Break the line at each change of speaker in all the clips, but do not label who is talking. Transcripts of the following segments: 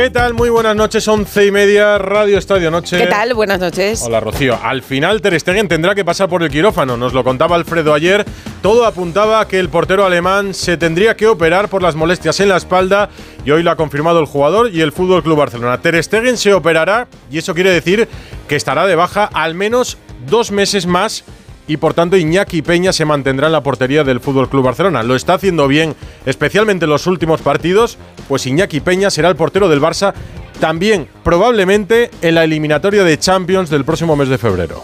¿Qué tal? Muy buenas noches, once y media, Radio Estadio Noche.
¿Qué tal? Buenas noches.
Hola, Rocío. Al final Ter Stegen tendrá que pasar por el quirófano. Nos lo contaba Alfredo ayer. Todo apuntaba a que el portero alemán se tendría que operar por las molestias en la espalda y hoy lo ha confirmado el jugador y el Fútbol Club Barcelona. Ter Stegen se operará y eso quiere decir que estará de baja al menos dos meses más y por tanto Iñaki Peña se mantendrá en la portería del Fútbol Club Barcelona. Lo está haciendo bien, especialmente en los últimos partidos, pues Iñaki Peña será el portero del Barça también probablemente en la eliminatoria de Champions del próximo mes de febrero.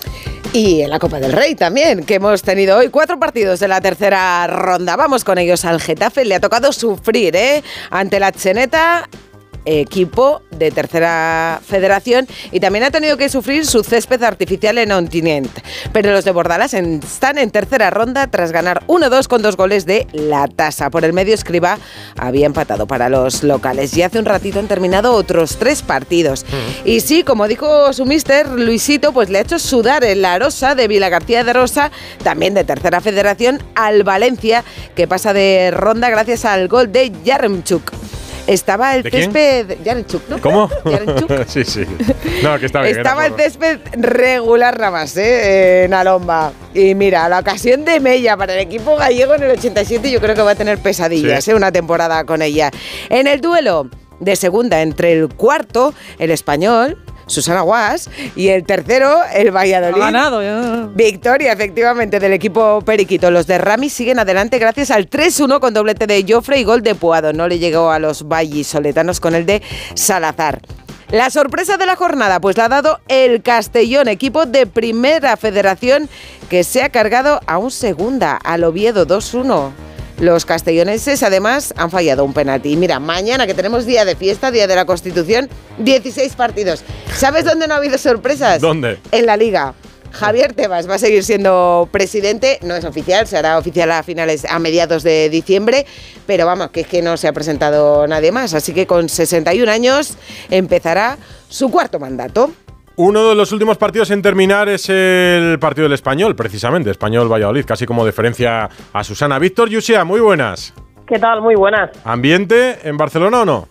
Y en la Copa del Rey también, que hemos tenido hoy cuatro partidos de la tercera ronda. Vamos con ellos al Getafe. Le ha tocado sufrir, ¿eh? Ante la Cheneta equipo de tercera federación y también ha tenido que sufrir su césped artificial en Ontinent. Pero los de Bordalas están en tercera ronda tras ganar 1-2 con dos goles de la tasa. Por el medio Escriba había empatado para los locales y hace un ratito han terminado otros tres partidos.
Mm.
Y sí, como dijo su mister Luisito, pues le ha hecho sudar el Arosa de Vila García de Rosa, también de tercera federación, al Valencia, que pasa de ronda gracias al gol de Yaremchuk. Estaba el
¿De quién?
césped. Yarenchuk, ¿no?
¿Cómo?
Yarenchuk.
sí, sí. No, que está bien.
Estaba el césped regular nada más, ¿eh? en Alomba. Y mira, la ocasión de Mella para el equipo gallego en el 87 yo creo que va a tener pesadillas,
Sí.
¿eh? una temporada con ella. En el duelo de segunda entre el cuarto, el español, Susana Guas, y el tercero, el Valladolid.
Ha ganado. ya.
Victoria, efectivamente, del equipo Periquito. Los de Rami siguen adelante gracias al 3-1 con doblete de Joffre y gol de Puado. No le llegó a los vallisoletanos con el de Salazar. La sorpresa de la jornada, pues la ha dado el Castellón, equipo de primera federación que se ha cargado a un segunda, al Oviedo 2-1. Los castelloneses además han fallado un penalti. Mira, mañana que tenemos día de fiesta, día de la Constitución, 16 partidos. ¿Sabes dónde no ha habido sorpresas?
¿Dónde?
En la liga. Javier Tebas va a seguir siendo presidente, no es oficial, se hará oficial a finales, a mediados de diciembre, pero vamos, que es que no se ha presentado nadie más, así que con 61 años empezará su cuarto mandato.
Uno de los últimos partidos en terminar es el partido del Español, precisamente, Español Valladolid, casi como deferencia a Susana. Víctor Yusia, muy buenas.
¿Qué tal? Muy buenas.
¿Ambiente en Barcelona o no?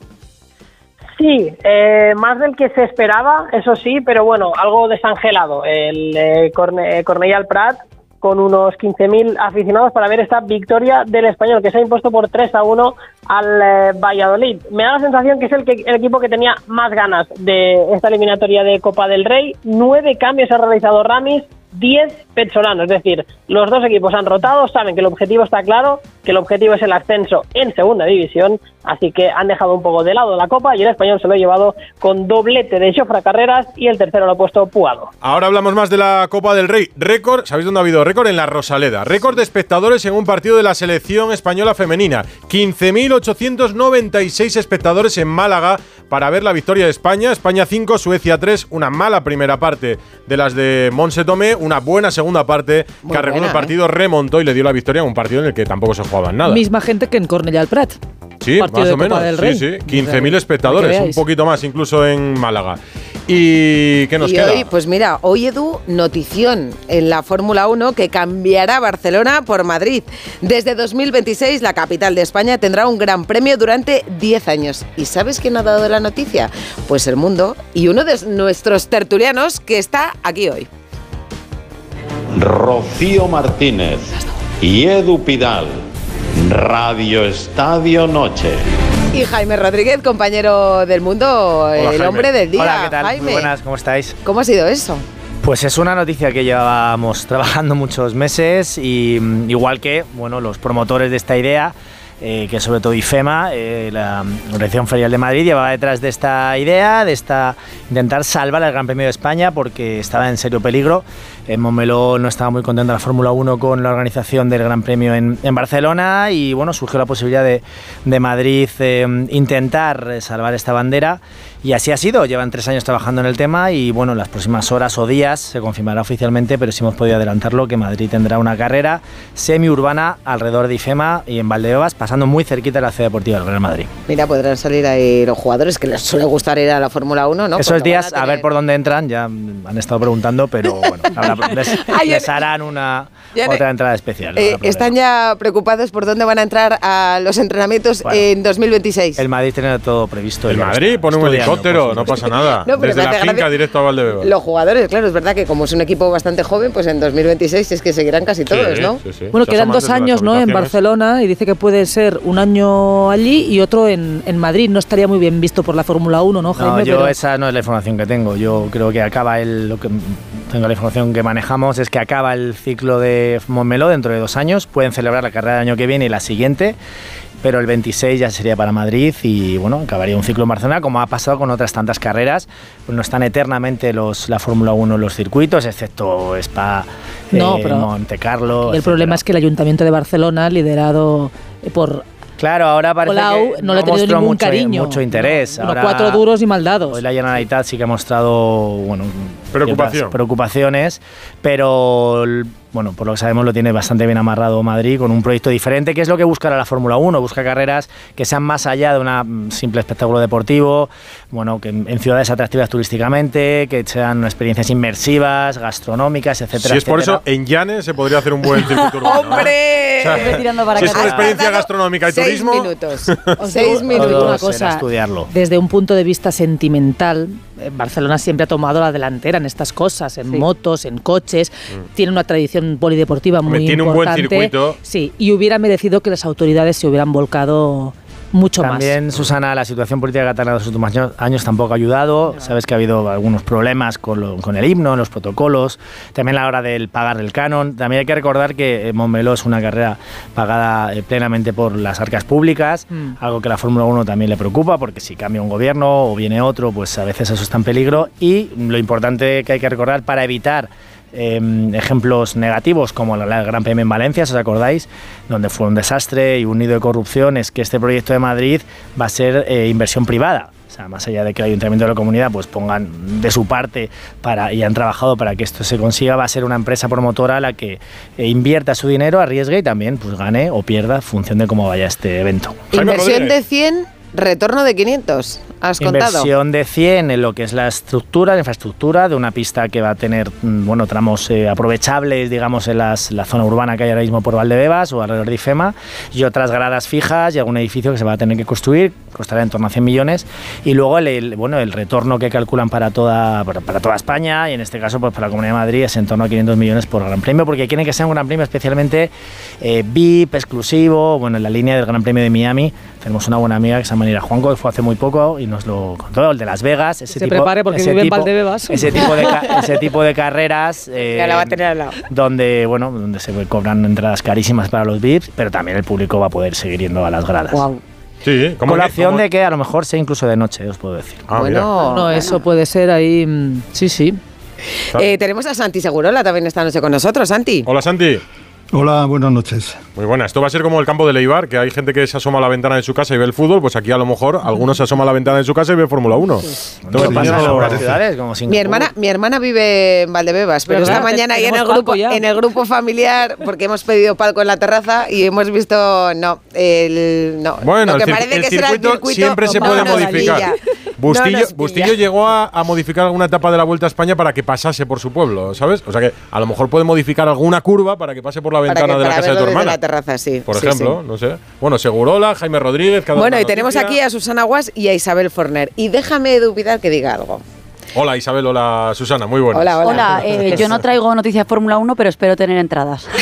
Sí, eh, más del que se esperaba, eso sí, pero bueno, algo desangelado. El eh, Corne- eh, Cornellà al Prat con unos 15.000 aficionados para ver esta victoria del español que se ha impuesto por 3 a 1 al eh, Valladolid. Me da la sensación que es el, que, el equipo que tenía más ganas de esta eliminatoria de Copa del Rey. Nueve cambios ha realizado Ramis, 10 Petzolano, es decir, los dos equipos han rotado, saben que el objetivo está claro, que el objetivo es el ascenso en segunda división, así que han dejado un poco de lado la copa y el español se lo ha llevado con doblete de Jofra Carreras y el tercero lo ha puesto Puado.
Ahora hablamos más de la Copa del Rey. Récord, ¿sabéis dónde ha habido récord? En la Rosaleda. Récord de espectadores en un partido de la selección española femenina. 15.896 espectadores en Málaga para ver la victoria de España. España 5, Suecia 3. Una mala primera parte de las de Monse Tomé. Una buena segunda parte
Muy
que arregló el partido, remontó y le dio la victoria en un partido en el que tampoco se jugaba en nada.
Misma gente que en Cornellà al Prat.
Sí,
partido
más
de
o
Copa
menos.
del
Sí,
Rey.
sí.
O sea,
15.000
para que
espectadores, un poquito más incluso en Málaga. ¿Y qué nos
y
queda?
hoy, pues mira, hoy Edu, notición en la Fórmula 1 que cambiará Barcelona por Madrid. Desde 2026 la capital de España tendrá un gran premio durante 10 años. ¿Y sabes quién ha dado la noticia? Pues el mundo y uno de nuestros tertulianos que está aquí hoy.
Rocío Martínez y Edu Pidal. Radio Estadio Noche.
Y Jaime Rodríguez, compañero del mundo, el
Jaime.
hombre del día.
Hola, ¿qué tal?
Jaime,
Muy buenas, ¿cómo estáis?
¿cómo ha sido eso?
Pues es una noticia que llevábamos trabajando muchos meses y mm, igual que, bueno, los promotores de esta idea eh, que sobre todo IFEMA, eh, la Organización Ferial de Madrid, llevaba detrás de esta idea, de esta intentar salvar el Gran Premio de España porque estaba en serio peligro. En Montmeló no estaba muy contenta la Fórmula 1 con la organización del Gran Premio en, en Barcelona y bueno, surgió la posibilidad de, de Madrid eh, intentar salvar esta bandera y así ha sido. Llevan tres años trabajando en el tema y bueno, en las próximas horas o días se confirmará oficialmente, pero sí hemos podido adelantarlo que Madrid tendrá una carrera semiurbana alrededor de IFEMA y en Valdebebas, pasando muy cerquita de la ciudad deportiva del Real Madrid.
Mira, podrán salir ahí los jugadores que les suele gustar ir a la Fórmula 1, ¿no?
Esos
Porque
días, a, ver por dónde entran, ya han estado preguntando, pero bueno, habrá- les, harán una otra entrada especial.
Eh, están ya preocupados por dónde van a entrar a los entrenamientos
Bueno.
en 2026.
El Madrid tiene todo previsto.
El Madrid pone un
estudiando,
helicóptero, no pasa nada.
No,
Desde la finca
gracia-
directo a Valdebebas.
Los jugadores, claro, es verdad que como es un equipo bastante joven, pues en 2026 es que seguirán casi todos,
Sí,
¿no?
sí, sí.
Bueno,
Se
quedan dos años ¿no? en. Barcelona y dice que puede ser un año allí y otro en, en Madrid. No estaría muy bien visto por la Fórmula 1, ¿no, Jaime?
No, yo
Pero-
esa no es la información que tengo. Yo creo que acaba el. Lo que tengo la información que manejamos es que acaba el ciclo de Montmeló dentro de dos años. Pueden celebrar la carrera del año que viene y la siguiente. Pero el 26 ya sería para Madrid y bueno, acabaría un ciclo en Barcelona, como ha pasado con otras tantas carreras. Pues no están eternamente los, la Fórmula 1 en los circuitos, excepto Spa,
No,
eh,
pero-
Monte Carlo.
Y el
etcétera.
problema es que el Ayuntamiento de Barcelona, liderado eh, por
Claro, ahora parece
Colau,
que
no le ha tenido ningún
mucho,
cariño.
mucho interés. Ahora-
cuatro duros y maldados.
Hoy la Generalitat sí que ha mostrado bueno,
Preocupación.
preocupaciones, pero bueno, por lo que sabemos lo tiene bastante bien amarrado Madrid con un proyecto diferente, que es lo que buscará la Fórmula 1, busca carreras que sean más allá de un simple espectáculo deportivo, bueno, que en, ciudades atractivas turísticamente, que sean experiencias inmersivas, gastronómicas, etcétera.
Si es por
etcétera.
eso, en Llanes se podría hacer un buen circuito urbano. ¿eh?
¡Hombre!
O sea,
Estoy tirando para
si es por experiencia gastronómica y
seis
turismo,
minutos.
Os
seis minutos.
una cosa,
estudiarlo.
desde un punto de vista sentimental, Barcelona siempre ha tomado la delantera en estas cosas, en motos, en coches, tiene una tradición polideportiva muy
tiene un buen
importante.
circuito.
Sí, y hubiera merecido que las autoridades se hubieran volcado mucho
También, Susana, la situación política catalana de los últimos años, años tampoco ha ayudado. Sabes que ha habido algunos problemas con, lo- con el himno, los protocolos, también la hora del pagar el canon. También hay que recordar que eh, Montmeló es una carrera pagada eh, plenamente por las arcas públicas,
Mm.
algo que la Fórmula 1 también le preocupa, porque si cambia un gobierno o viene otro, pues a veces eso está en peligro. Y lo importante que hay que recordar para evitar eh, ejemplos negativos como la, la Gran Premio en Valencia, si os acordáis, donde fue un desastre y un nido de corrupción, es que este proyecto de Madrid va a ser eh, inversión privada. O sea, más allá de que el ayuntamiento de la comunidad pues pongan de su parte para, y han trabajado para que esto se consiga, va a ser una empresa promotora la que eh, invierta su dinero, arriesgue y también pues gane o pierda en función de cómo vaya este evento.
Inversión de 100, retorno de 500. ¿Has contado?
Inversión de 100 en lo que es la estructura, la infraestructura de una pista que va a tener mm, bueno, tramos eh, aprovechables, digamos, en las- la zona urbana que hay ahora mismo por Valdebebas o alrededor de IFEMA, y otras gradas fijas y algún edificio que se va a tener que construir, costará en torno a 100 millones, y luego el, el, bueno, el retorno que calculan para toda, para, para toda España, y en este caso pues para la Comunidad de Madrid es en torno a 500 millones por Gran Premio, porque quieren que sea un Gran Premio especialmente eh, VIP, exclusivo, bueno, en la línea del Gran Premio de Miami, tenemos una buena amiga que se llama Nira Juanco, que fue hace muy poco y nos lo contó, el de Las Vegas. Ese
Se
tipo,
prepare porque
ese
vive en
tipo-
Valdebebas.
Ese tipo de, ese tipo de carreras. eh,
Ya la va a tener al lado.
Donde, bueno, donde se cobran entradas carísimas para los VIPs, pero también el público va a poder seguir yendo a las gradas.
Sí, ¿cómo
Con la opción
cómo-
de que a lo mejor sea incluso de noche, os puedo decir.
Ah,
bueno,
No, eso puede ser ahí. mm, Sí, sí.
Eh, tenemos a Santi Segurola también esta noche con nosotros. Santi.
Hola Santi.
Hola, buenas noches.
Muy buena. Esto va a ser como el campo de Leibar, que hay gente que se asoma a la ventana de su casa y ve el fútbol. Pues aquí a lo mejor algunos se asoma a la ventana de su casa y ve Fórmula 1.
Eso
Entonces,
pasa en ciudades, como.
Mi hermana, mi hermana vive en Valdebebas, pero esta mañana ahí en el grupo,
ya.
en el grupo familiar, porque hemos pedido palco en la terraza y hemos visto no, el no.
Bueno,
lo
el,
que
cir-
parece
el
que será el
circuito, siempre se puede modificar. Bustillo,
No.
Bustillo llegó a, a modificar alguna etapa de la Vuelta a España para que pasase por su pueblo, ¿sabes? O sea que a lo mejor puede modificar alguna curva para que pase por la ventana
que-
de la casa de tu hermana.
la terraza, sí.
Por
sí,
ejemplo,
sí.
no sé. Bueno, Segurola, Jaime Rodríguez. cada
Bueno, y tenemos aquí a Susana Guas y a Isabel Forner. Y déjame dubitar que diga algo.
Hola Isabel, hola Susana, muy buenas.
Hola, hola.
Hola, eh, yo no traigo noticias de Fórmula 1, pero espero tener entradas.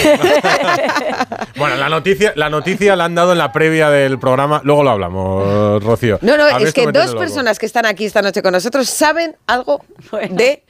Bueno, la noticia, la noticia la han dado en la previa del programa. Luego lo hablamos, Rocío.
No, no, es que dos personas que están aquí esta noche con nosotros saben algo
Bueno.
de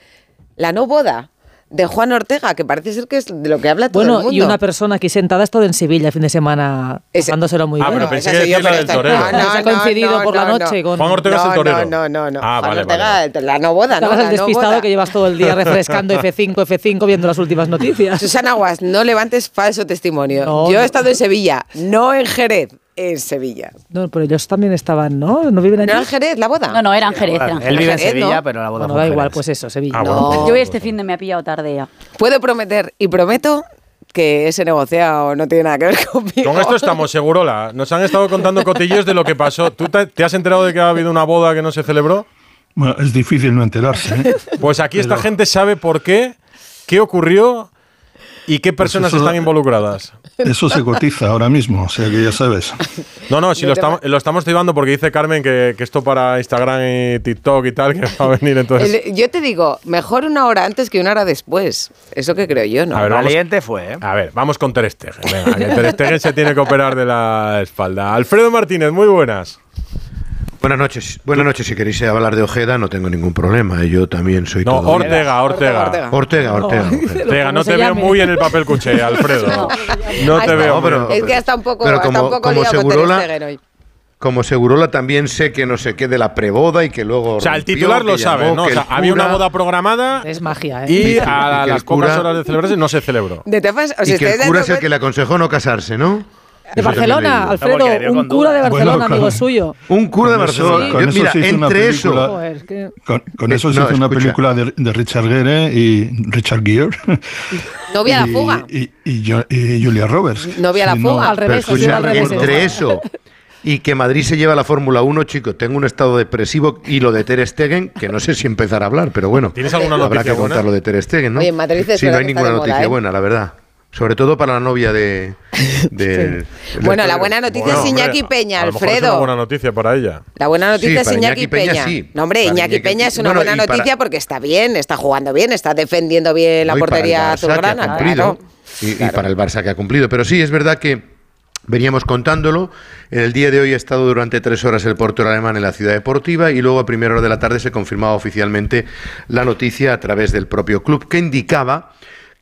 la no boda de Juan Ortega, que parece ser que es de lo que habla todo
Bueno,
el mundo.
y una persona aquí sentada ha estado en Sevilla el fin de semana pasándoselo muy
Ah,
bien.
pero pensé que decías la del torero.
no,
ha
no,
coincidido
no,
por la
no,
noche
no.
con...
Juan Ortega es el
no,
torero.
No, no, no.
Ah,
Juan
vale,
Ortega,
vale.
la no boda, ¿no?
El
no
despistado
boda.
que llevas todo el día refrescando F5, F5, viendo las últimas noticias.
Susana Guas, no levantes falso testimonio.
No,
Yo he
no.
estado en Sevilla, no en Jerez, en Sevilla.
No, pero ellos también estaban, ¿no? ¿No viven allí?
¿No era en Jerez la boda?
No, no, eran Jerez. eran
Él vive en
Jerez,
Sevilla,
¿no?
pero la boda
Bueno,
fue
da
en
igual, pues eso, Sevilla.
Ah, bueno.
No.
Yo este fin de me ha pillado tarde ya.
Puedo prometer y prometo que ese negociado no tiene nada que ver conmigo.
Con esto estamos, Segurola. Nos han estado contando cotillos de lo que pasó. ¿Tú te, te has enterado de que ha habido una boda que no se celebró?
Bueno, es difícil no enterarse. ¿eh?
Pues aquí esta gente sabe por qué, qué ocurrió y qué personas
eso-
están involucradas.
Eso se cotiza ahora mismo, o sea que ya sabes.
No, no, si lo estamos, lo estamos activando porque dice Carmen que, que esto para Instagram y TikTok y tal, que va a venir entonces.
El- yo te digo, mejor una hora antes que una hora después. Eso que creo yo, ¿no?
A ver, vamos-
Valiente fue, ¿eh?
A ver, vamos con Ter Stegen. Venga, que Ter Stegen se tiene que operar de la espalda. Alfredo Martínez, muy buenas.
Buenas noches. Buenas noches. Si queréis hablar de Ojeda, no tengo ningún problema. Yo también soy
No,
todo.
Ortega, Ortega.
Ortega.
Ortega, Ortega. Ortega.
Ortega, no
¿Cómo se
te veo muy en el papel cuché, Alfredo. No te veo.
Pero-
Es que hasta un poco,
Pero como-
un poco
como Segurola-
hoy.
Como Segurola también sé que no sé qué de la preboda y que luego.
O sea, el titular lo sabe,
llamó,
¿no? O sea, había una boda programada
Es magia, ¿eh?
y
Y
a las pocas
cura-
horas de celebrarse no se celebró.
De todas formas, os
Y que el cura es el que le aconsejó no casarse, ¿no?
De
Eso
Barcelona. Alfredo, un cura de. Barcelona,
Bueno,
amigo
con-
suyo.
Un cura de
Con eso-
Barcelona.
con eso
mira,
se hizo una
entre
película.
eso.
Joder, es que-
Con, con eso
no,
se hizo una película de, de Richard Gere y Richard Gere.
Novia a la fuga.
Y, y Jo- y Julia Roberts.
Novia a la fuga.
Al revés,
escucha,
al revés.
entre eso y que Madrid se lleva la Fórmula 1, chicos, tengo un estado depresivo y lo de Ter Stegen, que no sé si empezar a hablar, pero bueno.
¿Tienes alguna
Habrá
noticia
que
buena?
contar lo de Ter Stegen, ¿no?
Oye, en Madrid es
Sí, no hay
que
ninguna
moda,
noticia
¿eh?
buena, la verdad. Sobre todo para la novia de... de-
Bueno,
de-
la buena noticia
Bueno,
es
hombre,
Iñaki Peña,
a lo mejor es una
Alfredo.
buena noticia para ella.
La buena noticia
Sí,
es Iñaki,
Iñaki
Peña.
Peña, sí.
No, hombre, Iñaki
Iñaki-
Peña es una buena
y para-
noticia porque está bien, está jugando bien, está defendiendo bien la
No,
portería
Barça, que ha
azulgrana.
cumplido,
claro.
y, y para el Barça que ha cumplido. Pero sí, es verdad que veníamos contándolo. En el día de hoy ha estado durante tres horas el portero alemán en la ciudad deportiva y luego a primera hora de la tarde se confirmaba oficialmente la noticia a través del propio club que indicaba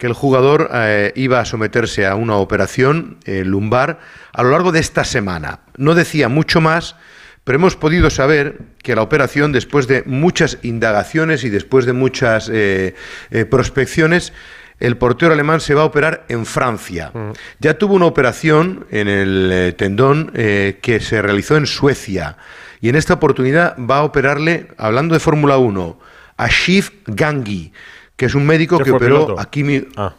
que el jugador eh, iba a someterse a una operación eh, lumbar a lo largo de esta semana. No decía mucho más, pero hemos podido saber que la operación, después de muchas indagaciones y después de muchas eh, prospecciones, el portero alemán se va a operar en Francia. Ya tuvo una operación en el tendón eh, que se realizó en Suecia. Y en esta oportunidad va a operarle, hablando de Fórmula 1, a Shiv Gangi, que es un médico
¿Qué
que operó a Kimi...
Ah.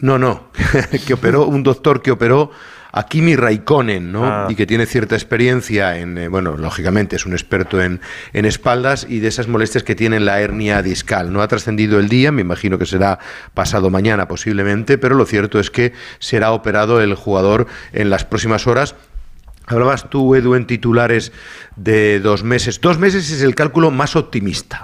No, no, que operó un doctor que operó a Kimi Raikkonen, ¿no?
Ah.
Y que tiene cierta experiencia en, eh, bueno, lógicamente es un experto en, en espaldas y de esas molestias que tiene en la hernia discal. No ha trascendido el día, me imagino que será pasado mañana posiblemente, pero lo cierto es que será operado el jugador en las próximas horas. Hablabas tú, Edu, en titulares de dos meses. Dos meses es el cálculo más optimista.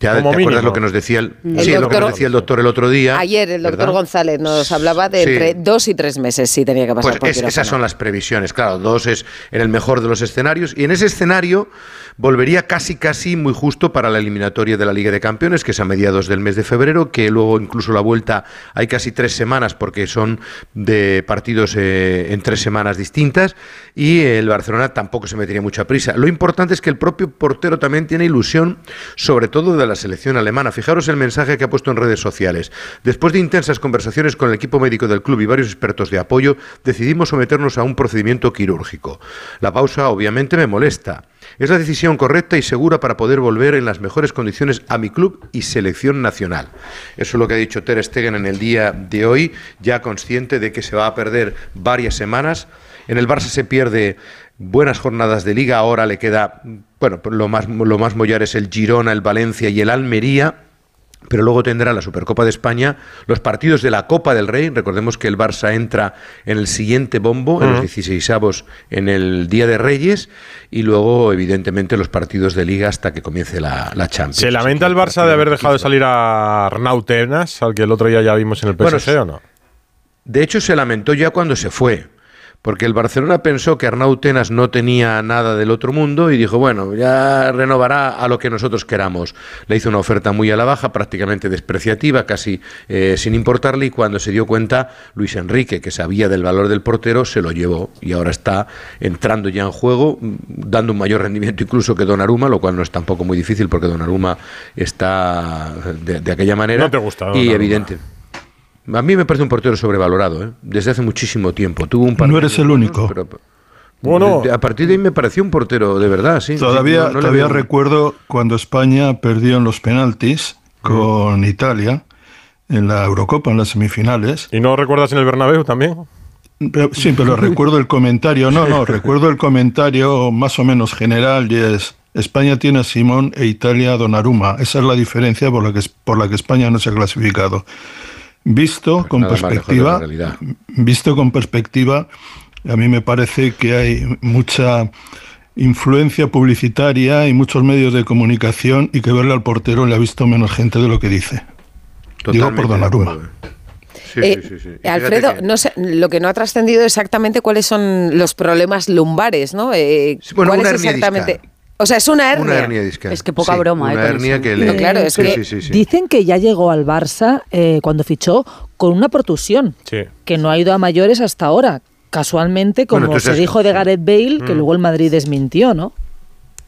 Ya,
Como
¿Te acuerdas lo que nos decía el,
El
sí, lo que
doctor-
nos decía el doctor el otro día?
Ayer el doctor
¿verdad?
González nos hablaba de
Sí.
entre dos y tres meses si tenía que pasar
Pues
por
es- esas son las previsiones, claro, dos es en el mejor de los escenarios y en ese escenario volvería casi casi muy justo para la eliminatoria de la Liga de Campeones, que es a mediados del mes de febrero, que luego incluso la vuelta hay casi tres semanas porque son de partidos eh, en tres semanas distintas y el Barcelona tampoco se metería mucha prisa. Lo importante es que el propio portero también tiene ilusión, sobre todo de la selección alemana. Fijaros el mensaje que ha puesto en redes sociales. Después de intensas conversaciones con el equipo médico del club y varios expertos de apoyo, decidimos someternos a un procedimiento quirúrgico. La pausa obviamente me molesta. Es la decisión correcta y segura para poder volver en las mejores condiciones a mi club y selección nacional. Eso es lo que ha dicho Ter Stegen en el día de hoy, ya consciente de que se va a perder varias semanas. En el Barça se pierde buenas jornadas de liga, ahora le queda, bueno, lo más, lo más mollar es el Girona, el Valencia y el Almería. Pero luego tendrá la Supercopa de España, los partidos de la Copa del Rey. Recordemos que el Barça entra en el siguiente bombo, en los 16avos, en el Día de Reyes, y luego, evidentemente, los partidos de Liga hasta que comience la, la Champions.
¿Se lamenta el Barça de haber dejado de salir a Arnau Tenas, al que el otro día ya vimos en el PSG
Bueno,
o no?
De hecho, se lamentó ya cuando se fue. Porque el Barcelona pensó que Arnau Tenas no tenía nada del otro mundo y dijo, bueno, ya renovará a lo que nosotros queramos. Le hizo una oferta muy a la baja, prácticamente despreciativa, casi eh, sin importarle, y cuando se dio cuenta, Luis Enrique, que sabía del valor del portero, se lo llevó y ahora está entrando ya en juego, dando un mayor rendimiento incluso que Donnarumma, lo cual no es tampoco muy difícil porque Donnarumma está de, de aquella manera.
No te gusta
Y evidente. A mí me parece un portero sobrevalorado, ¿eh? desde hace muchísimo tiempo. Tuvo un par
No eres
años
el único.
pero-
Bueno.
de- a partir de ahí me pareció un portero de verdad, sí.
Todavía,
No- no le
todavía
veo-
recuerdo cuando España perdió en los penaltis con Italia en la Eurocopa, en las semifinales.
¿Y no recuerdas en el Bernabéu también?
Pero- sí, pero recuerdo el comentario, no, no, recuerdo el comentario más o menos general y es España tiene a Simón e Italia a Donnarumma. Esa es la diferencia por la que, por la que España no se ha clasificado. Visto con
Pues de
perspectiva, visto con perspectiva, a mí me parece que hay mucha influencia publicitaria y muchos medios de comunicación y que verle al portero le ha visto menos gente de lo que dice. Digo por Donnarumma.
eh. Sí,
Eh,
sí, sí,
Alfredo,
que-
no sé, lo que no ha trascendido exactamente cuáles son los problemas lumbares, ¿no? Eh,
Sí, bueno,
¿Cuál es exactamente?
discal.
O sea, es una hernia.
Una hernia discal.
Es que poca
Sí,
broma, eh,
Una hernia que
No,
le...
claro, es
sí,
que
sí, sí, sí.
Dicen que ya llegó al Barça eh, cuando fichó con una protusión,
Sí.
que no ha ido a mayores hasta ahora. Casualmente, como
Bueno,
se
sabes-
dijo de Gareth Bale, que
Mm.
luego el Madrid desmintió, ¿no?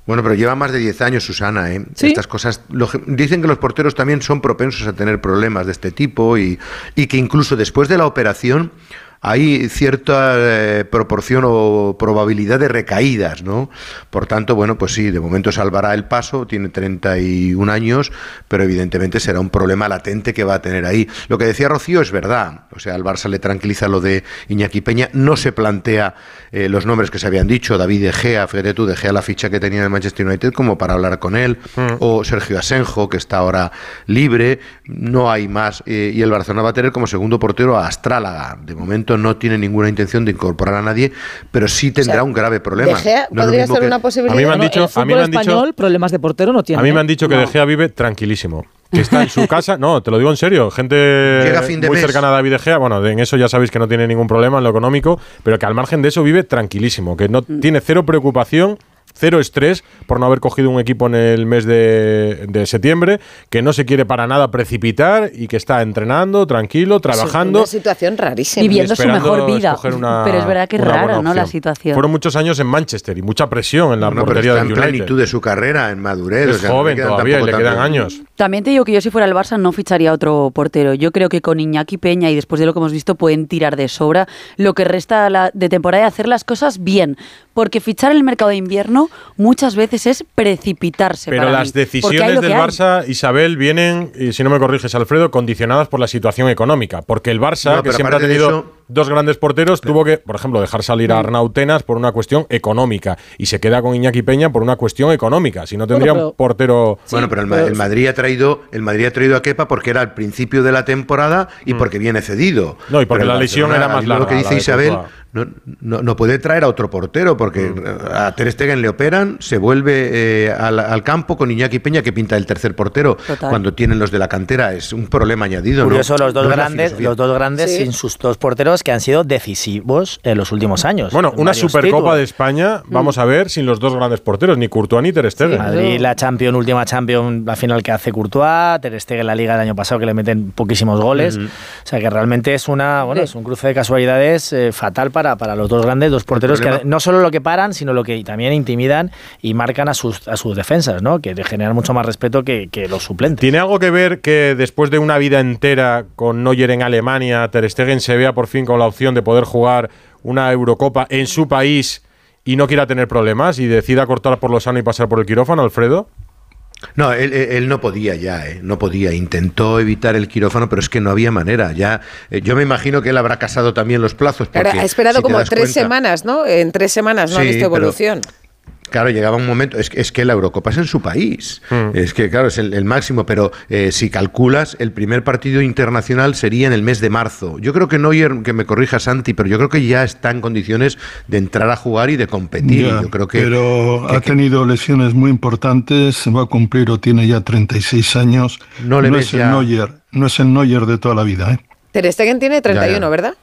Bueno, pero lleva más de 10 años, Susana, ¿eh?
Sí.
Estas cosas... lo- dicen que los porteros también son propensos a tener problemas de este tipo y, y que incluso después de la operación hay cierta eh, proporción o probabilidad de recaídas, ¿no? Por tanto, bueno, pues sí, de momento salvará el paso, tiene 31 años, pero evidentemente será un problema latente que va a tener ahí. Lo que decía Rocío es verdad, o sea, al Barça le tranquiliza lo de Iñaki Peña, no se plantea eh, los nombres que se habían dicho, David De Gea, fíjate tú, De Gea la ficha que tenía en el Manchester United como para hablar con él, o Sergio Asenjo, que está ahora libre, no hay más, eh, y el Barcelona va a tener como segundo portero a Astrálaga, de momento no tiene ninguna intención de incorporar a nadie, pero sí tendrá
O sea,
un grave problema.
De Gea
No
podría ser
que-
una posibilidad.
A mí me han
No,
dicho-
el fútbol
a mí me han dicho-
español problemas de portero no tiene.
A mí me han dicho que De Gea vive tranquilísimo. Que está en su casa, no, te lo digo en serio, gente muy
mes.
cercana a David De Gea, bueno, en eso ya sabéis que no tiene ningún problema en lo económico, pero que al margen de eso vive tranquilísimo, que no tiene cero preocupación, cero estrés por no haber cogido un equipo en el mes de, de septiembre, que no se quiere para nada precipitar y que está entrenando, tranquilo,
Es
trabajando.
una situación rarísima.
Viviendo su mejor vida.
una-
Pero es verdad que es
buena
¿no? La situación.
Fueron muchos años en Manchester y mucha presión en la
pero
portería del
en
United.
plenitud de su carrera, en madurez.
Es
o sea, no le
joven todavía y le quedan años.
También te digo que yo si fuera el Barça no ficharía otro portero. Yo creo que con Iñaki Peña y después de lo que hemos visto pueden tirar de sobra lo que resta de temporada y hacer las cosas bien. Porque fichar el mercado de invierno muchas veces es precipitarse.
Pero
para
las
mí.
Decisiones del
hay.
Barça, Isabel, vienen, y si no me corriges, Alfredo, condicionadas por la situación económica. Porque el Barça,
No,
que siempre ha tenido
eso-
dos grandes porteros, tuvo que, por ejemplo, dejar salir
Mm.
a Arnau Tenas por una cuestión económica. Y se queda con Iñaki Peña por una cuestión económica. Si no tendría
pero-
un portero.
Bueno, pero el, Ma- el Madrid ha traído el Madrid ha traído a Kepa porque era al principio de la temporada y porque viene cedido.
Mm. No, y porque
Pero
la lesión era más larga,
Lo que dice Isabel, no, no, no puede traer a otro portero porque
Mm.
a Ter Stegen le operan, se vuelve eh, al, al campo con Iñaki Peña que pinta el tercer portero
Total.
cuando tienen los de la cantera. Es un problema añadido. ¿no?
Curioso, los dos
No es la
grandes, los dos grandes
Sí.
sin sus dos porteros que han sido decisivos en los últimos años.
Bueno,
en
una Supercopa
títulos.
de España, vamos a ver, sin los dos grandes porteros, ni Courtois ni Ter Stegen.
Madrid, la Champions, última Champions, la final que hace Courtois, Ter Stegen la Liga del año pasado que le meten poquísimos goles. O sea que realmente es una, bueno, es un cruce de casualidades eh, fatal para, para los dos grandes, dos porteros que no solo lo que paran, sino lo que también intimidan y marcan a sus, a sus defensas, ¿no? Que generan mucho más respeto que, que los suplentes.
¿Tiene algo que ver que después de una vida entera con Neuer en Alemania, Ter Stegen se vea por fin con la opción de poder jugar una Eurocopa en su país y no quiera tener problemas y decida cortar por lo sano y pasar por el quirófano, Alfredo?
No, él, no podía ya, ¿eh? no podía. Intentó evitar el quirófano, pero es que no había manera. Ya, eh, yo me imagino que él habrá casado también los plazos. Porque
ha esperado
si
como tres
cuenta-
semanas, ¿no? En tres semanas no ha visto
pero-
evolución.
Claro, llegaba un momento, es, que- es que la Eurocopa es en su país, es que claro, es el, el máximo, pero eh, si calculas, el primer partido internacional sería en el mes de marzo. Yo creo que Neuer, que me corrija Santi, pero yo creo que ya está en condiciones de entrar a jugar y de competir.
Ya,
yo creo que,
pero
que-
ha tenido lesiones muy importantes, se va a cumplir o tiene ya 36 años.
No le ves
es el Neuer, no es el Neuer de toda la vida, ¿eh?
Ter Stegen tiene 31,
Ya, ya.
¿verdad?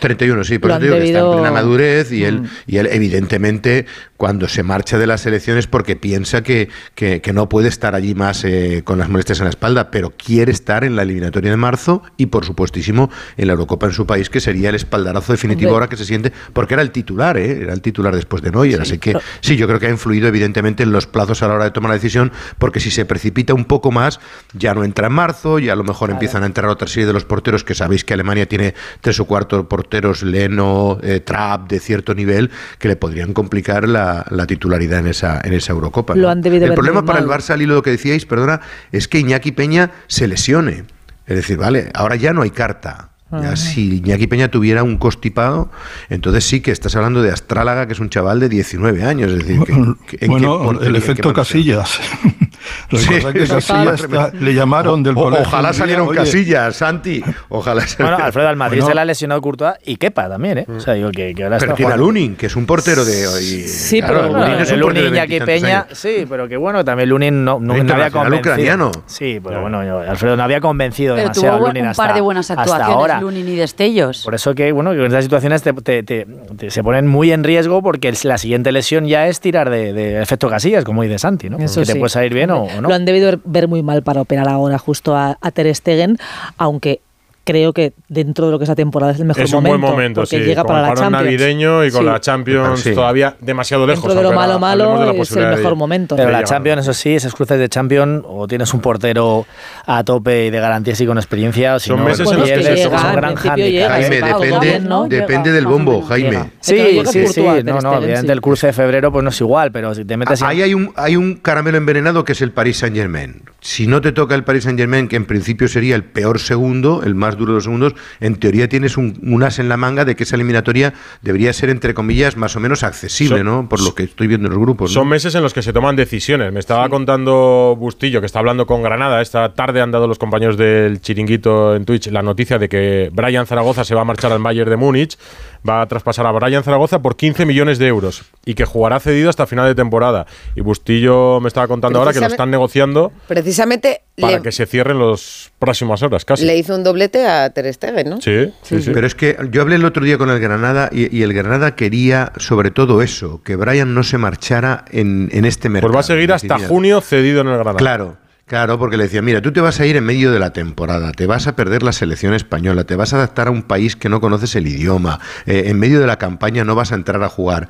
31, sí, por eso digo que está en plena madurez y él,
Mm.
y él evidentemente cuando se marcha de las elecciones porque piensa que, que- que no puede estar allí más eh, con las molestias en la espalda, pero quiere estar en la eliminatoria de marzo y por supuestísimo en la Eurocopa en su país, que sería el espaldarazo definitivo
Hombre.
ahora que se siente, porque era el titular, ¿eh? era el titular después de Neuer, así que sí, yo creo que ha influido evidentemente en los plazos a la hora de tomar la decisión, porque si se precipita un poco más, ya no entra en marzo, ya a lo mejor empiezan a entrar otra serie de los porteros, que sabéis que Alemania tiene tres o cuatro porteros, Leno, eh, Trapp, de cierto nivel, que le podrían complicar la, la titularidad en esa, en esa Eurocopa.
Lo
¿no?
han debido
el problema para el. Barça, al hilo de lo que decíais, perdona, es que Iñaki Peña se lesione. Es decir, vale, ahora ya no hay carta. Ya si Iñaki Peña tuviera un constipado, entonces sí que estás hablando de Astrálaga, que es un chaval de 19 años. Es decir, que- que- ¿en qué
Bueno, el efecto? Casillas.
Sí,
que Casillas
está-
le llamaron del
O-
colegio.
Ojalá salieron
"Oye,
casillas, Santi. Ojalá
Bueno. Alfredo, al Madrid
Bueno.
se le ha lesionado Courtois y Kepa también, ¿eh? O sea, digo que, que ahora
Pero
está
tiene a. Lunin, que es un portero de hoy.
Sí, pero
Lunin es un portero
Lunin
de veintitantos
Peña,
años.
sí, pero que bueno, también Lunin no, no, no había convencido.
ucraniano.
Sí, pero bueno, yo- Alfredo no había convencido
Pero
demasiado
tuvo
a Lunin
un
hasta,
par de buenas
hasta
actuaciones,
ahora.
Lunin y Destellos.
Por eso que, bueno, que en estas situaciones te, te- te- te- se ponen muy en riesgo porque la siguiente lesión ya es tirar de, de efecto casillas, como dice Santi, ¿no?
Eso
que te
sí.
puede salir bien o, no.
Lo han debido ver- ver muy mal para operar ahora justo a, a Ter Stegen, aunque creo que dentro de lo que es la temporada es el mejor
Es un
momento.
buen momento,
porque
sí.
llega
con
para
el
la Champions.
navideño y con
Sí.
la Champions
Sí.
todavía demasiado lejos.
Dentro de lo malo, malo, es el mejor momento.
Pero la. Champions, eso sí, esos cruces de Champions, o tienes un portero a tope y de garantías y con experiencia, o si
Son
no,
meses
pues
en los que
es un gran
llega,
Jaime, depende,
¿no?
depende del bombo, Jaime.
Sí, sí, sí, no, no, obviamente el cruce de febrero pues no es igual, pero si te metes
Ahí hay un, hay un caramelo envenenado que es el Paris Saint Germain. Si no te toca el Paris Saint Germain, que en principio sería el peor segundo, el más duro de los segundos, en teoría tienes un, un as en la manga de que esa eliminatoria debería ser, entre comillas, más o menos accesible,
Son-
¿no? Por lo que estoy viendo en los grupos. ¿no?
Son meses en los que se toman decisiones. Me estaba contando Bustillo, que está hablando con Granada. Esta tarde han dado los compañeros del Chiringuito en Twitch la noticia de que Brian Zaragoza se va a marchar al Bayern de Múnich. Va a traspasar a Brian Zaragoza por 15 millones de euros y que jugará cedido hasta final de temporada. Y Bustillo me estaba contando ahora que lo están negociando
Precisamente
para
le,
que se cierren las próximas horas, casi.
le hizo un doblete a Ter Stegen, ¿no?
Sí, sí, sí.
Pero es que yo hablé el otro día con el Granada y, y el Granada quería sobre todo eso, que Brian no se marchara en, en este mercado.
Pues va a seguir hasta junio cedido en el Granada.
Claro, claro, porque le decía, mira, tú te vas a ir en medio de la temporada, te vas a perder la selección española, te vas a adaptar a un país que no conoces el idioma, eh, en medio de la campaña no vas a entrar a jugar.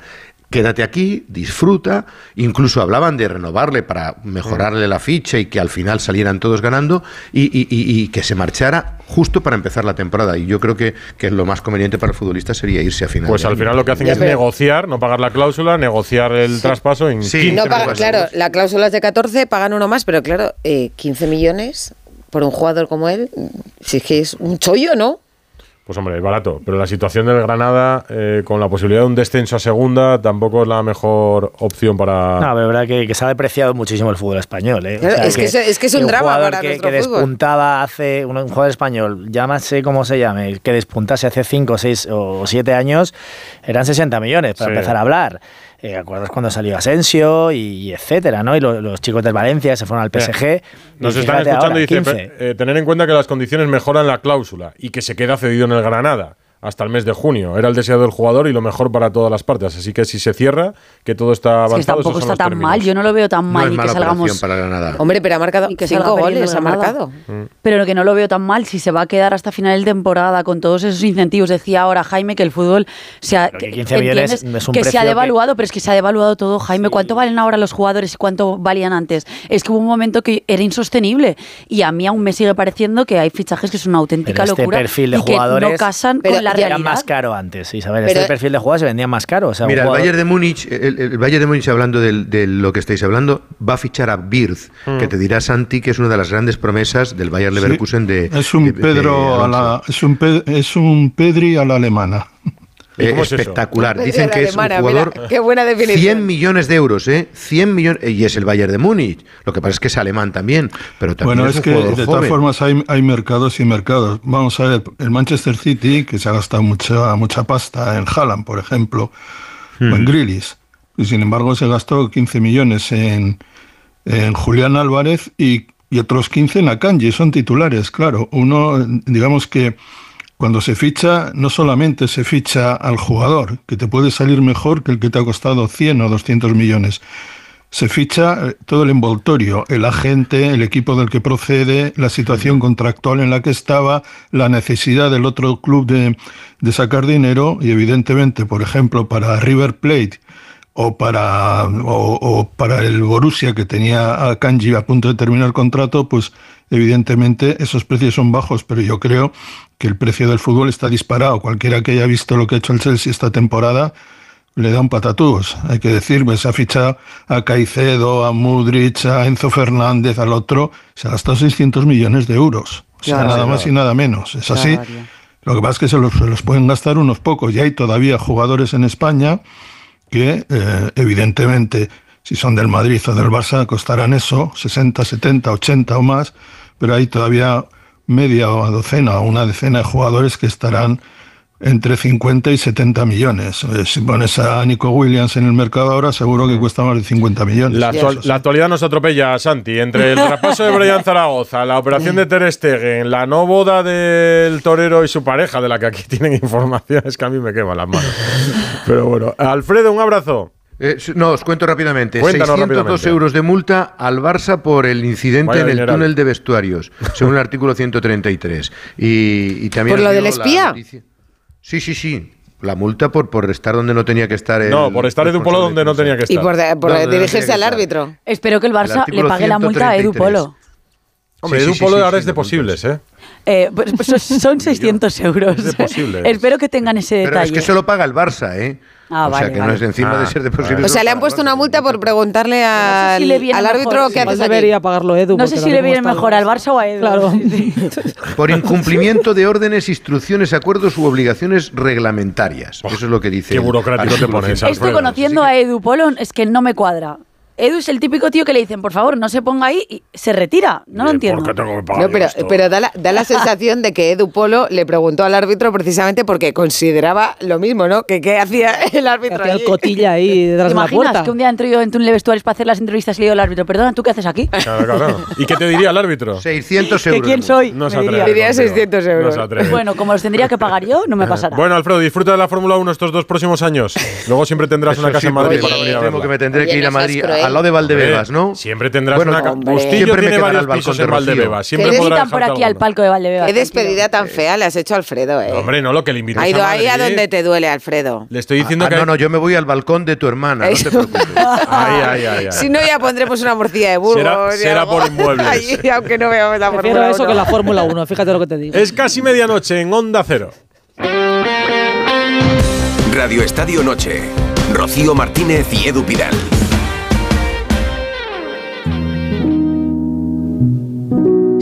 Quédate aquí, disfruta. Incluso hablaban de renovarle para mejorarle la ficha y que al final salieran todos ganando y, y- y- y que se marchara justo para empezar la temporada. Y yo creo que, que lo más conveniente para el futbolista sería irse a final.
Pues al final lo que hacen es negociar, no pagar la cláusula, negociar el traspaso en
Sí.
15
No paga- claro, la cláusula es de 14, pagan uno más, pero claro, eh, 15 millones por un jugador como él, si es que es un chollo, ¿no?
Pues hombre, es barato. Pero la situación del Granada, eh, con la posibilidad de un descenso a segunda, tampoco es la mejor opción para.
No, pero es verdad que, que se ha depreciado muchísimo el fútbol español. ¿eh?
Claro, es que eso- es que es un
un
drama para
que,
nuestro
que
fútbol.
despuntaba hace, un, un jugador español, llámase como se llame, que despuntase hace 5, 6 o 7 años, eran 60 millones para
Sí.
empezar a hablar. Eh, ¿Acuerdas cuando salió Asensio y, y etcétera, ¿no? Y lo- los chicos del Valencia se fueron al PSG.
Nos están escuchando
ahora,
y dice
15.
"Pe- eh, tener en cuenta que las condiciones mejoran la cláusula y que se queda cedido en el Granada hasta el mes de junio. Era el deseo del jugador y lo mejor para todas las partes. Así que si se cierra, que todo está
Es que
avanzado.
tampoco está tan
términos.
mal, yo no lo veo tan
No
mal
es
y que
mala
salgamos...
operación para Granada.
Hombre, pero ha marcado
Y que
cinco goles, ha marcado.
Mm.
Pero que no lo veo tan mal si se va a quedar hasta final de temporada con todos esos incentivos. Decía ahora Jaime que el fútbol se ha,
que 15 millones es un
que se ha
que-
devaluado, pero es que se ha devaluado todo, Jaime. ¿Cuánto valen ahora los jugadores y cuánto valían antes? Es que hubo un momento que era insostenible y a mí aún me sigue pareciendo que hay fichajes que son una auténtica
Pero este
locura
perfil de
y que
jugadores
no casan
Pero
con la
Era
realidad.
más caro antes, Isabel.
Pero-
este perfil de jugadores se vendía más caro. O sea,
Mira, el
jugador-
Bayern de Múnich, el, el Bayern de Múnich, hablando del- de, lo que estáis hablando, va a fichar a Birz, que te dirá Santi que es una de las grandes promesas del Bayern
Sí,
Leverkusen de.
es un
de- de
Pedro a la, es un Pe- es un Pedri a la alemana.
¿Y
Eh,
es
espectacular. Dicen que es un jugador.
mira, qué buena definición.
100 millones de euros, ¿eh? 100 millones. Y es el Bayern de Múnich. Lo que pasa es que es alemán también. Pero también
Bueno,
es,
es
un
que de todas formas hay, hay mercados y mercados. Vamos a ver, el Manchester City, que se ha gastado mucha, mucha pasta en Haaland, por ejemplo, o en Grealish, y sin embargo se gastó 15 millones en, en Julián Álvarez y, y otros 15 en Akanji, son titulares, claro. Uno, digamos que cuando se ficha, no solamente se ficha al jugador, que te puede salir mejor que el que te ha costado 100 o 200 millones, se ficha eh, todo el envoltorio, el agente, el equipo del que procede, la situación contractual en la que estaba, la necesidad del otro club de, de sacar dinero y evidentemente, por ejemplo, para River Plate o para, o, o para el Borussia que tenía a Kanji a punto de terminar el contrato, pues evidentemente esos precios son bajos, pero yo creo que el precio del fútbol está disparado. Cualquiera que haya visto lo que ha hecho el Chelsea esta temporada, le da un patatús, hay que decir, pues se ha fichado a Caicedo, a Mudrich, a Enzo Fernández, al otro, se ha gastado 600 millones de euros, o sea,
Claro.
nada más y nada menos, es así. Lo que pasa es que se los, se los pueden gastar unos pocos, y hay todavía jugadores en España que, eh, evidentemente, si son del Madrid o del Barça, costarán eso, 60, 70, 80 o más, pero hay todavía media o docena o una decena de jugadores que estarán entre 50 y 70 millones. Eh, Si pones a Nico Williams en el mercado ahora, seguro que cuesta más de 50 millones.
La, actual- la actualidad nos atropella, Santi. Entre el traspaso de Brian Zaragoza, la operación de Ter Stegen, la no boda del torero y su pareja, de la que aquí tienen información, es que a mí me queman las manos. Pero bueno, Alfredo, un abrazo.
Eh, no, os cuento rápidamente.
Cuéntanos
602
rápidamente.
euros de multa al Barça por el incidente
Vaya
en el túnel de vestuarios, según el artículo 133. Y, y también
¿Por lo del espía?
Sí, sí, sí. La multa por, por estar donde no tenía que estar. el
No, por estar Edu Polo donde no tenía que
Y
estar.
por, de- por
No, no, no
dirigirse al árbitro.
Espero que el
El
Barça le pague la multa a Edu
133.
Polo.
Hombre,
Sí,
Edu
sí,
Polo
sí,
ahora
sí,
es de posibles, ¿eh?
Eh, pues, pues son 600 euros.
Es de posibles.
Espero que tengan ese
Pero
detalle.
es que se lo paga el Barça, ¿eh?
Ah,
o sea
vale,
que
vale.
no es encima
Ah,
de ser de posible.
O sea, le han puesto una multa por preguntarle al,
si le viene
al árbitro
mejor,
qué
sí.
Haces aquí.
debería pagarlo Edu.
No sé si le viene mejor al Barça o a Edu.
Claro.
Por incumplimiento de órdenes, instrucciones, acuerdos u obligaciones reglamentarias. Eso es lo que dice.
qué burocrático te pones,
100.
Esto conociendo a Edu Polo es que no me cuadra. Edu es el típico tío que le dicen, por favor, no se ponga ahí y se retira. No lo entiendo.
¿Por qué tengo que pagar
No, pero,
esto?
pero da, la, da la sensación de que Edu Polo le preguntó al árbitro precisamente porque consideraba lo mismo, ¿no? Que qué hacía el árbitro
Hacía el cotilla ahí detrás
¿Te
de la
imaginas
puerta.
que un día entro yo en túnel de vestuarios para hacer las entrevistas y le digo al árbitro, perdona, ¿tú qué haces aquí?
Claro, claro. ¿Y qué te diría el árbitro?
600
¿Que
euros.
quién
de multa.
soy?
No se
Me
atreve.
diría.
Diría
contigo.
600 euros.
No se.
Bueno, como los tendría que pagar yo, no me pasará.
Bueno, Alfredo, disfruta de la Fórmula 1 estos dos próximos años. Luego siempre tendrás
Eso
una casa
sí,
en Madrid
porque
para venir a
temo
verla.
que me tendré
Oye,
que ir a Madrid. Al lado de Valdebebas, ¿no?
Siempre tendrás
Bueno,
una
hombre.
Bustillo
Siempre me
tiene varios
balcón
pisos
de
en. Valdebebas. Siempre
le
podrá
invitan por aquí al palco de Valdebebas.
Qué despedida tan fea le has hecho a Alfredo, ¿eh?
Hombre, no, lo que le invites
ha ido
a
ahí a donde te duele, Alfredo.
Le estoy diciendo
Ah,
que...
no, no, yo me voy al balcón de tu hermana, no te preocupes.
Ay, ay, ay, ay.
Si no, ya pondremos una morcilla de Burgos.
Será- por inmuebles.
Allí, aunque no veamos la
Prefiero
Fórmula
eso
1.
que la Fórmula 1, fíjate lo que te digo.
Es casi medianoche en Onda Cero.
Radio Estadio Noche. Rocío Martínez y Edu Pidal.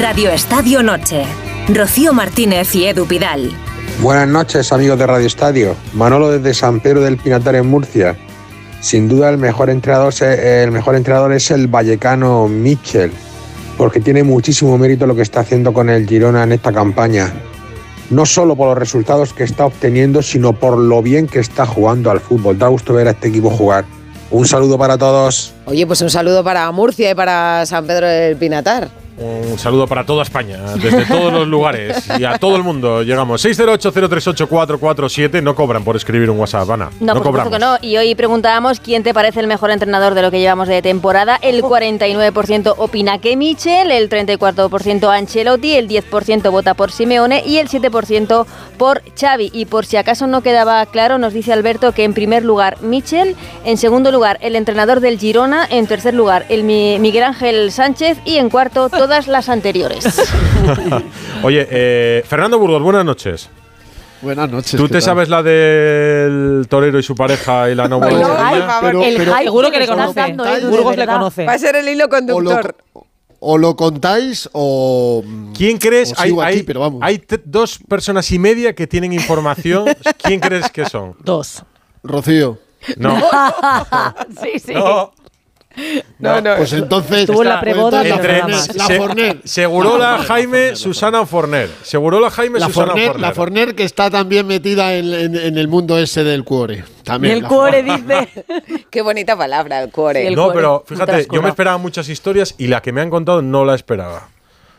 Radio Estadio Noche. Rocío Martínez y Edu Pidal.
Buenas noches amigos de Radio Estadio. Manolo desde San Pedro del Pinatar en Murcia. Sin duda el mejor entrenador, se- el mejor entrenador es el vallecano Michel, porque tiene muchísimo mérito lo que está haciendo con el Girona en esta campaña. No solo por los resultados que está obteniendo, sino por lo bien que está jugando al fútbol. Da gusto ver a este equipo jugar. Un saludo para todos.
Oye, pues un saludo para Murcia y para San Pedro del Pinatar.
Un saludo para toda España, desde todos los lugares y a todo el mundo. Llegamos 608-038-447. No cobran por escribir un WhatsApp, Ana.
No, por supuesto
cobramos.
que no. Y hoy preguntábamos quién te parece el mejor entrenador de lo que llevamos de temporada. El 49% opina que Michel, el 34% Ancelotti, el 10% vota por Simeone y el 7% por Xavi. Y por si acaso no quedaba claro, nos dice Alberto que en primer lugar Michel, en segundo lugar el entrenador del Girona, en tercer lugar el Mi- Miguel Ángel Sánchez y en cuarto todas las anteriores.
Oye, eh, Fernando Burgos, buenas noches.
Buenas noches.
¿Tú
¿qué
te
tal?
sabes la del torero y su pareja y la no
favor.
Pero-
el
pero-
hype
Seguro que le conoce. Burgos le conoce.
Va a ser el hilo
O lo,
conductor.
o lo contáis o.
¿Quién crees?
o
Hay,
aquí,
hay-
pero vamos.
hay dos personas y media que tienen información. ¿Quién crees que son?
Dos.
Rocío.
No.
sí, sí.
No.
No, no. Pues entonces.
Estuvo en la preboda,
Entre-
la Forner, la
se-
Forner.
Segurola Jaime, Susana Forner. Segurola Jaime,
La
Susana
Forner,
Forner.
la Forner que está también metida en, en- en el mundo ese del cuore. También.
el cuore dice.
Qué bonita palabra, el cuore.
Sí, el
no,
cuore.
pero fíjate, yo me esperaba muchas historias y la que me han contado no la esperaba.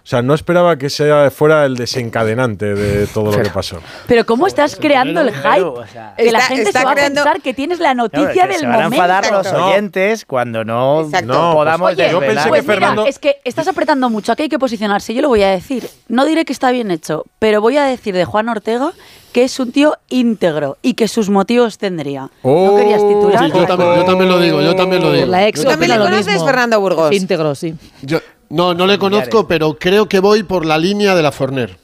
O sea, no esperaba que sea fuera el desencadenante de todo lo que pasó.
Pero ¿cómo estás creando el hype?
Claro, o sea-
que la
Está-
gente
está
se va
creando-
a pensar que tienes la
Claro,
noticia
que
del
se van a
momento.
enfadar los
No.
oyentes cuando no,
Exacto.
no
No,
podamos
Oye,
yo pensé
desvelar.
que
pues mira,
Fernando-
es que estás apretando mucho, aquí hay que posicionarse, yo lo voy a decir. No diré que está bien hecho, pero voy a decir de Juan Ortega que es un tío íntegro y que sus motivos tendría. ¿No querías titular?
Sí, yo, también, yo también lo digo, yo también lo digo.
La ex
Yo
¿También
opina
le
lo
conoces,
mismo.
Fernando Burgos?
Íntegro, sí.
Yo- no, no le conozco, pero creo que voy por la línea de la Forner.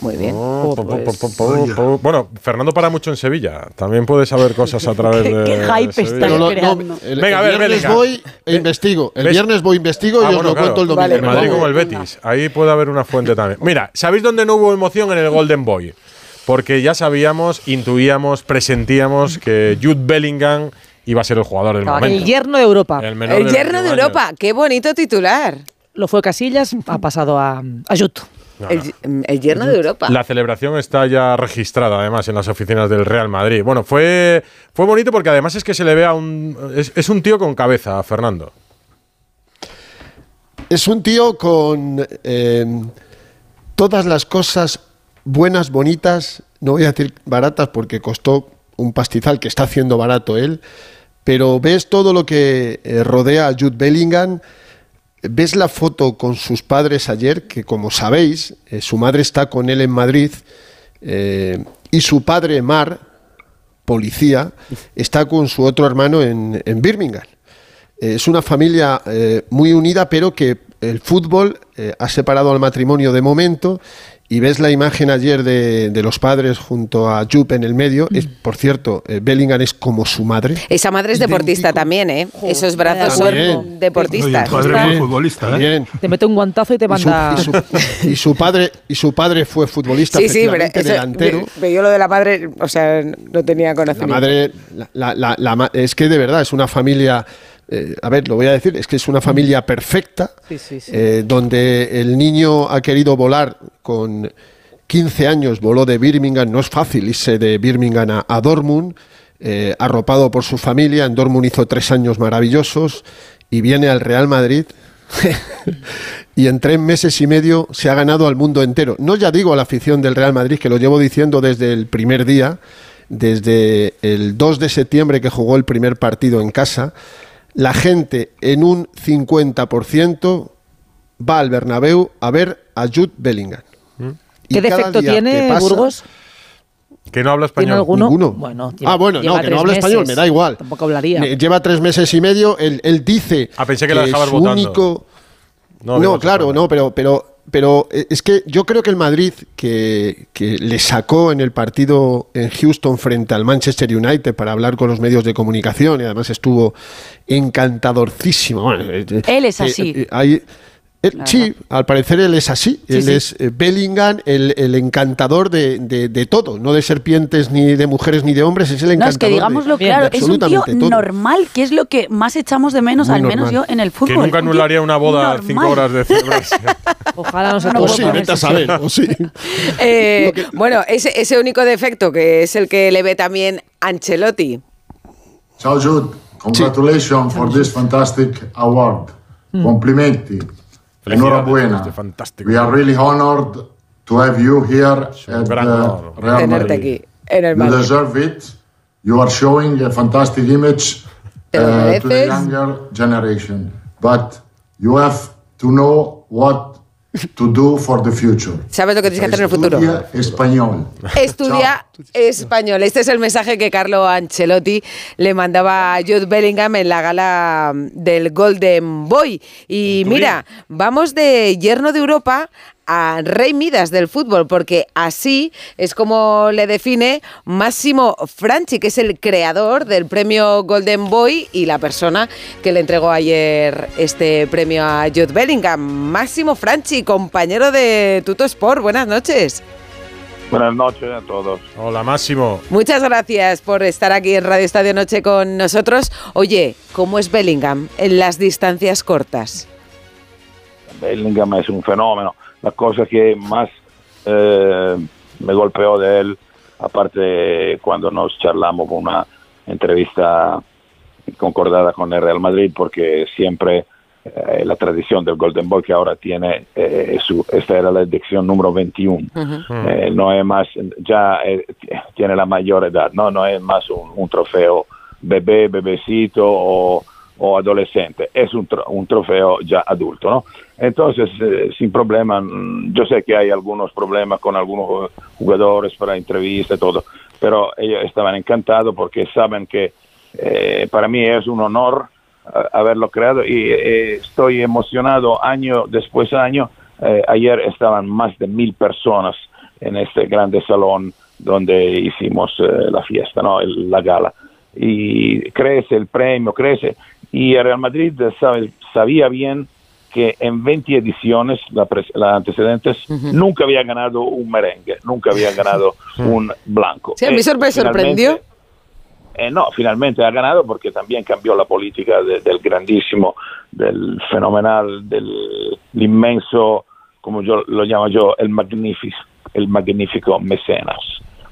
Muy bien.
Oh, po, po, po, po, po. Bueno, Fernando para mucho en Sevilla. También puede saber cosas a través
¿Qué-
de.
qué hype
no,
creando.
el,
Venga, a
el
ver,
viernes voy e investigo. El
¿Ves?
viernes voy investigo y
Ah,
os
bueno,
lo cuento el domingo.
Vale,
Madrid como el Betis. Ahí puede haber una fuente también. Mira, ¿sabéis dónde no hubo emoción en el Golden Boy? Porque ya sabíamos, intuíamos, presentíamos que Jude Bellingham iba a ser el jugador del momento.
El yerno de Europa.
El menor
El
de
yerno de
21 años.
Europa. Qué bonito titular.
Lo fue Casillas, ha pasado a, a.
No,
El, el yerno de Europa.
La celebración está ya registrada, además, en las oficinas del Real Madrid. Bueno, fue, fue bonito porque además es que se le ve a un. Es, es un tío con cabeza, Fernando.
Es un tío con eh, todas las cosas buenas, bonitas, no voy a decir baratas porque costó un pastizal que está haciendo barato él, pero ves todo lo que eh, rodea a Jude Bellingham, ves la foto con sus padres ayer, que como sabéis, eh, su madre está con él en Madrid, eh, y su padre, Mar, policía, está con su otro hermano en, en Birmingham. Eh, es una familia muy unida, pero que el fútbol ha separado al matrimonio de momento. Y ves la imagen ayer de, de los padres junto a Jupp en el medio. Es, por cierto, eh, Bellingham es como su madre.
Esa madre es deportista también, ¿eh? Esos brazos
También.
son deportistas.
Oye, padre fue futbolista, ¿eh?
Bien.
Te mete un guantazo y te
Y su,
manda.
y su- y su padre y su padre fue futbolista
Sí, sí, pero, eso-
delantero
pero yo lo de la madre, o sea, no tenía
La
conocimiento.
madre, la- la- la- la ma- es que de verdad es una familia, eh, a ver, lo voy a decir, es que es una familia perfecta,
Sí, sí, sí.
eh, donde el niño ha querido volar con 15 años, voló de Birmingham, no es fácil irse de Birmingham a, a Dortmund, eh, arropado por su familia, en Dortmund hizo tres años maravillosos y viene al Real Madrid. y en tres meses y medio se ha ganado al mundo entero. No ya digo a la afición del Real Madrid, que lo llevo diciendo desde el primer día, desde el 2 de septiembre que jugó el primer partido en casa, la gente en un 50% va al Bernabéu a ver a Jude Bellingham. Y
¿Qué defecto tiene
que pasa-
Burgos?
Que no habla
¿Tiene
español.
alguno?
Ninguno.
Bueno,
ah, bueno, no, que no habla español, me da igual.
Tampoco hablaría.
Lleva tres meses y medio, él, él dice
Ah, pensé que la dejabas
su
votando.
único...
No,
No, claro, no, pero, pero, pero eh, es que yo creo que el Madrid, que, que le sacó en el partido en Houston frente al Manchester United para hablar con los medios de comunicación y además estuvo encantadorcísimo. Bueno, eh, eh,
Él es
eh,
así.
eh, hay- él-
La
sí, al parecer él es así.
Sí,
él
sí.
es eh, Bellingham, el, el encantador de, de- de todo, no de serpientes, ni de mujeres, ni de hombres, es el
No,
encantador.
es que digámoslo
de,
claro, es un tío
todo.
normal, que es lo que más echamos de menos,
Muy
al menos
normal.
yo, en el fútbol.
Que nunca anularía una boda
normal.
cinco horas de celebrarse.
Ojalá no se
No,
O
no,
sí,
no,
vete a
eso
saber, o sí.
Eh, bueno, ese, ese único defecto que es el que le ve también Ancelotti.
Ciao Jude, congratulations for this fantastic award. Complimenti. Enhorabuena.
fantástico.
We are really honored to have you here at
gran
the. Real
Tenerte
Madrid.
aquí en el
You deserve it. You are showing a fantastic image uh, to the younger generation. But you have to know what to do for the future.
¿Sabes lo que tienes que hacer en el futuro?
Estudia español.
Estudia español. Este es el mensaje que Carlo Ancelotti le mandaba a Jude Bellingham en la gala del Golden Boy. Y mira, vamos de yerno de Europa a Rey Midas del fútbol, porque así es como le define Máximo Franchi, que es el creador del premio Golden Boy y la persona que le entregó ayer este premio a Jude Bellingham. Máximo Franchi, compañero de Tuto Sport, buenas noches.
Buenas noches a todos.
Hola, Máximo.
Muchas gracias por estar aquí en Radio Estadio Noche con nosotros. Oye, ¿cómo es Bellingham en las distancias cortas?
Bellingham es un fenómeno. La cosa que más eh, me golpeó de él, aparte cuando nos charlamos con una entrevista concordada con el Real Madrid, porque siempre eh, la tradición del Golden Boy que ahora tiene, eh, su, esta era la edición número 21, Eh, no es más, ya eh, tiene la mayor edad, no, no es más un, un trofeo bebé, bebecito o, o adolescente, es un, tro- un trofeo ya adulto, ¿no? Entonces, eh, sin problema, mm, yo sé que hay algunos problemas con algunos jugadores para entrevista y todo, pero ellos estaban encantados porque saben que eh, para mí es un honor a- haberlo creado y eh, estoy emocionado año después año. Eh, ayer estaban más de mil personas en este grande salón donde hicimos eh, la fiesta, ¿no? La gala. Y crece el premio, crece. Y el Real Madrid sabe- sabía bien que en 20 ediciones, la, pres- la antecedentes, nunca había ganado un merengue, nunca había ganado un blanco.
Sí, a mí
Eh,
me sorprendió.
eh, no, finalmente ha ganado porque también cambió la política de- del grandísimo, del fenomenal, del inmenso, como yo lo llamo yo, el magnífico, el magnífico mecenas.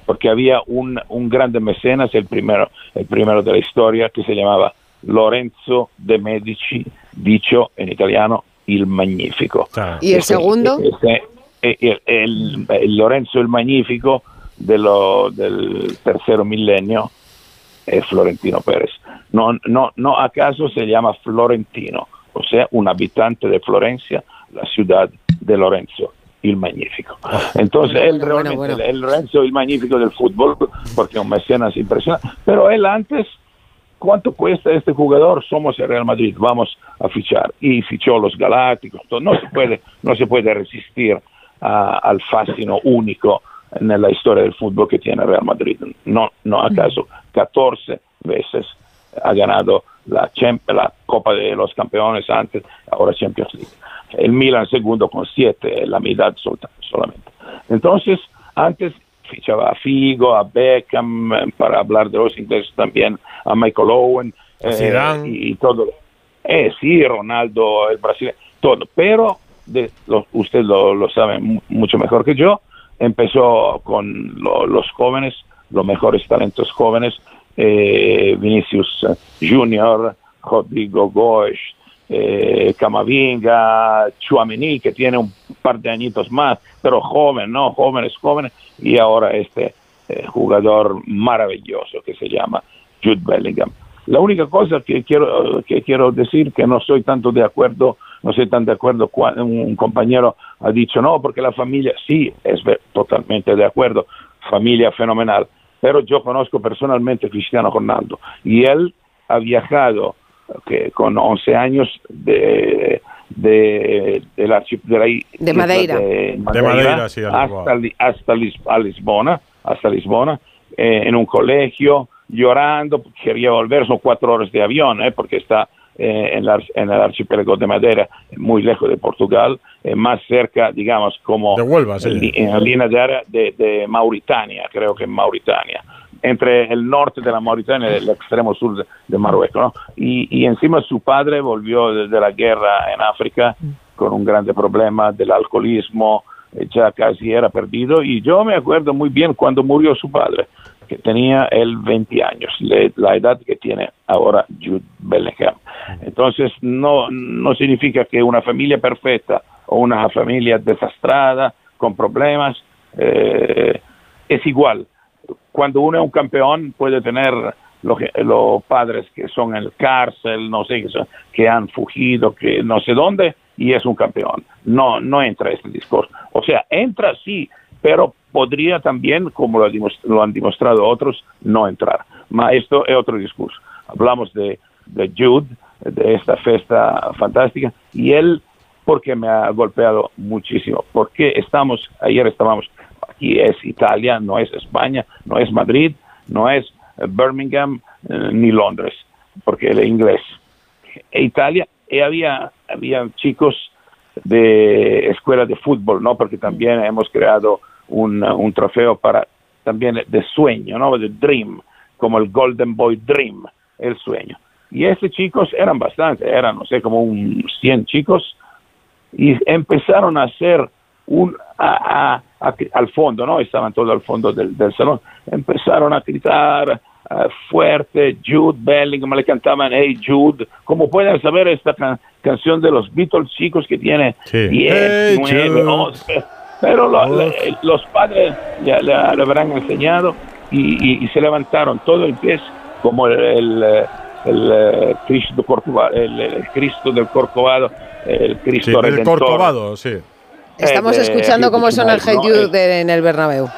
Porque había un, un grande mecenas, el primero, el primero de la historia, que se llamaba Lorenzo de Medici, dicho en italiano il Magnifico.
¿Y el segundo?
Este, eh, el, el- el Lorenzo el de lo- del tercero milenio es Florentino Pérez. No, no, no acaso se llama Florentino, o sea, un habitante de Florencia, la ciudad de Lorenzo el Magnífico. Entonces, él realmente, el- el Lorenzo el Magnífico del fútbol, porque es un mecenas impresionante, pero él antes ¿Cuánto cuesta este jugador? Somos el Real Madrid, vamos a fichar. Y fichó los Galácticos. No se puede, no se puede resistir a- al fascino único en la historia del fútbol que tiene Real Madrid. No, no acaso 14 veces ha ganado la, la Copa de los Campeones antes, ahora Champions League. El Milan segundo con siete, la mitad solamente. Entonces, antes fichaba a Figo, a Beckham, eh, para hablar de los ingleses también, a Michael Owen,
A
eh, y, y todo. Eh, sí, Ronaldo, el Brasil, todo. Pero de, lo- usted lo, lo sabe mu- mucho mejor que yo. Empezó con lo- los jóvenes, los mejores talentos jóvenes, eh, Vinicius Junior, Rodrigo Goes, eh, Camavinga, Chuamení, que tiene un par de añitos más, pero joven, ¿no? Jóvenes, jóvenes, y ahora este eh, jugador maravilloso que se llama Jude Bellingham. La única cosa que quiero, que quiero decir que no estoy tanto de acuerdo, no estoy tan de acuerdo cuando un compañero ha dicho no, porque la familia, sí, es totalmente de acuerdo, familia fenomenal, pero yo conozco personalmente a Cristiano Ronaldo y él ha viajado que con 11 años de, de, de la, de la i-
De Madeira.
de
De Madeira, sí,
hasta, hasta Lis- a Lisbona, hasta Lisbona, eh, en un colegio, llorando, quería volver, son cuatro horas de avión, eh, porque está eh, en, la- en el archipiélago de Madeira, muy lejos de Portugal, eh, más cerca, digamos, como
De Huelva, sí.
en, la línea de, área de, de Mauritania, creo que en Mauritania, entre el norte de la Mauritania y el extremo sur de, Marruecos, ¿no? Y, encima su padre volvió desde la guerra en África con un grande problema del alcoholismo, eh, ya casi era perdido, y yo me acuerdo muy bien cuando murió su padre, que tenía él 20 años, la edad que tiene ahora Jude Bellingham. Entonces, no, no significa que una familia perfecta o una familia desastrada, con problemas, eh, es igual. Cuando uno es un campeón puede tener los padres que son en el cárcel, no sé, que, son- que han fugido, que no sé dónde, y es un campeón. No, no entra este discurso. O sea, entra sí, pero podría también, como lo, lo han demostrado otros, no entrar. Ma esto es otro discurso. Hablamos de, de Jude, de esta fiesta fantástica, y él porque me ha golpeado muchísimo. Porque estamos, ayer estábamos, aquí es Italia, no es España, no es Madrid, no es eh, Birmingham eh, ni Londres, porque el inglés. E Italia, y había, había chicos de escuela de fútbol, ¿no? Porque también hemos creado un, un trofeo para también de sueño, ¿no? De dream, como el Golden Boy Dream, el sueño. Y esos chicos eran bastante, eran, no sé, como un 100 chicos, y empezaron a hacer un, a- al fondo, ¿no? Estaban todos al fondo del, del salón, empezaron a gritar ah, fuerte, Jude Bellingham, le cantaban Hey Jude, como pueden saber esta can- canción de los Beatles chicos que tiene
Sí.
10,
Hey,
9,
Jude.
11, pero lo- lo- los padres ya le, le habrán enseñado y, y- y se levantaron todo el pie como el, el, eh, el, eh, Cristo Corcovado, el, Cristo del Corcovado, el
Sí,
Cristo
el
Redentor.
Corcovado, sí.
Estamos
Eh,
escuchando cómo suena el Hey
¿no?
En el Bernabéu.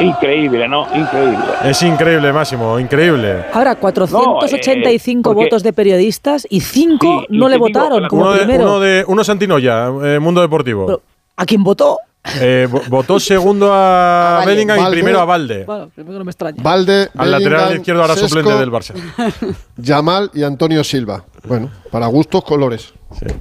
Increíble, ¿no? Increíble.
Es increíble, Máximo, increíble.
Ahora, 485
porque-
votos de periodistas y 5
y
no le
digo,
votaron como
Uno de,
primero.
uno de uno Santinoya, eh, Mundo Deportivo.
¿A quién votó?
Eh, vo- votó segundo a,
Valde.
Bellingham y primero a Valde.
Bueno, primero no me extraña.
Valde,
Al lateral izquierdo ahora
Sesco,
suplente del Barça.
Yamal y Antonio Silva. Bueno, para gustos colores.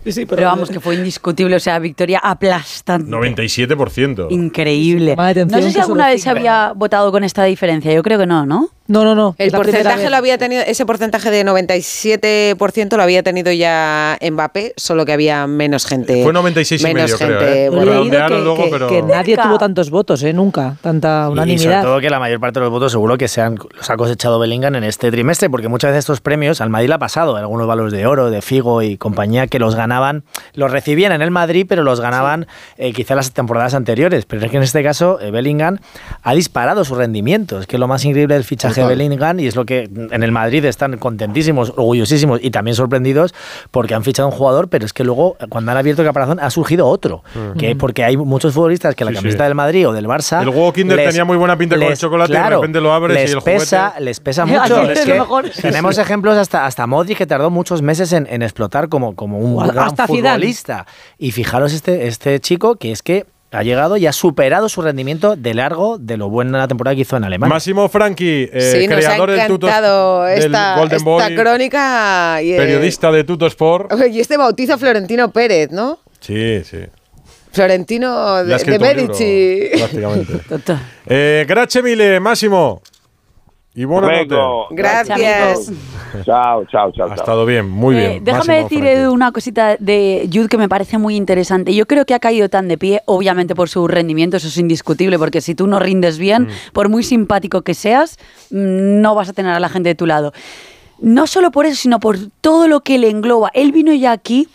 Sí, sí,
Pero vamos, que fue indiscutible, o sea, victoria aplastante.
97%.
Increíble. No sé si alguna vez se había votado con esta diferencia. Yo creo que no, ¿no?
No, no, no.
El porcentaje lo había tenido, ese porcentaje de 97% lo había tenido ya Mbappé, solo que había menos gente.
Fue 96 y
menos
medio, creo,
gente.
¿eh?
He
bueno,
que,
luego,
que-
pero-
que nadie tuvo tantos votos, ¿eh? Nunca. Tanta
Y sobre
unanimidad.
todo que la mayor parte de los votos seguro que se han, los ha cosechado Bellingham en este trimestre, porque muchas veces estos premios al Madrid le ha pasado, algunos valores de oro, de Figo y compañía, que los ganaban, los recibían en el Madrid, pero los ganaban eh, quizá las temporadas anteriores. Pero es que en este caso eh, Bellingham ha disparado su rendimiento. Es que lo más increíble del fichaje de
Total.
Bellingham, y es lo que en el Madrid están contentísimos, orgullosísimos y también sorprendidos porque han fichado un jugador, pero es que luego cuando han abierto el caparazón ha surgido otro. Que porque hay muchos futbolistas que la
Sí,
camiseta
sí.
del Madrid o del Barça.
El huevo Kinder
les-
tenía muy buena pinta con el
les-
chocolate y de
claro,
repente lo abres y
les
el juguete-
pesa, les pesa mucho.
es
que.
Sí,
tenemos ejemplos hasta, hasta Modric que tardó muchos meses en, en explotar como, como un
O
gran
hasta Zidane.
futbolista. Y fijaros este, este chico que es que ha llegado y ha superado su rendimiento de largo de lo buena la temporada que hizo en Alemania.
Máximo Franchi, eh,
sí, nos ha
creador del Tuto
encantado
del
esta,
Golden
esta
Boy,
crónica. Y, eh,
periodista de Tuto Sport.
oye, Y este bautizo a Florentino Pérez, ¿no?
Sí, sí.
Florentino de, de
libro,
Medici.
prácticamente. Eh, grazie mille, Máximo. Y noche.
Gracias.
Chao, chao, chao.
Ha
chao.
estado bien, muy
Eh,
bien.
déjame
Máximo
decir. Edu, una cosita de Jude que me parece muy interesante. Yo creo que ha caído tan de pie, obviamente por su rendimiento, eso es indiscutible, porque si tú no rindes bien, por muy simpático que seas, mm, no vas a tener a la gente de tu lado. No solo por eso, sino por todo lo que le engloba. Él vino ya aquí,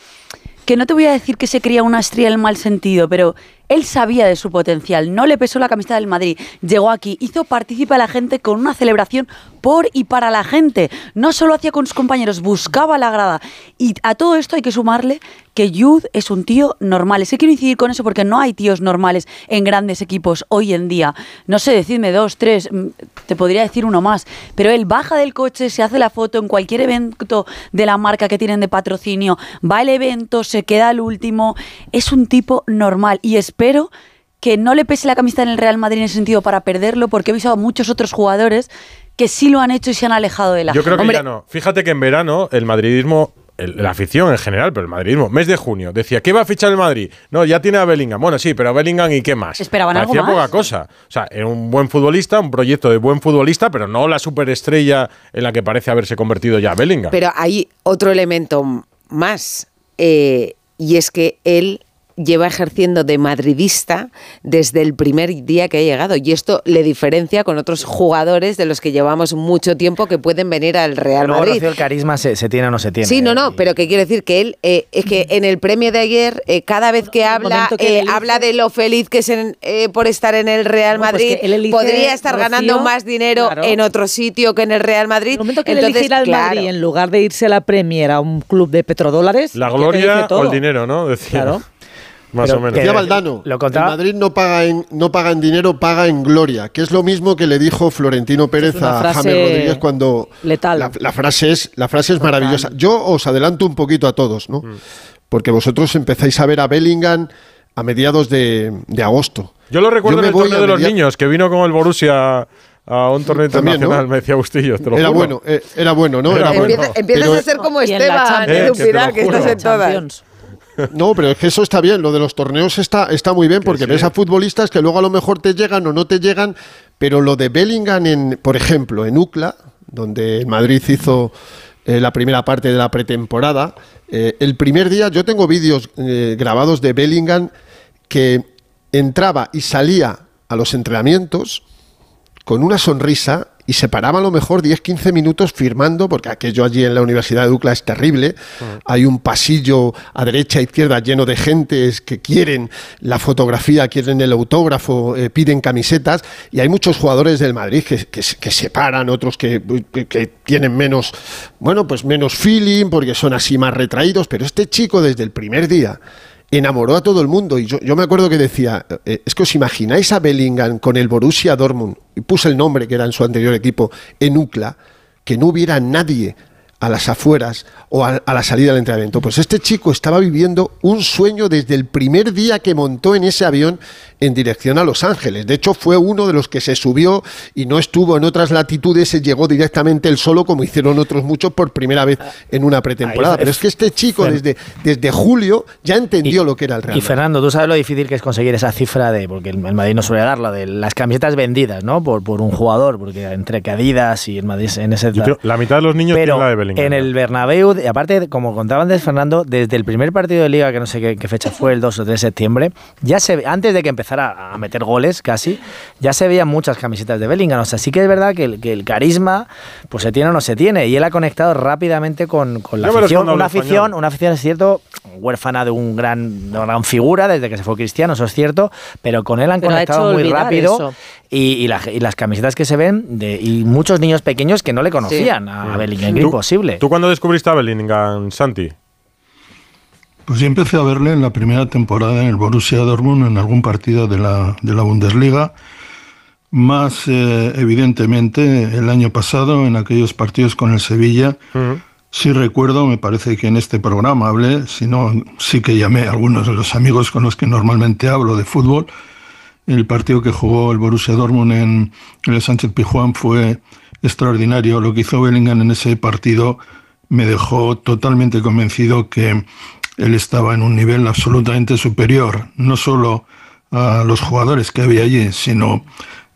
que no te voy a decir que se cría una estrella en el mal sentido, pero él sabía de su potencial, no le pesó la camiseta del Madrid, llegó aquí, hizo partícipe a la gente con una celebración por y para la gente, no solo hacía con sus compañeros, buscaba la grada. Y a todo esto hay que sumarle que Jude es un tío normal. Es que quiero incidir con eso porque no hay tíos normales en grandes equipos hoy en día. No sé, decidme dos, tres, mm, te podría decir uno más, pero él baja del coche, se hace la foto en cualquier evento de la marca que tienen de patrocinio, va al evento, se queda al último, es un tipo normal y espero que no le pese la camiseta en el Real Madrid en ese sentido para perderlo porque he visto a muchos otros jugadores que sí lo han hecho y se han alejado de la
Yo creo que
Hombre.
ya no. Fíjate que en verano el madridismo, el- la afición en general, pero el madridismo, mes de junio, decía, ¿qué va a fichar el Madrid? No, ya tiene a Bellingham. Bueno, sí, pero a Bellingham y qué más.
¿Esperaban algo
Parecía
más?
poca cosa. O sea, era un buen futbolista, un proyecto de buen futbolista, pero no la superestrella en la que parece haberse convertido ya Bellingham.
Pero hay otro elemento más, eh, y es que él lleva ejerciendo de madridista desde el primer día que ha llegado y esto le diferencia con otros jugadores de los que llevamos mucho tiempo que pueden venir al Real Madrid.
Rocío, el carisma se, se tiene o no se tiene.
Sí, no, no, pero que quiero decir que él, eh, es que en el premio de ayer, eh, cada vez que habla,
que
eh, habla de lo feliz que es en- eh, por estar en el Real
Bueno, pues
Madrid, podría estar
Rocío,
ganando más dinero
claro.
en otro sitio que en el Real Madrid.
En el momento que él
Entonces,
elige ir al
claro,
Madrid, en lugar de irse a la Premier a un club de petrodólares,
la gloria o el dinero, ¿no? Decía.
Claro.
Más
Pero
o menos.
que-
Valdano,
Lo
el Madrid no paga, en, no paga en dinero, paga en gloria, que es lo mismo que le dijo Florentino Pérez a James Rodríguez cuando...
letal.
La, la frase es, la frase es maravillosa. Yo os adelanto un poquito a todos, ¿no? porque vosotros empezáis a ver a Bellingham a mediados de, de agosto.
Yo lo recuerdo
Yo
en el torneo de los niños, que vino con el Borussia a un torneo
También,
internacional,
¿no?
me decía Bustillo, te lo
Era
juro.
bueno, eh, era bueno, ¿no?
Era
Era bueno.
Empieza- empiezas
Pero-
a ser como Esteban,
Eh, que
que estás en todas.
No, pero es que eso está bien, lo de los torneos está, está muy bien, porque ves a futbolistas que luego a lo mejor te llegan o no te llegan, pero lo de Bellingham, en, por ejemplo, en UCLA, donde el Madrid hizo eh, la primera parte de la pretemporada, eh, el primer día yo tengo vídeos eh, grabados de Bellingham que entraba y salía a los entrenamientos con una sonrisa y se paraba a lo mejor 10-15 minutos firmando, porque aquello allí en la Universidad de Ducla es terrible. Hay un pasillo a derecha e izquierda lleno de gentes que quieren la fotografía, quieren el autógrafo, eh, piden camisetas. Y hay muchos jugadores del Madrid que, que, se- que se paran, otros que, que- tienen menos, bueno, pues menos feeling, porque son así más retraídos. Pero este chico desde el primer día enamoró a todo el mundo. Y yo, yo me acuerdo que decía, eh, es que os imagináis a Bellingham con el Borussia Dortmund, puse el nombre que era en su anterior equipo, en UCLA, que no hubiera nadie a las afueras o a, a la salida del entrenamiento. Pues este chico estaba viviendo un sueño desde el primer día que montó en ese avión en dirección a Los Ángeles. De hecho, fue uno de los que se subió y no estuvo en otras latitudes, se llegó directamente él solo, como hicieron otros muchos por primera vez en una pretemporada. Pero es que este chico desde, desde julio ya entendió lo que era el Real
Y. Fernando, tú sabes lo difícil que es conseguir esa cifra de, porque el Madrid no suele darla, de las camisetas vendidas, ¿no? Por, por un jugador, porque entre que Adidas y el Madrid en ese...
Creo- la mitad de los niños
Pero
tienen la de Bellingham.
en el Bernabéu, y aparte, como contaba antes Fernando, desde el primer partido de Liga, que no sé qué, qué fecha fue, el 2 o 3 de septiembre, ya se ve- antes de que empezara a meter goles casi, ya se veían muchas camisetas de Bellingham. O sea, sí que es verdad que el, que el carisma, pues se tiene o no se tiene, y él ha conectado rápidamente con, con la afición. Una afición,
español.
una afición, es cierto, huérfana de un gran, de una gran figura desde que se fue cristiano, eso es cierto, pero con él han
Pero ha
conectado
hecho
muy rápido.
eso.
Y, y la- y las camisetas que se ven, de, y muchos niños pequeños que no le conocían a, a Bellingham, que era
¿Tú-
imposible.
¿Tú cuándo descubriste a Bellingham, Santi?
Pues yo empecé a verle en la primera temporada en el Borussia Dortmund en algún partido de la, de la Bundesliga. Más eh, evidentemente el año pasado en aquellos partidos con el Sevilla. Sí recuerdo, me parece que en este programa hablé, si no, sí que llamé a algunos de los amigos con los que normalmente hablo de fútbol. El partido que jugó el Borussia Dortmund en el Sánchez Pijuán fue extraordinario. Lo que hizo Bellingham en ese partido me dejó totalmente convencido que él estaba en un nivel absolutamente superior, no solo a los jugadores que había allí, sino,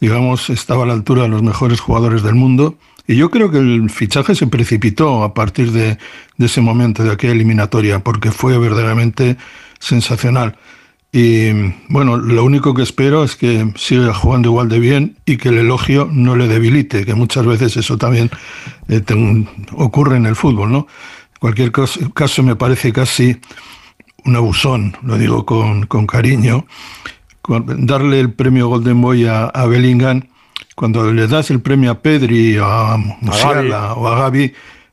digamos, estaba a la altura de los mejores jugadores del mundo. Y yo creo que el fichaje se precipitó a partir de, ese momento, de aquella eliminatoria, porque fue verdaderamente sensacional. Y bueno, lo único que espero es que siga jugando igual de bien y que el elogio no le debilite, que muchas veces eso también eh, ocurre en el fútbol, ¿no? Cualquier caso, me parece casi un abusón, lo digo con, con cariño, darle el premio Golden Boy a, a Bellingham, cuando le das el premio a Pedri, a Musiala o a Gaby,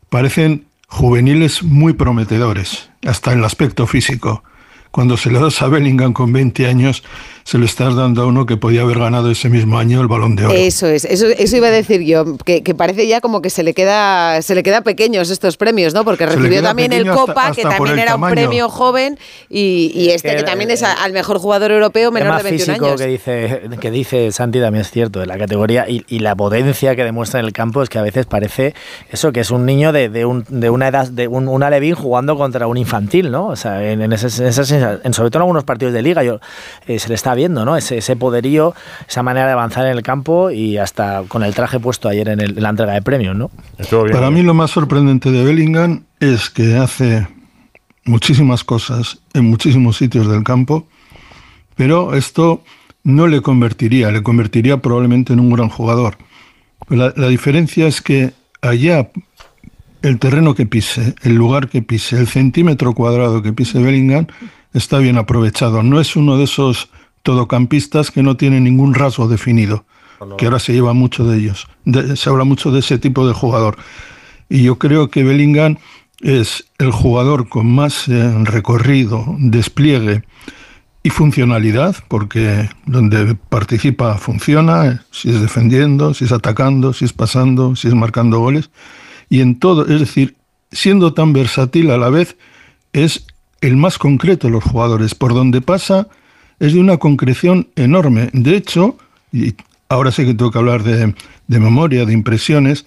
parecen juveniles muy prometedores, hasta en el aspecto físico. Cuando se le das a Bellingham con 20 años, se le estás dando a uno que podía haber ganado ese mismo año el balón de oro.
Eso es, eso, eso iba a decir yo, que, que parece ya como que se le queda se le queda pequeños estos premios, ¿no? Porque recibió también el
hasta-
Copa, que
hasta por
también era un
tamaño.
premio joven, y, y este que,
que,
también
eh,
es al mejor jugador europeo menor
más
de 21
físico
años.
que dice, que dice Santi también es cierto, de la categoría y, y la potencia que demuestra en el campo es que a veces parece eso, que es un niño de, de, un- de una edad, de un, un alevín jugando contra un infantil, ¿no? O sea, en, en ese, en en sobre todo en algunos partidos de liga yo, eh, se le está viendo, ¿no? Ese, ese poderío, esa manera de avanzar en el campo y hasta con el traje puesto ayer en, el- en la entrega de premios, ¿no?
Para mí lo más sorprendente de Bellingham es que hace muchísimas cosas en muchísimos sitios del campo, pero esto no le convertiría, le convertiría probablemente en un gran jugador. La, la diferencia es que allá el terreno que pise, el lugar que pise, el centímetro cuadrado que pise Bellingham está bien aprovechado. No es uno de esos todocampistas que no tiene ningún rasgo definido, que ahora se lleva mucho de ellos. De- se habla mucho de ese tipo de jugador. Y yo creo que Bellingham es el jugador con más eh, recorrido, despliegue y funcionalidad, porque donde participa funciona, eh, si es defendiendo, si es atacando, si es pasando, si es marcando goles. Y en todo, es decir, siendo tan versátil a la vez, es el más concreto de los jugadores. Por donde pasa es de una concreción enorme. De hecho, y ahora sé que tengo que hablar de, de memoria, de impresiones,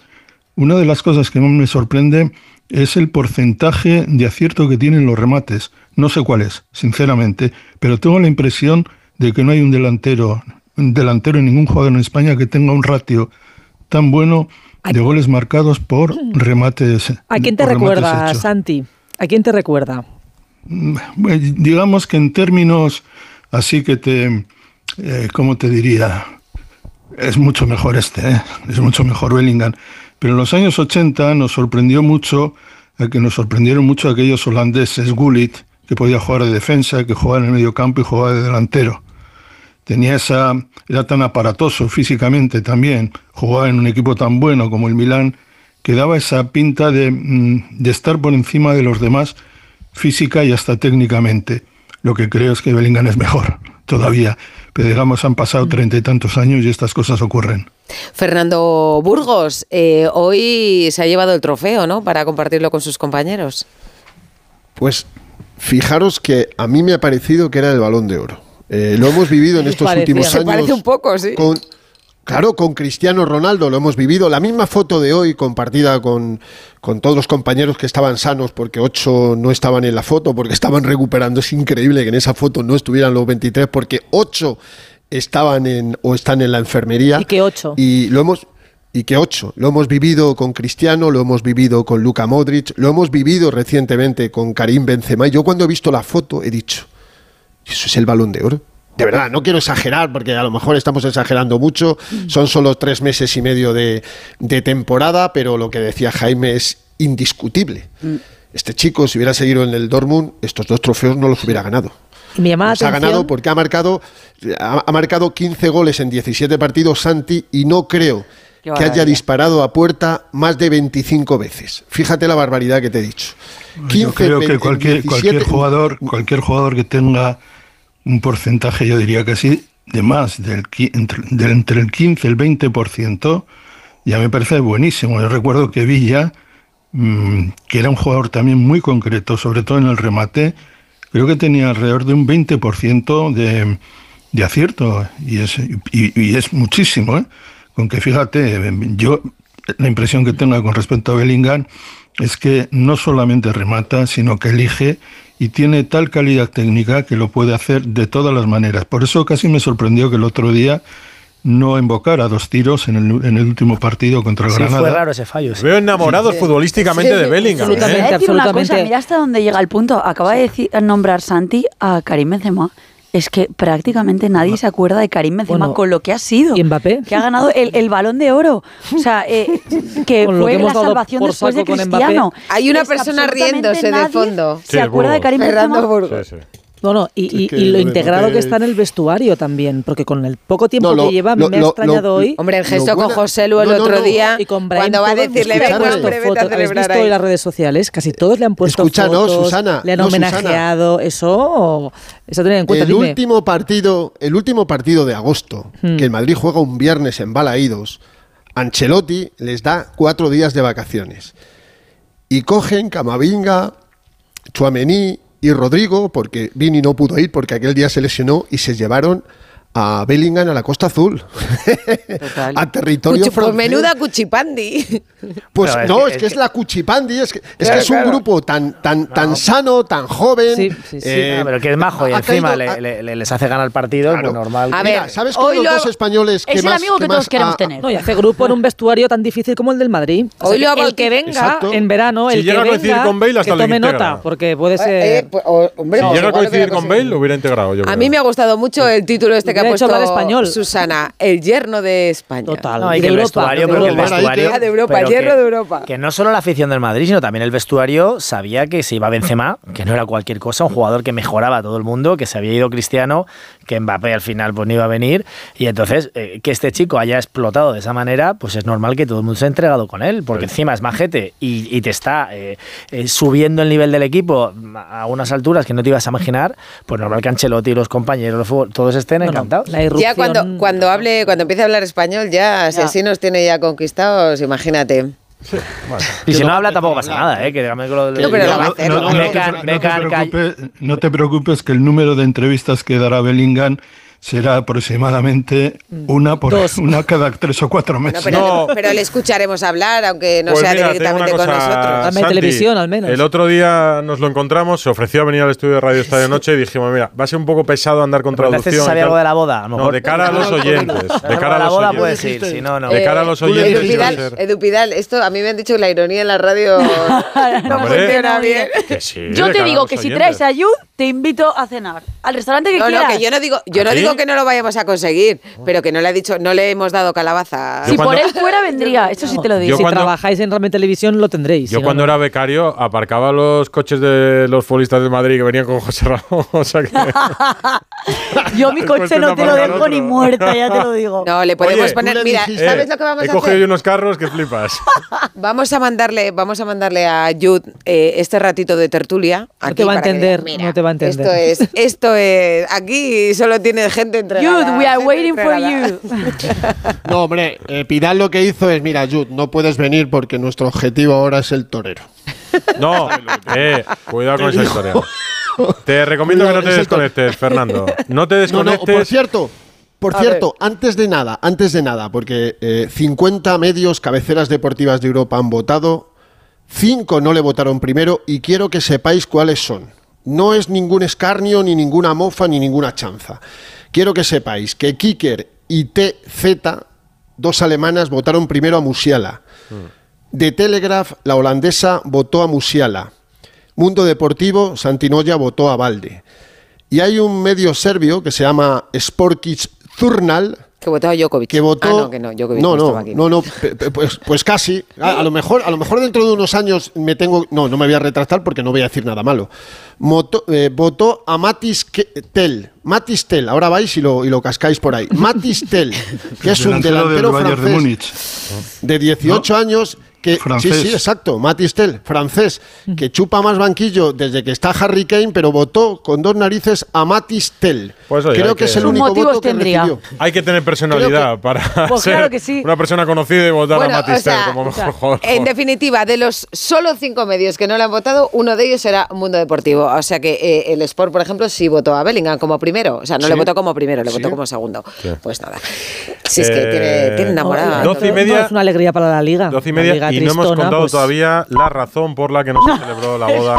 una de las cosas que más me sorprende es el porcentaje de acierto que tienen los remates. No sé cuál es, sinceramente, pero tengo la impresión de que no hay un delantero, un delantero en ningún jugador en España que tenga un ratio tan bueno de goles marcados por remates.
¿A quién te recuerda. Santi? ¿A quién te recuerda?
Mm, bueno, digamos que en términos así que te, eh, ¿cómo te diría? Es mucho mejor este, ¿eh? es mucho mejor Bellingham. Pero en los años 80 nos sorprendió mucho, eh, que nos sorprendieron mucho aquellos holandeses, Gullit, que podía jugar de defensa, que jugaba en el medio campo y jugaba de delantero. Tenía esa, era tan aparatoso físicamente también, jugaba en un equipo tan bueno como el Milán, que daba esa pinta de, mm, de estar por encima de los demás física y hasta técnicamente. Lo que creo es que Bellingham es mejor todavía. Pero digamos, han pasado treinta y tantos años y estas cosas ocurren.
Fernando Burgos, eh, hoy se ha llevado el trofeo, ¿no? Para compartirlo con sus compañeros.
Pues fijaros que a mí me ha parecido que era el balón de oro. Eh, lo hemos vivido en estos
Parecía.
últimos
Se
años.
parece un poco, sí.
Con, claro, con Cristiano Ronaldo lo hemos vivido. La misma foto de hoy compartida con, con todos los compañeros que estaban sanos porque ocho no estaban en la foto, porque estaban recuperando. Es increíble que en esa foto no estuvieran los 23 porque ocho estaban en o están en la enfermería.
¿Y qué ocho?
Y lo hemos y que ocho. Lo hemos vivido con Cristiano, lo hemos vivido con Luka Modric, lo hemos vivido recientemente con Karim Benzema. Y yo cuando he visto la foto he dicho, eso es el balón de oro. De verdad, no quiero exagerar porque a lo mejor estamos exagerando mucho. Son solo tres meses y medio de, de temporada, pero lo que decía Jaime es indiscutible. Este chico, si hubiera seguido en el Dortmund, estos dos trofeos no los hubiera ganado.
Me llama la
Los ha ganado porque ha marcado, ha, ha marcado 15 goles en 17 partidos Santi y no creo que haya disparado a puerta más de 25 veces. Fíjate la barbaridad que te he dicho. 15,
Yo creo que
20,
cualquier,
17,
cualquier jugador, cualquier jugador que tenga un porcentaje, yo diría que sí, de más del, entre, entre el 15 y el 20%, ya me parece buenísimo. Yo recuerdo que Villa, mm, que era un jugador también muy concreto, sobre todo en el remate, creo que tenía alrededor de un 20% de, de acierto, y es, y, y es muchísimo, ¿eh? Con que fíjate, yo la impresión que tengo con respecto a Bellingham es que no solamente remata, sino que elige y tiene tal calidad técnica que lo puede hacer de todas las maneras. Por eso casi me sorprendió que el otro día no invocara dos tiros en el, en el último partido contra el
Sí,
Granada.
fue raro ese fallo. sí.
Veo enamorados
Sí.
futbolísticamente
Sí,
de Bellingham. ¿eh?
absolutamente.
cosa, mira hasta dónde llega el punto. Acaba de decir, nombrar Santi a Karim Benzema. Es que prácticamente nadie se acuerda de Karim Benzema
Bueno,
con lo que ha sido.
¿Y Mbappé?
Que ha ganado el, el balón de oro. O sea, eh, que fue
que
la salvación después de Cristiano.
Hay una
Es
persona riéndose de fondo.
¿Se acuerda de Karim
Fernando
Benzema?
Burgos.
No, no, y, y- lo integrado que está en el vestuario también, porque con el poco tiempo
No, lo-
que lleva
lo-
me ha extrañado
lo-
hoy.
Hombre, el gesto con José Lu el
No, no,
otro
no.
día,
y con Brahim
cuando va a
todos
decirle, venga,
puesto
hombre, vete a
fotos. ¿Habéis
celebrar
visto hoy las redes sociales? Casi todos le han puesto
Escucha, no,
fotos,
Susana,
le han
no, Susana.
homenajeado. Eso, eso tener en cuenta.
el
dime.
último partido, el último partido de agosto,
Hmm.
que el Madrid juega un viernes en Balaídos, Ancelotti les da cuatro días de vacaciones. Y cogen Camavinga, Chuamení y Rodrigo, porque Vini no pudo ir porque aquel día se lesionó y se llevaron a Bellingham a la Costa Azul. a territorio
Cuchi- pues
francés.
menuda cuchipandi.
Pues
es
no,
que-
es
es
que es
que-
la cuchipandi, es que es,
Claro,
que es un
claro.
grupo tan, tan, tan sano, tan joven.
Sí, sí, sí.
eh,
No, pero que es majo y encima
caído-
le- le- le- les hace ganar el partido,
Claro.
pues normal.
A
Mira,
ver,
¿sabes
hoy
con los
lo-
dos españoles que
Es el
más,
amigo que todos queremos
ha-
tener.
No, y hace grupo en un vestuario tan difícil como el del Madrid. O
Hoy
sea,
lo ha
que el que venga
Exacto.
en verano,
Si
el
llega
que
a coincidir
venga,
con Bale, hasta
que
lo
tome nota, porque puede
Eh,
ser...
eh, pues,
Si
pues
llega a coincidir con. Bale, lo hubiera integrado. Yo
A mí me ha gustado mucho el título este que ha
hecho
puesto
hablar español.
Susana, el yerno de España.
Total.
No, y
de
el
Europa,
vestuario,
de
pero que el
Europa.
vestuario.
De Europa,
pero
el hierro
que-
de Europa.
Que no solo la afición del Madrid, sino también el vestuario sabía que se iba Benzema, que no era cualquier cosa, un jugador que mejoraba a todo el mundo, que se había ido Cristiano, que Mbappé al final pues no iba a venir. Y entonces, eh, que este chico haya explotado de esa manera, pues es normal que todo el mundo se ha entregado con él, porque encima es majete y, y te está eh, eh, subiendo el nivel del equipo a unas alturas que no te ibas a imaginar, pues normal que Ancelotti y los compañeros de fútbol, todos estén
No, no,
encantados.
la irrupción...
Ya cuando, cuando hable, cuando empiece a hablar español, ya, si
Ya.
así nos tiene ya conquistados, imagínate.
Y si no habla tampoco pasa nada, ¿eh? Que
no
te preocupes que el número de entrevistas que dará Bellingham será aproximadamente una por una cada tres o cuatro
No,
meses.
pero, pero le escucharemos hablar, aunque no
Pues
sea
mira,
directamente
una
con
cosa,
nosotros.
Santi, El otro día nos lo encontramos, se ofreció a venir al estudio de Radio Estadio Noche y dijimos, mira, va a ser un poco pesado andar con
Preguntaste
traducción.
si sabía
y tal".
algo de la boda, a lo
No,
mejor.
de cara a los oyentes. De cara a
la
los
boda
oyentes.
puedes ir, si no, no.
De cara a los
Eh,
oyentes.
Edu
iba a
Pidal,
ser-
Edu Pidal, esto a mí me han dicho que la ironía en la radio no funciona bien.
que sí,
Yo te digo que si
oyentes.
traes a Yu, te invito a cenar. Al restaurante que
No, no,
quieras.
que yo no digo, yo no
¿Aquí?
digo que no lo vayamos a conseguir, pero que no le ha dicho, no le hemos dado calabaza.
Si por él fuera, vendría. Eso sí te lo digo.
Yo
si
cuando-
trabajáis en Realmente Televisión lo tendréis.
Yo
si
cuando
no.
era becario aparcaba los coches de los futbolistas de Madrid que venían con José Ramón. O sea que,
Yo mi coche no te lo dejo
otro.
ni muerta, ya te lo digo.
No, le podemos
Oye,
poner, mira, ¿sabes lo que vamos
he
a
cogido
hacer?
yo unos carros que flipas.
Vamos a mandarle, vamos a mandarle a Jude eh, este ratito de tertulia.
No te va a entender, no te va a entender.
Esto es, esto es, aquí solo tiene gente entregada.
Jude, we are waiting for you.
No, hombre, eh, Pidal lo que hizo es, mira, Jude, no puedes venir porque nuestro objetivo ahora es el torero.
No, eh, cuidado con esa historia. Te recomiendo que no te desconectes, Fernando. No te
No, no,
desconectes.
por cierto, por
A
cierto, antes de nada, antes de nada, porque eh, 50 medios, cabeceras deportivas de Europa han votado, 5 no le votaron primero y quiero que sepáis cuáles son. No es ningún escarnio, ni ninguna mofa, ni ninguna chanza. Quiero que sepáis que Kicker y TZ, dos alemanas, votaron primero a Musiala. De Telegraph, la holandesa votó a Musiala. Mundo Deportivo, Santinoya votó a Valde. Y hay un medio serbio que se llama Sporkic Zurnal.
Que votó a Djokovic.
Que votó.
Ah, no, que no, Djokovic
no,
no aquí.
no, no, pues, pues casi. A, a lo mejor, a lo mejor dentro de unos años me tengo. No, no me voy a retractar porque no voy a decir nada malo. Moto- eh, votó a Matis Tel. Matis Tel, ahora vais y lo, y lo cascáis por ahí. Matis Tel, que es un
Delantero
francés
Múnich.
de 18 años que
Francés.
sí sí exacto Matis Tel francés que chupa más banquillo desde que está Harry Kane pero votó con dos narices a Matis Tel
Pues oye,
creo que,
que-
es el único voto que
tendría.
recibió
Hay que tener personalidad para
Pues
ser
claro que sí.
una persona conocida y votar
Bueno,
a Matistel
o sea,
como
o sea,
mejor jugador.
En definitiva, de los solo cinco medios que no le han votado, uno de ellos era Mundo Deportivo. O sea que eh, el Sport, por ejemplo, sí votó a Bellingham como primero. O sea, no
Sí.
le votó como primero, le
Sí.
votó como segundo. Pues nada. Si es que
Eh,
tiene, tiene enamorada.
doce y media-
es una alegría para la liga.
Doce y media
liga
y no hemos contado
pues,
todavía la razón por la que no se celebró la boda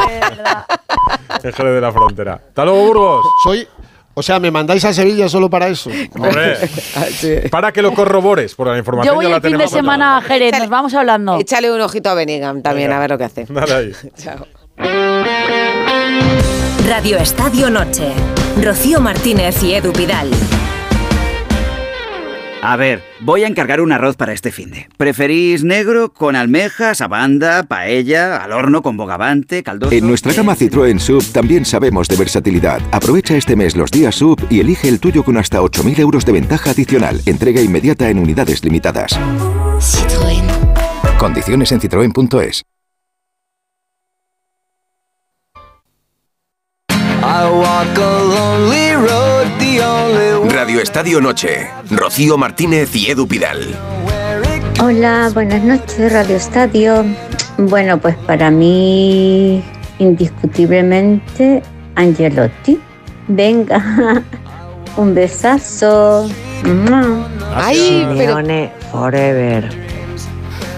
en Jerez de la Frontera. ¡Hasta luego, Burgos!
soy o sea me mandáis a Sevilla solo para eso
Hombre, para que lo corrobores, porque la información
Yo voy
ya la
el fin de semana a Jerez, nos vamos hablando.
Échale un ojito a Bellingham también,
Venga.
a ver lo que hace.
Dale ahí.
Chao.
Radio Estadio Noche. Rocío Martínez y Edu Pidal.
A ver, voy a encargar un arroz para este finde. ¿Preferís negro con almejas, abanda, paella, al horno con bogavante, caldoso?
En nuestra gama Citroën Sub también sabemos de versatilidad. Aprovecha este mes los días Sub y elige el tuyo con hasta 8.000 euros de ventaja adicional. Entrega inmediata en unidades limitadas.
Citroën.
Condiciones en citroen.es.
Radio Estadio Noche. Rocío Martínez y Edu Pidal.
Hola, buenas noches, Radio Estadio. Bueno, pues para mí, indiscutiblemente, Angelotti. Venga, un besazo.
Ay, pero.
Forever.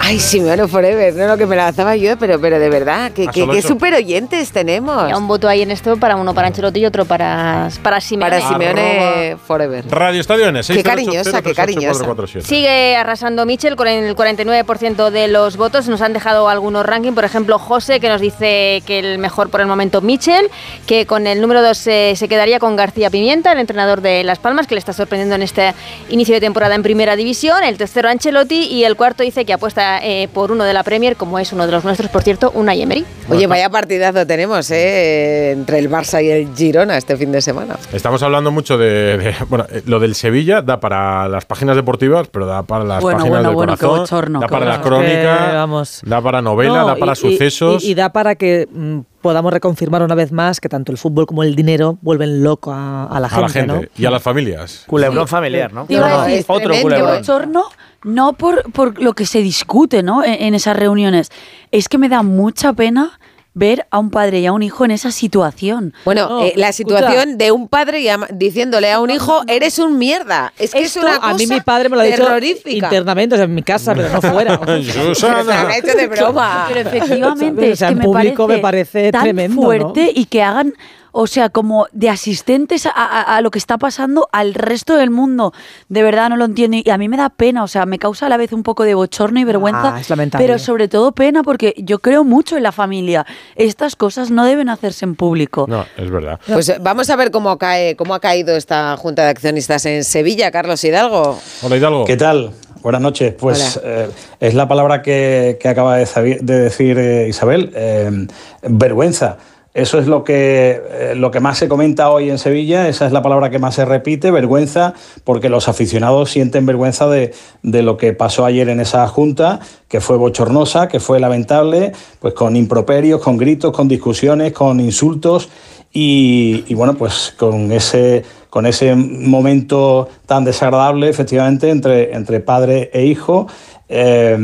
Ay, Simeone Forever, no lo que me lanzaba yo, pero, pero de verdad, que,
Ah,
que, super oyentes tenemos.
Ya un voto ahí en esto para uno para Ancelotti y otro para, para Simeone.
Para Simeone Forever.
Radio Estadio N.
Qué cariñosa, qué cariñosa.
Sigue arrasando Michel con el 49% de los votos. Nos han dejado algunos rankings. Por ejemplo, José, que nos dice que el mejor por el momento Michel, que con el número 2 se quedaría con García Pimienta, el entrenador de Las Palmas, que le está sorprendiendo en este inicio de temporada en Primera División. El tercero Ancelotti y el cuarto dice que apuesta eh, por uno de la Premier, como es uno de los nuestros, por cierto, Unai Emery.
Oye, vaya partidazo tenemos, ¿eh? Entre el Barça y el Girona este fin de semana.
Estamos hablando mucho de, de- bueno, eh, lo del Sevilla da para las páginas deportivas, pero da para las
Bueno,
páginas
bueno,
del
bueno, qué
corazón,
bochorno,
da para la crónica,
Que, vamos.
da para novela,
No,
da para
y- y-
sucesos.
Y, y da para que mm, podamos reconfirmar una vez más que tanto el fútbol como el dinero vuelven loco a, a la
A
gente,
la gente
¿no?
y a las familias.
Culebrón familiar, ¿no?
Iba a decir,
Otro culebrón.
bochorno, no por, por lo que se discute ¿no? en, en esas reuniones, es que me da mucha pena ver a un padre y a un hijo en esa situación.
Bueno, eh, la situación de un padre llama- diciéndole a un hijo, eres un mierda. Es que es
Esto,
una cosa
a mí mi padre me lo ha dicho
terrorífica.
internamente, o sea, en mi casa, pero no fuera.
Susana. Ha hecho de broma.
Pero efectivamente,
O
es
sea,
que
en
me
público
parece,
me parece
tan
tremendo, ¿no?
fuerte y que hagan, o sea, como de asistentes a, a- a lo que está pasando al resto del mundo. De verdad no lo entiendo y a mí me da pena, o sea, me causa a la vez un poco de bochorno y vergüenza,
Ah, es lamentable.
pero sobre todo pena porque yo creo mucho en la familia. Estas cosas no deben hacerse en público.
No, es verdad.
Pues eh, vamos a ver cómo cae, cómo ha caído esta Junta de Accionistas en Sevilla, Carlos Hidalgo.
Hola Hidalgo.
¿Qué tal? Buenas noches. Pues eh, es la palabra que, que acaba de, decir eh, Isabel, eh, vergüenza. Eso es lo que, eh, lo que más se comenta hoy en Sevilla, esa es la palabra que más se repite, vergüenza, porque los aficionados sienten vergüenza de, de lo que pasó ayer en esa junta, que fue bochornosa, que fue lamentable, pues con improperios, con gritos, con discusiones, con insultos y, y bueno, pues con ese, con ese momento tan desagradable, efectivamente, entre, entre padre e hijo. Eh,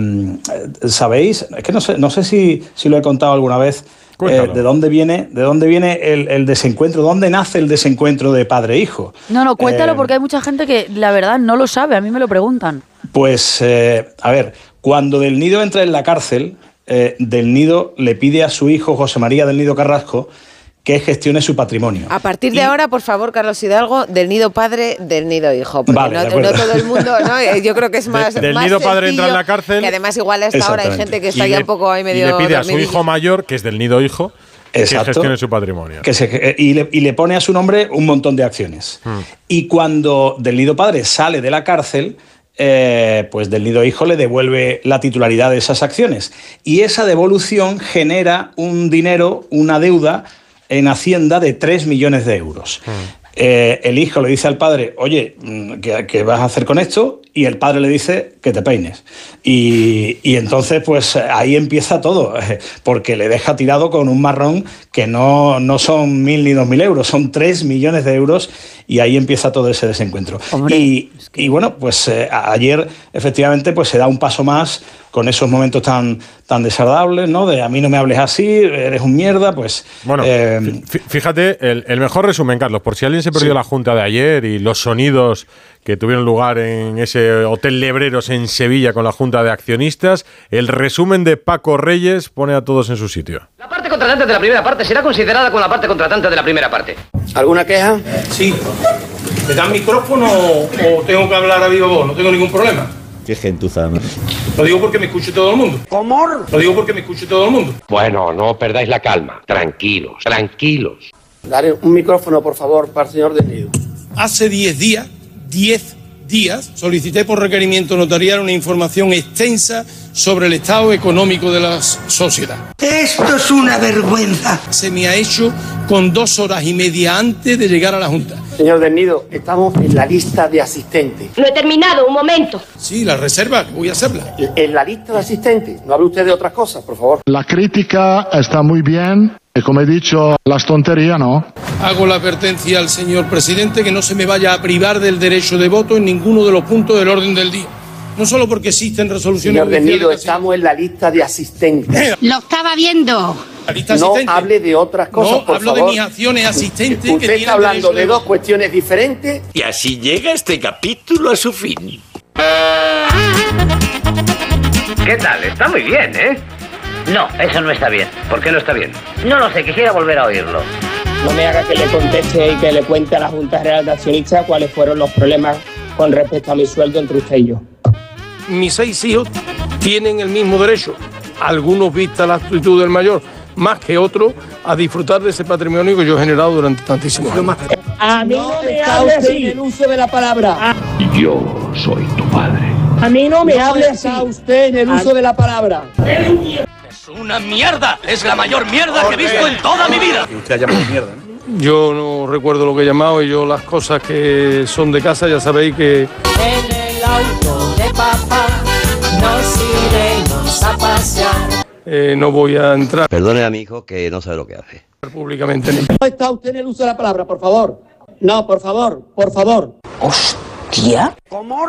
¿Sabéis? Es que no sé, no sé si, si lo he contado alguna vez. Eh, de dónde viene, de dónde viene el, el desencuentro, dónde nace el desencuentro de padre e hijo.
No, no, cuéntalo
Eh,
porque hay mucha gente que la verdad no lo sabe, a mí me lo preguntan.
Pues, eh, a ver, cuando Del Nido entra en la cárcel, eh, Del Nido le pide a su hijo José María Del Nido Carrasco que gestione su patrimonio.
A partir de ahora, por favor, Carlos Hidalgo, del nido padre, del nido hijo. Porque
Vale,
no,
de acuerdo.
no todo el mundo, ¿no? Eh, yo creo que es más.
del
más
nido padre entra en la cárcel.
Que además, igual a esta hora hay gente que está
Y
ya un poco ahí medio.
Y le pide a su hijo mayor, que es del nido hijo, que
Exacto.
gestione su patrimonio.
Que se- y, le, y le pone a su nombre un montón de acciones. Y cuando Del Nido Padre sale de la cárcel, eh, pues Del Nido Hijo le devuelve la titularidad de esas acciones. Y esa devolución genera un dinero, una deuda en Hacienda de 3 millones de euros. Eh, el hijo le dice al padre, oye, mm, ¿qué, qué vas a hacer con esto? Y el padre le dice que te peines. Y, y entonces, pues ahí empieza todo, porque le deja tirado con un marrón que no, no son mil ni dos mil euros, son tres millones de euros y ahí empieza todo ese desencuentro. Y, y bueno, pues eh, ayer efectivamente pues se da un paso más con esos momentos tan, tan desagradables, ¿no? De a mí no me hables así, eres un mierda, pues...
Bueno,
eh,
fí- fíjate, el, el mejor resumen, Carlos, por si alguien se perdió
Sí.
la junta de ayer y los sonidos que tuvieron lugar en ese Hotel Lebreros en Sevilla con la junta de accionistas, el resumen de Paco Reyes pone a todos en su sitio.
La parte contratante de la primera parte será considerada como la parte contratante de la primera parte.
¿Alguna queja?
Sí. ¿Me dan micrófono o tengo que hablar a viva voz? No tengo ningún problema.
Qué gentuza, ¿no?
Lo digo porque me escuche todo el mundo. ¿Cómo? Lo digo porque me escuche todo el mundo.
Bueno, no perdáis la calma. Tranquilos, tranquilos. Daré un micrófono, por favor, para el señor del Nido.
Hace 10 días, 10 días, solicité por requerimiento notarial una información extensa sobre el estado económico de la sociedad. Esto es una vergüenza. Se me ha hecho con dos horas y media antes de llegar a la Junta.
Señor del Nido, estamos en la lista de asistentes.
No he terminado, un momento. Sí, la reserva, voy a hacerla.
En la lista de asistentes. No hable usted de otras cosas, por favor.
La crítica está muy bien y como he dicho, las tonterías no.
Hago la advertencia al señor presidente que no se me vaya a privar del derecho de voto en ninguno de los puntos del orden del día. No solo porque existen resoluciones
Señor Nido,
que-
estamos en la lista de asistentes.
Lo estaba viendo.
No hable de otras cosas,
No,
por
hablo
favor.
de mis acciones asistentes que
Usted
tienen
está hablando de
de
dos cuestiones diferentes.
Y así llega este capítulo a su fin.
¿Qué tal? Está muy bien, ¿eh? No, eso no está bien. ¿Por qué no está bien? No lo sé, quisiera volver a oírlo.
No me haga que le conteste y que le cuente a la Junta Real de Accionistas cuáles fueron los problemas con respecto a mi sueldo entre usted y yo.
Mis seis hijos tienen el mismo derecho, algunos vista la actitud del mayor, más que otros, a disfrutar de ese patrimonio que yo he generado durante tantísimos años.
A mí no, me hable así. el uso de la palabra.
Yo soy tu padre.
A mí no me No hable así. usted en el uso de la palabra.
Es una mierda. Es la mayor mierda que he visto en toda mi vida.
Usted ha llamado mierda. Yo no recuerdo lo que he llamado y yo las cosas que son de casa ya sabéis que
En el auto de papá nos iremos a pasear.
eh, no voy a entrar
Perdone a mi hijo que no sabe lo que hace.
públicamente.
No está usted en el uso de la palabra, por favor. No, por favor, por favor. ¿Hostia? ¿Cómo?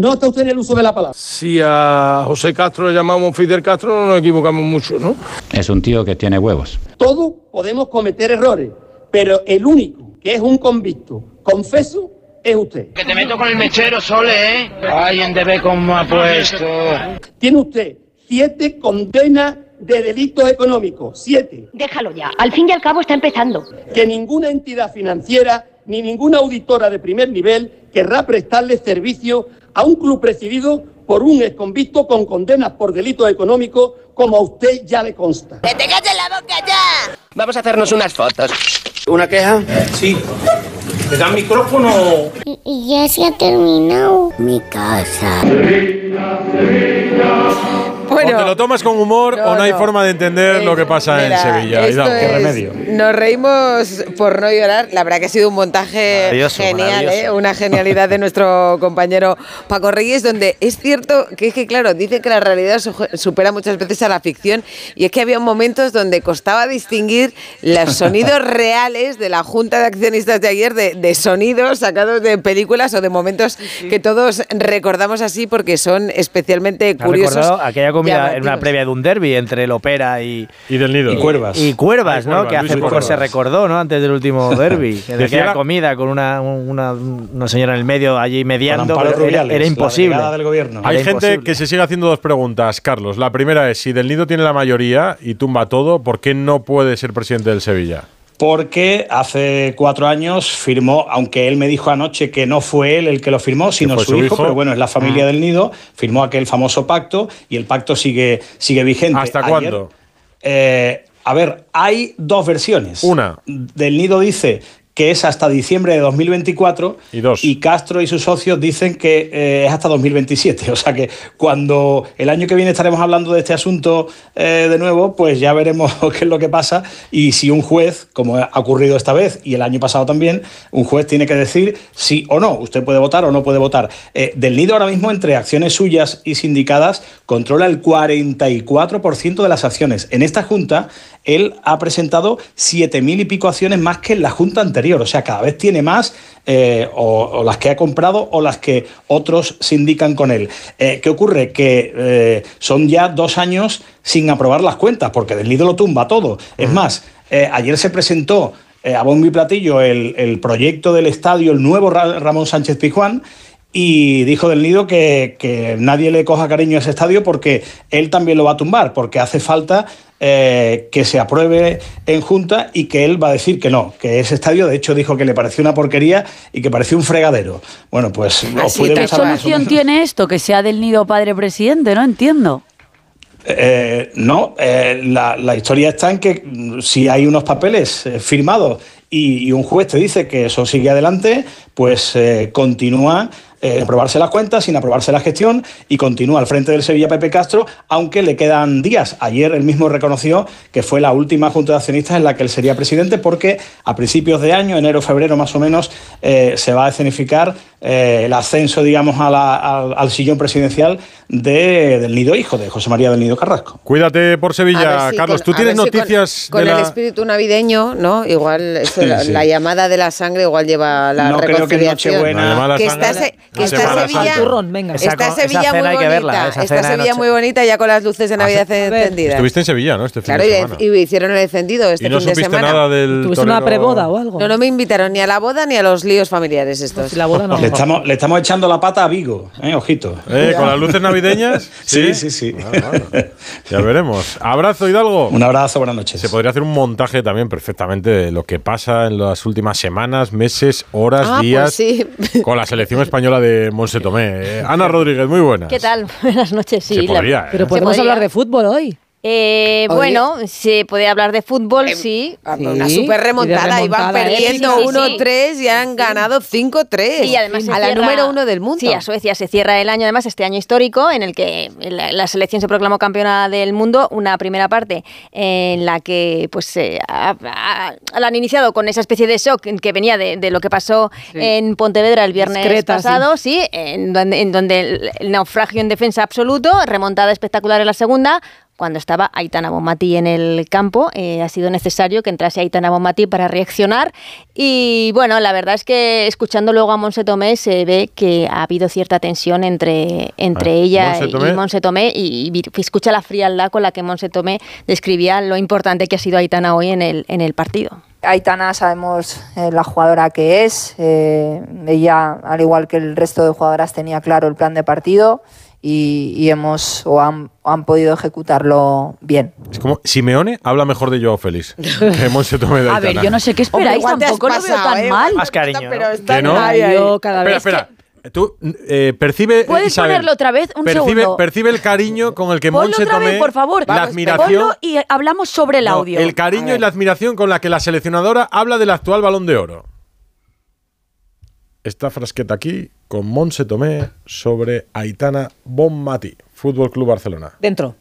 No está usted en el uso de la palabra.
Si a José Castro le llamamos Fidel Castro, no nos equivocamos mucho, ¿no?
Es un tío que tiene huevos.
Todos podemos cometer errores, pero el único que es un convicto, confeso, es usted.
Que te meto con el mechero, Sole, ¿eh? Ay, en DB cómo ha puesto.
Tiene usted siete condenas de delitos económicos, siete.
Déjalo ya. Al fin y al cabo está empezando.
Que ninguna entidad financiera ni ninguna auditora de primer nivel querrá prestarle servicio a un club presidido por un exconvicto con condenas por delitos económicos, como a usted ya le consta.
¡Que te calles la boca ya!
Vamos a hacernos unas fotos.
¿Una queja? Sí. ¿Me da micrófono?
Y ya se ha terminado mi casa.
O te lo tomas con humor o no hay forma de entender lo que pasa
Mira,
en Sevilla.
esto
Hidalgo.
es- Nos reímos por no llorar. La verdad que ha sido un montaje
Maravilloso,
genial,
maravilloso.
¿eh? una genialidad de nuestro compañero Paco Reyes, donde es cierto que es que, claro, dice que la realidad su- supera muchas veces a la ficción y es que había momentos donde costaba distinguir los sonidos reales de la Junta de Accionistas de ayer, de, de sonidos sacados de películas o de momentos que todos recordamos así porque son especialmente curiosos.
aquella comida en una previa de un derby entre el Opera y,
y del Nido.
Y Cuervas. Y Cuervas,
Ay,
¿no?
Cuervas,
que hace
Luis
poco
Cuervas.
se recordó, ¿no? Antes del último derby. que de
Decía
aquella
la-
comida con una, una, una señora en el medio allí mediando. Era,
Rubiales,
era
la
imposible.
del gobierno.
Hay
Era
gente
imposible.
que se sigue haciendo dos preguntas, Carlos. La primera es, si Del Nido tiene la mayoría y tumba todo, ¿por qué no puede ser presidente del Sevilla?
Porque hace cuatro años firmó, aunque él me dijo anoche que no fue él el que lo firmó, sino su,
su
hijo,
hijo.
pero bueno, es la familia
Ah.
del nido, firmó aquel famoso pacto y el pacto sigue, sigue vigente.
¿Hasta
Ayer,
cuándo?
eh, a ver, hay dos versiones.
Una.
Del nido dice que es hasta diciembre de 2024
Y dos.
Castro y sus socios dicen que eh, es hasta 2027. O sea que cuando el año que viene estaremos hablando de este asunto eh, de nuevo, pues ya veremos qué es lo que pasa y si un juez, como ha ocurrido esta vez y el año pasado también, un juez tiene que decir sí o no. Usted puede votar o no puede votar. Eh, del nido ahora mismo, entre acciones suyas y sindicadas, controla el 44% de las acciones. En esta junta, él ha presentado 7.000 y pico acciones más que en la junta anterior. O sea, cada vez tiene más eh, o, o las que ha comprado o las que otros sindican con él. Eh, ¿Qué ocurre? Que eh, son ya dos años sin aprobar las cuentas, porque del nido lo tumba todo. Es más, ayer se presentó a bombo y platillo el, el proyecto del estadio, el nuevo Ra- Ramón Sánchez Pizjuán, y dijo del nido que, que nadie le coja cariño a ese estadio porque él también lo va a tumbar, porque hace falta eh, que se apruebe en Junta y que él va a decir que no, que ese estadio de hecho dijo que le pareció una porquería y que pareció un fregadero. Bueno, pues os
¿Qué solución tiene esto? Que sea del nido padre presidente, no entiendo.
Eh, no, eh, la, la historia está en que si hay unos papeles firmados y, y un juez te dice que eso sigue adelante, pues eh, continúa eh, aprobarse las cuentas, sin aprobarse la gestión y continúa al frente del Sevilla Pepe Castro, aunque le quedan días. Ayer él mismo reconoció que fue la última junta de accionistas en la que él sería presidente porque a principios de año, enero, febrero más o menos, eh, se va a escenificar eh, el ascenso, digamos, a la- al, al sillón presidencial de- del Nido Hijo, de José María del Nido Carrasco.
Cuídate por Sevilla,
si
Carlos.
con-
¿Tú tienes
si
noticias
con,
de
el
la...
espíritu navideño, ¿no? Igual eso,
Sí,
la,
sí.
la llamada de la sangre igual lleva la
No creo que
reconciliación.
Nochebuena- La
que está, Se- que está
Semana
Sevilla,
Santa.
Turrón, venga.
Esa
está Sevilla muy bonita.
verla,
está Sevilla muy bonita ya con las luces de Navidad encendidas.
Estuviste en Sevilla, ¿no? Este fin
Claro,
de
y,
semana.
y hicieron el encendido este
y no
fin de
supiste
semana.
nada del
¿Tuviste una preboda o algo?
No, no me invitaron ni a la boda ni a los líos familiares estos.
La boda no.
Le estamos, le estamos echando la pata a Vigo, ¿eh? ojito.
Eh, ¿Con las luces navideñas?
Sí, sí, sí.
Ah, bueno. Ya veremos. Abrazo, Hidalgo.
Un abrazo, buenas noches.
Se podría hacer un montaje también perfectamente de lo que pasa en las últimas semanas, meses, horas,
Ah,
días
pues sí.
con la selección española de Monse Tomé. Eh, Ana Rodríguez, muy buenas.
¿Qué tal? Buenas noches, sí.
Se
la-
podría, ¿eh?
Pero
se
podemos
podría.
hablar de fútbol hoy.
Eh, bueno, se puede hablar de fútbol, sí.
Una
Sí,
super
y de
remontada, iban perdiendo
épica. Sí, sí.
1-3 y han ganado 5-3.
Y además
a la número uno del mundo.
Sí, a Suecia se cierra el año, además, este año histórico, en el que la, la selección se proclamó campeona del mundo. Una primera parte en la que pues eh, la han iniciado con esa especie de shock que venía de, de lo que pasó en Pontevedra el viernes
Discreta, sí.
pasado, sí, en donde, en donde el, el naufragio en defensa absoluto, remontada espectacular en la segunda. Cuando estaba Aitana Bonmati en el campo. Eh, ha sido necesario que entrase Aitana Bonmati para reaccionar. Y bueno, la verdad es que escuchando luego a Monse Tomé se ve que ha habido cierta tensión entre, entre
Ah,
ella
Monse
y
Tomé.
Monse Tomé y, y escucha la frialdad con la que Monse Tomé describía lo importante que ha sido Aitana hoy en el, en el partido.
Aitana sabemos eh, la jugadora que es. eh, ella, al igual que el resto de jugadoras, tenía claro el plan de partido y, y hemos o han, o han podido ejecutarlo bien.
Es como Simeone habla mejor de Joao Félix que Monse Tomé de
A ver, yo no sé qué esperáis,
has
tampoco lo veo tan
¿eh?
mal.
Más cariño.
Pero está
¿Que no?
ahí, ahí.
Yo cada
Espera,
vez
espera. Tú eh, percibe
¿Puedes
Isabel,
ponerlo otra vez? Un
percibe,
segundo.
percibe el cariño con el que
Ponlo
Monse
otra
Tomé
vez, por favor.
la
Vamos,
admiración
Ponlo y hablamos sobre el
No,
audio.
el cariño y la admiración con la que la seleccionadora habla del actual Balón de Oro. Esta frasqueta aquí con Monse Tomé sobre Aitana Bonmati, Fútbol Club Barcelona.
Dentro.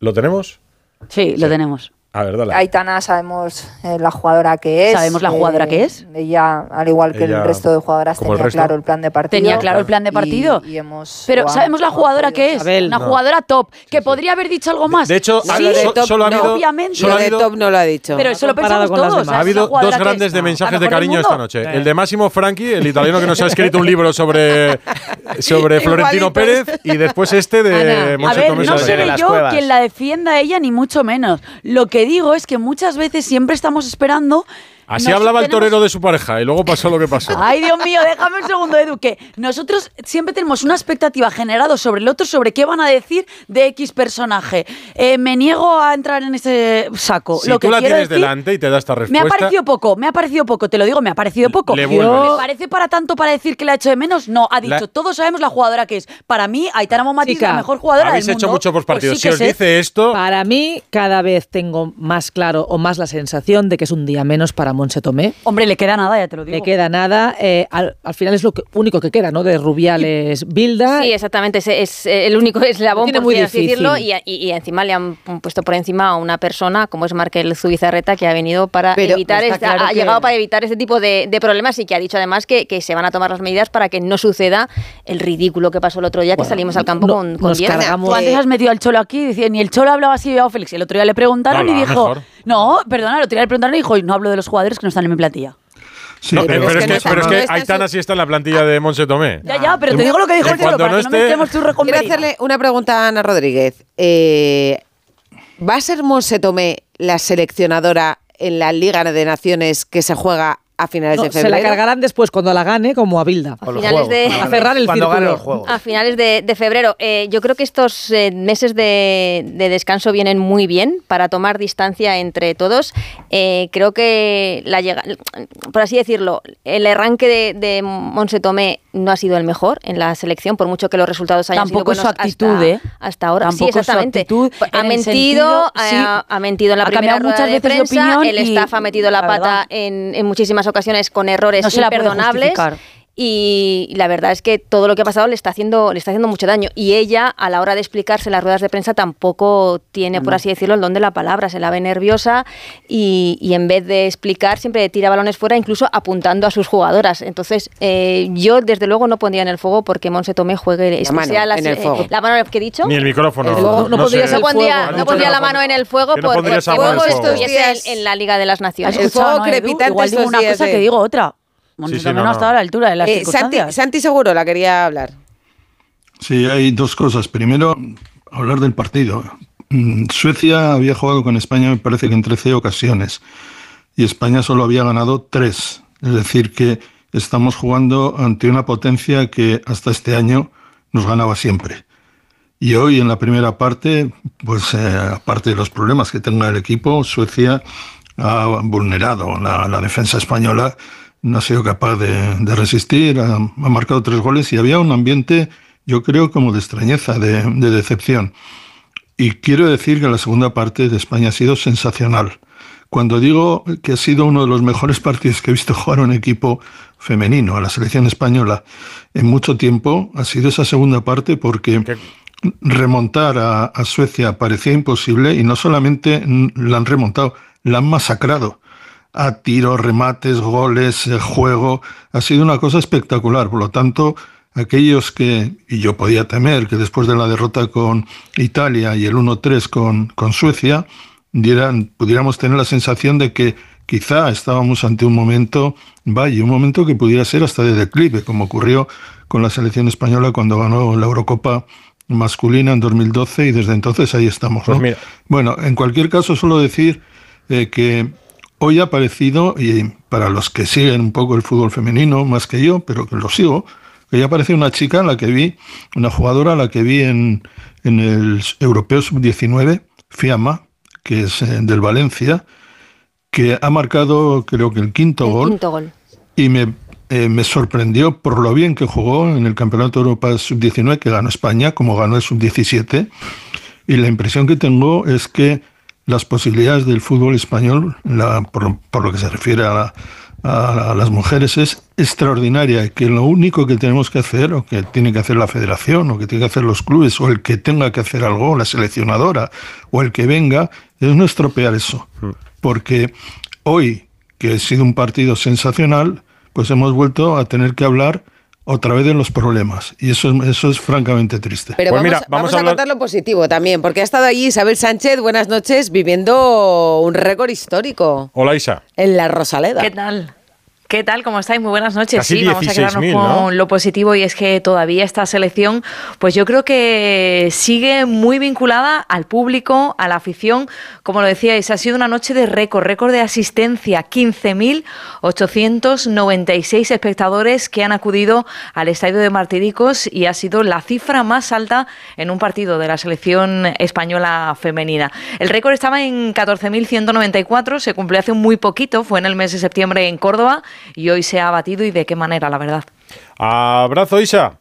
¿Lo tenemos?
Sí, lo tenemos.
A ver, dale.
Aitana sabemos eh, la jugadora que es.
¿Sabemos la jugadora
eh,
que es?
Ella, al igual que
Ella,
el resto de jugadoras,
el
tenía claro el plan de partido.
Tenía claro el plan de partido.
y hemos-
Pero sabemos la jugadora que es.
Isabel,
Una
no.
jugadora top. Que podría haber dicho algo más.
De hecho,
sí,
ha- so-
top
solo ha
no.
habido,
obviamente.
solo ha
de top no lo ha dicho.
Pero eso lo pensamos todos.
ha
¿sabes la
habido dos grandes
es?
de
La
mensajes de cariño esta noche. El de Máximo Franchi, el italiano que nos ha escrito un libro sobre, sobre Florentino. Pérez, y después este de
Ana,
A
Monse
ver, no seré yo quien la defienda a ella, ni mucho menos. Lo que digo es que muchas veces siempre estamos esperando.
Así
nos-
hablaba el
tenemos-
torero de su pareja y luego pasó lo que pasó.
Ay, Dios mío, déjame un segundo, Edu, que nosotros siempre tenemos una expectativa generada sobre el otro, sobre qué van a decir de X personaje. Eh, me niego a entrar en ese saco.
Si
lo que
tú la
quiero
tienes
decir-
delante y te da esta
Me
respuesta,
ha parecido poco, me ha parecido poco, te lo digo, me ha parecido poco.
Le.
¿Me parece para tanto para decir que la ha hecho de menos? No, ha dicho,
La-
todos sabemos la jugadora que es. Para mí, Aitana Momati es la mejor jugadora
habéis
del
hecho
mundo.
mucho por
Pues
partidos.
sí
si
que
os
sé.
dice esto,
Para mí, cada vez tengo más claro o más la sensación de que es un día menos para Monse Tomé.
Hombre, le queda nada, ya te lo digo.
Le queda nada. eh, al, al final es lo que- único que queda, ¿no? De Rubiales Bilda.
Sí, exactamente. Es, es, eh, el único eslabón,
tiene
por
muy
así
difícil.
decirlo, y, y- y encima le han puesto por encima a una persona como es Markel Zubizarreta, que ha venido para
Pero
evitar, esta-
claro
ha
que-
llegado para evitar este tipo de, de problemas y que ha dicho además que, que se van a tomar las medidas para que no suceda el ridículo que pasó el otro día que salimos al campo
no-
con, con
nos
10.
cargamos-
antes has metido al Cholo aquí, decía, ni el Cholo hablaba así de Félix. El otro día le preguntaron
No,
y dijo,
mejor.
No, perdona, el otro día le preguntaron y dijo, no hablo de los jugadores que no están en mi plantilla.
No,
pero
pero,
es
es
que
que,
no está-
pero es
no
que Aitana sí está en la plantilla de Monse Tomé.
Ya, ya, pero te digo lo que dijo el para
no
que no
esté-
con
Quiero hacerle una pregunta a Ana Rodríguez. Eh, ¿Va a ser Monse Tomé la seleccionadora en la Liga de Naciones que se juega a finales
No,
de
se
febrero?
la cargarán después cuando la gane, como a Bilda.
A finales de-
A cerrar el
Cuando gane el juego.
A finales de, de febrero. Eh, yo creo que estos eh, meses de, de descanso vienen muy bien para tomar distancia entre todos. Eh, creo que, la llega, por así decirlo, el arranque de, de Monse Tomé no ha sido el mejor en la selección, por mucho que los resultados hayan
Tampoco
sido
su actitud,
hasta,
¿eh?
hasta ahora.
Tampoco
sí,
su
exactamente.
actitud
ha mentido,
sentido, sí.
ha, ha mentido en la
Ha
primera
cambiado
rueda
muchas
de
veces de
prensa,
opinión
el
y
staff ha metido la,
la
pata en, en muchísimas ocasiones con errores
No
imperdonables. Y la verdad es que todo lo que ha pasado le está haciendo le está haciendo mucho daño y ella a la hora de explicarse en las ruedas de prensa tampoco tiene por así decirlo el don de la palabra se la ve nerviosa y, y en vez de explicar siempre tira balones fuera incluso apuntando a sus jugadoras entonces eh, yo desde luego no pondría en el fuego porque Monse Tomé juegue
La mano
sea la,
en el
eh,
fuego.
la mano que he dicho
Ni el micrófono.
El fuego, no pondrías
sé.
no pondría, no pondría la
no
mano en el fuego
que no
porque porque
el
fuego estuviese en, en la Liga de las Naciones
El fuego
¿no,
crepitante
Igual digo una cosa que digo otra. Monse
Sí, sí,
Tomé
no,
no ha
no.
estado a la altura de las
Eh, Santi,
circunstancias.
Santi Seguro la quería hablar.
Sí, hay dos cosas. Primero, hablar del partido. Mm, Suecia había jugado con España, me parece que en 13 ocasiones, y España solo había ganado tres. Es decir, que estamos jugando ante una potencia que hasta este año nos ganaba siempre. Y hoy en la primera parte, pues eh, aparte de los problemas que tenga el equipo, Suecia ha vulnerado la, la defensa española, no ha sido capaz de, de resistir, ha, ha marcado tres goles y había un ambiente, yo creo, como de extrañeza, de, de decepción. Y quiero decir que la segunda parte de España ha sido sensacional. Cuando digo que ha sido uno de los mejores partidos que he visto jugar un equipo femenino a la selección española en mucho tiempo, ha sido esa segunda parte porque remontar a, a Suecia parecía imposible y no solamente la han remontado, la han masacrado a tiros, remates, goles, eh, juego. Ha sido una cosa espectacular. Por lo tanto, aquellos que, y yo podía temer que después de la derrota con Italia y el 1-3 con, con Suecia, dieran, pudiéramos tener la sensación de que quizá estábamos ante un momento, vaya, un momento que pudiera ser hasta de declive, como ocurrió con la selección española cuando ganó la Eurocopa masculina en 2012 y desde entonces ahí estamos.
Pues
¿no? Bueno, en cualquier caso, solo decir eh, que hoy ha aparecido, y para los que siguen un poco el fútbol femenino, más que yo, pero que lo sigo, que ya apareció una chica a la que vi, una jugadora a la que vi en, en el Europeo Sub-19, Fiamma, que es eh, del Valencia, que ha marcado creo que el quinto gol.
Quinto gol.
Y me, eh, me sorprendió por lo bien que jugó en el Campeonato de Europa Sub-19, que ganó España, como ganó el Sub-17. Y la impresión que tengo es que las posibilidades del fútbol español, la- por, lo- por lo que se refiere a, la- a- a las mujeres, es extraordinaria. Que lo único que tenemos que hacer, o que tiene que hacer la federación, o que tiene que hacer los clubes, o el que tenga que hacer algo, la seleccionadora, o el que venga, es no estropear eso. Porque hoy, que ha sido un partido sensacional, pues hemos vuelto a tener que hablar otra vez de los problemas. Y eso, es- eso es francamente triste.
Pero vamos, vamos a, contar lo positivo también, porque ha estado allí Isabel Sánchez, buenas noches, viviendo un récord histórico
Hola Isa.
en la Rosaleda.
¿Qué tal? ¿Qué tal? ¿Cómo estáis? Muy buenas noches.
Casi
sí, vamos a quedarnos
16.000,
con lo positivo y es que todavía esta selección, pues yo creo que sigue muy vinculada al público, a la afición. Como lo decíais, ha sido una noche de récord, récord de asistencia. 15.896 espectadores que han acudido al estadio de Martiricos y ha sido la cifra más alta en un partido de la selección española femenina. El récord estaba en 14.194, se cumplió hace muy poquito, fue en el mes de septiembre en Córdoba y hoy se ha batido y de qué manera, la verdad.
Abrazo Isa.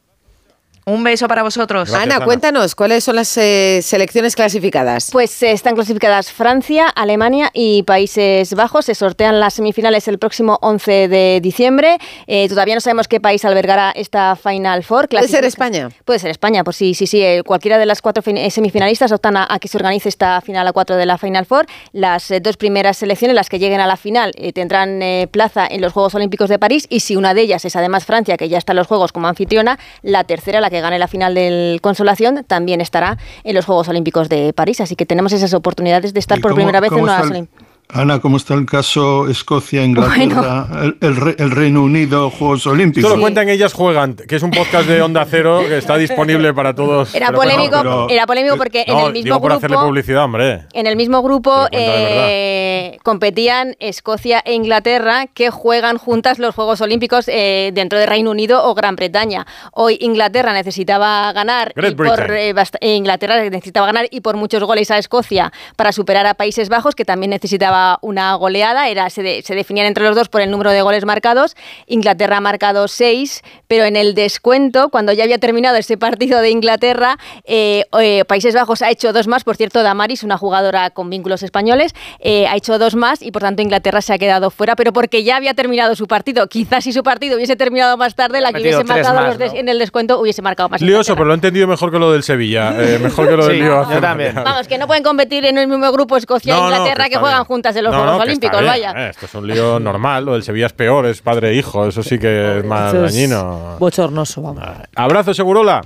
Un beso para vosotros.
Ana, cuéntanos, ¿cuáles son las eh, selecciones clasificadas?
Pues eh, están clasificadas Francia, Alemania y Países Bajos. Se sortean las semifinales el próximo 11 de diciembre. Eh, todavía no sabemos qué país albergará esta Final Four.
¿Puede ser España?
Puede ser España, pues sí, sí, sí. eh, cualquiera de las cuatro eh, semifinalistas optan a, a que se organice esta final a cuatro de la Final Four. Las eh, dos primeras selecciones, las que lleguen a la final, eh, tendrán eh, plaza en los Juegos Olímpicos de París. Y si una de ellas es además Francia, que ya está en los Juegos como anfitriona, la tercera, la que gane la final del Consolación, también estará en los Juegos Olímpicos de París. Así que tenemos esas oportunidades de estar
¿Y
por primera vez en
cómo
una
está el- Ana, ¿cómo está el caso Escocia, Inglaterra, el, el Re- el Reino Unido, Juegos Olímpicos?
Esto lo cuentan ellas juegan, que es un podcast de Onda Cero que está disponible para todos.
Era
Pero,
polémico,
pero-
era polémico porque en el mismo
digo por hacerle
grupo
publicidad, hombre.
En el mismo grupo eh, competían Escocia e Inglaterra, que juegan juntas los Juegos Olímpicos eh, dentro de Reino Unido o Gran Bretaña. Hoy Inglaterra necesitaba ganar
Great
y por
Britain.
bast- eh, Inglaterra necesitaba ganar y por muchos goles a Escocia para superar a Países Bajos, que también necesitaba una goleada. Era, se, de- se definían entre los dos por el número de goles marcados. Inglaterra ha marcado seis, pero en el descuento, cuando ya había terminado ese partido de Inglaterra, eh, eh, Países Bajos ha hecho dos más. Por cierto, Damaris, una jugadora con vínculos españoles, eh, ha hecho dos más y por tanto Inglaterra se ha quedado fuera, pero porque ya había terminado su partido. Quizás si su partido hubiese terminado más tarde, la que hubiese marcado
más,
los des-
¿no?
en el descuento hubiese marcado más.
Lioso, pero lo he entendido mejor que lo del Sevilla. eh, mejor que lo del
Sí,
lío.
yo
hace-
también.
Vamos, que no pueden competir en el mismo grupo Escocia e
No, no,
Inglaterra
que
juegan
bien.
Juntas en los
No,
Juegos
no,
Olímpicos,
bien,
vaya.
eh, esto es un lío normal. Lo del Sevilla es peor, es padre e hijo. Eso sí que es más dañino.
Bochornoso, vamos.
Abrazo, Segurola.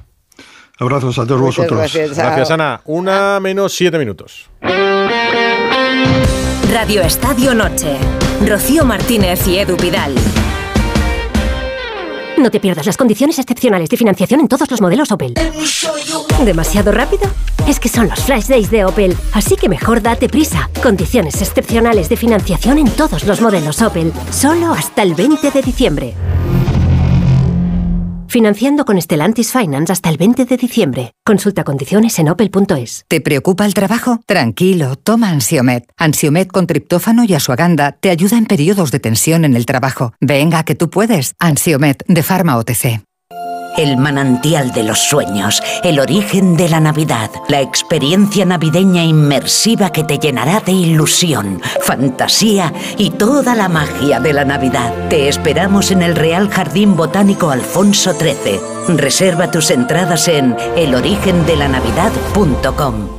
Abrazos a todos vosotros.
Gracias, Ana. Una menos siete minutos.
Radio Estadio Noche. Rocío Martínez y Edu Vidal.
No te pierdas las condiciones excepcionales de financiación en todos los modelos Opel. ¿Demasiado rápido? Es que son los Flash Days de Opel, así que mejor date prisa. Condiciones excepcionales de financiación en todos los modelos Opel, solo hasta el 20 de diciembre. Financiando con Stellantis Finance hasta el 20 de diciembre. Consulta condiciones en opel.es.
¿Te preocupa el trabajo? Tranquilo, toma Ansiomet. Ansiomet con triptófano y asuaganda te ayuda en periodos de tensión en el trabajo. Venga, que tú puedes. Ansiomet de Pharma OTC.
El manantial de los sueños, el origen de la Navidad, la experiencia navideña inmersiva que te llenará de ilusión, fantasía y toda la magia de la Navidad. Te esperamos en el Real Jardín Botánico Alfonso XIII. Reserva tus entradas en elorigendelanavidad.com.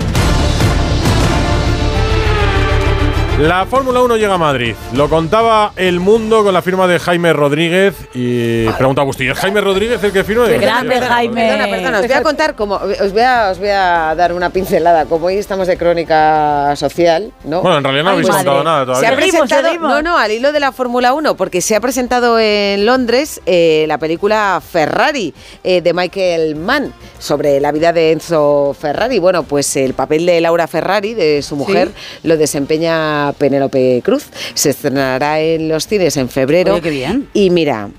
La Fórmula 1 llega a Madrid. Lo contaba El Mundo con la firma de Jaime Rodríguez. Y pregunta Agustín, ¿es Jaime Rodríguez el que firma?
Grande, Jaime. Perdona, perdona, os voy a contar cómo. Os voy a, os voy a dar una pincelada. Como hoy estamos de crónica social, ¿no?
Bueno, en realidad no habéis contado nada todavía.
Se ha presentado, no, no, al hilo de la Fórmula 1, porque se ha presentado en Londres eh, la película Ferrari eh, de Michael Mann sobre la vida de Enzo Ferrari. Bueno, pues el papel de Laura Ferrari, de su mujer, lo desempeña Penélope Cruz. Se estrenará en los cines en febrero.
Oye, qué bien.
Y mira,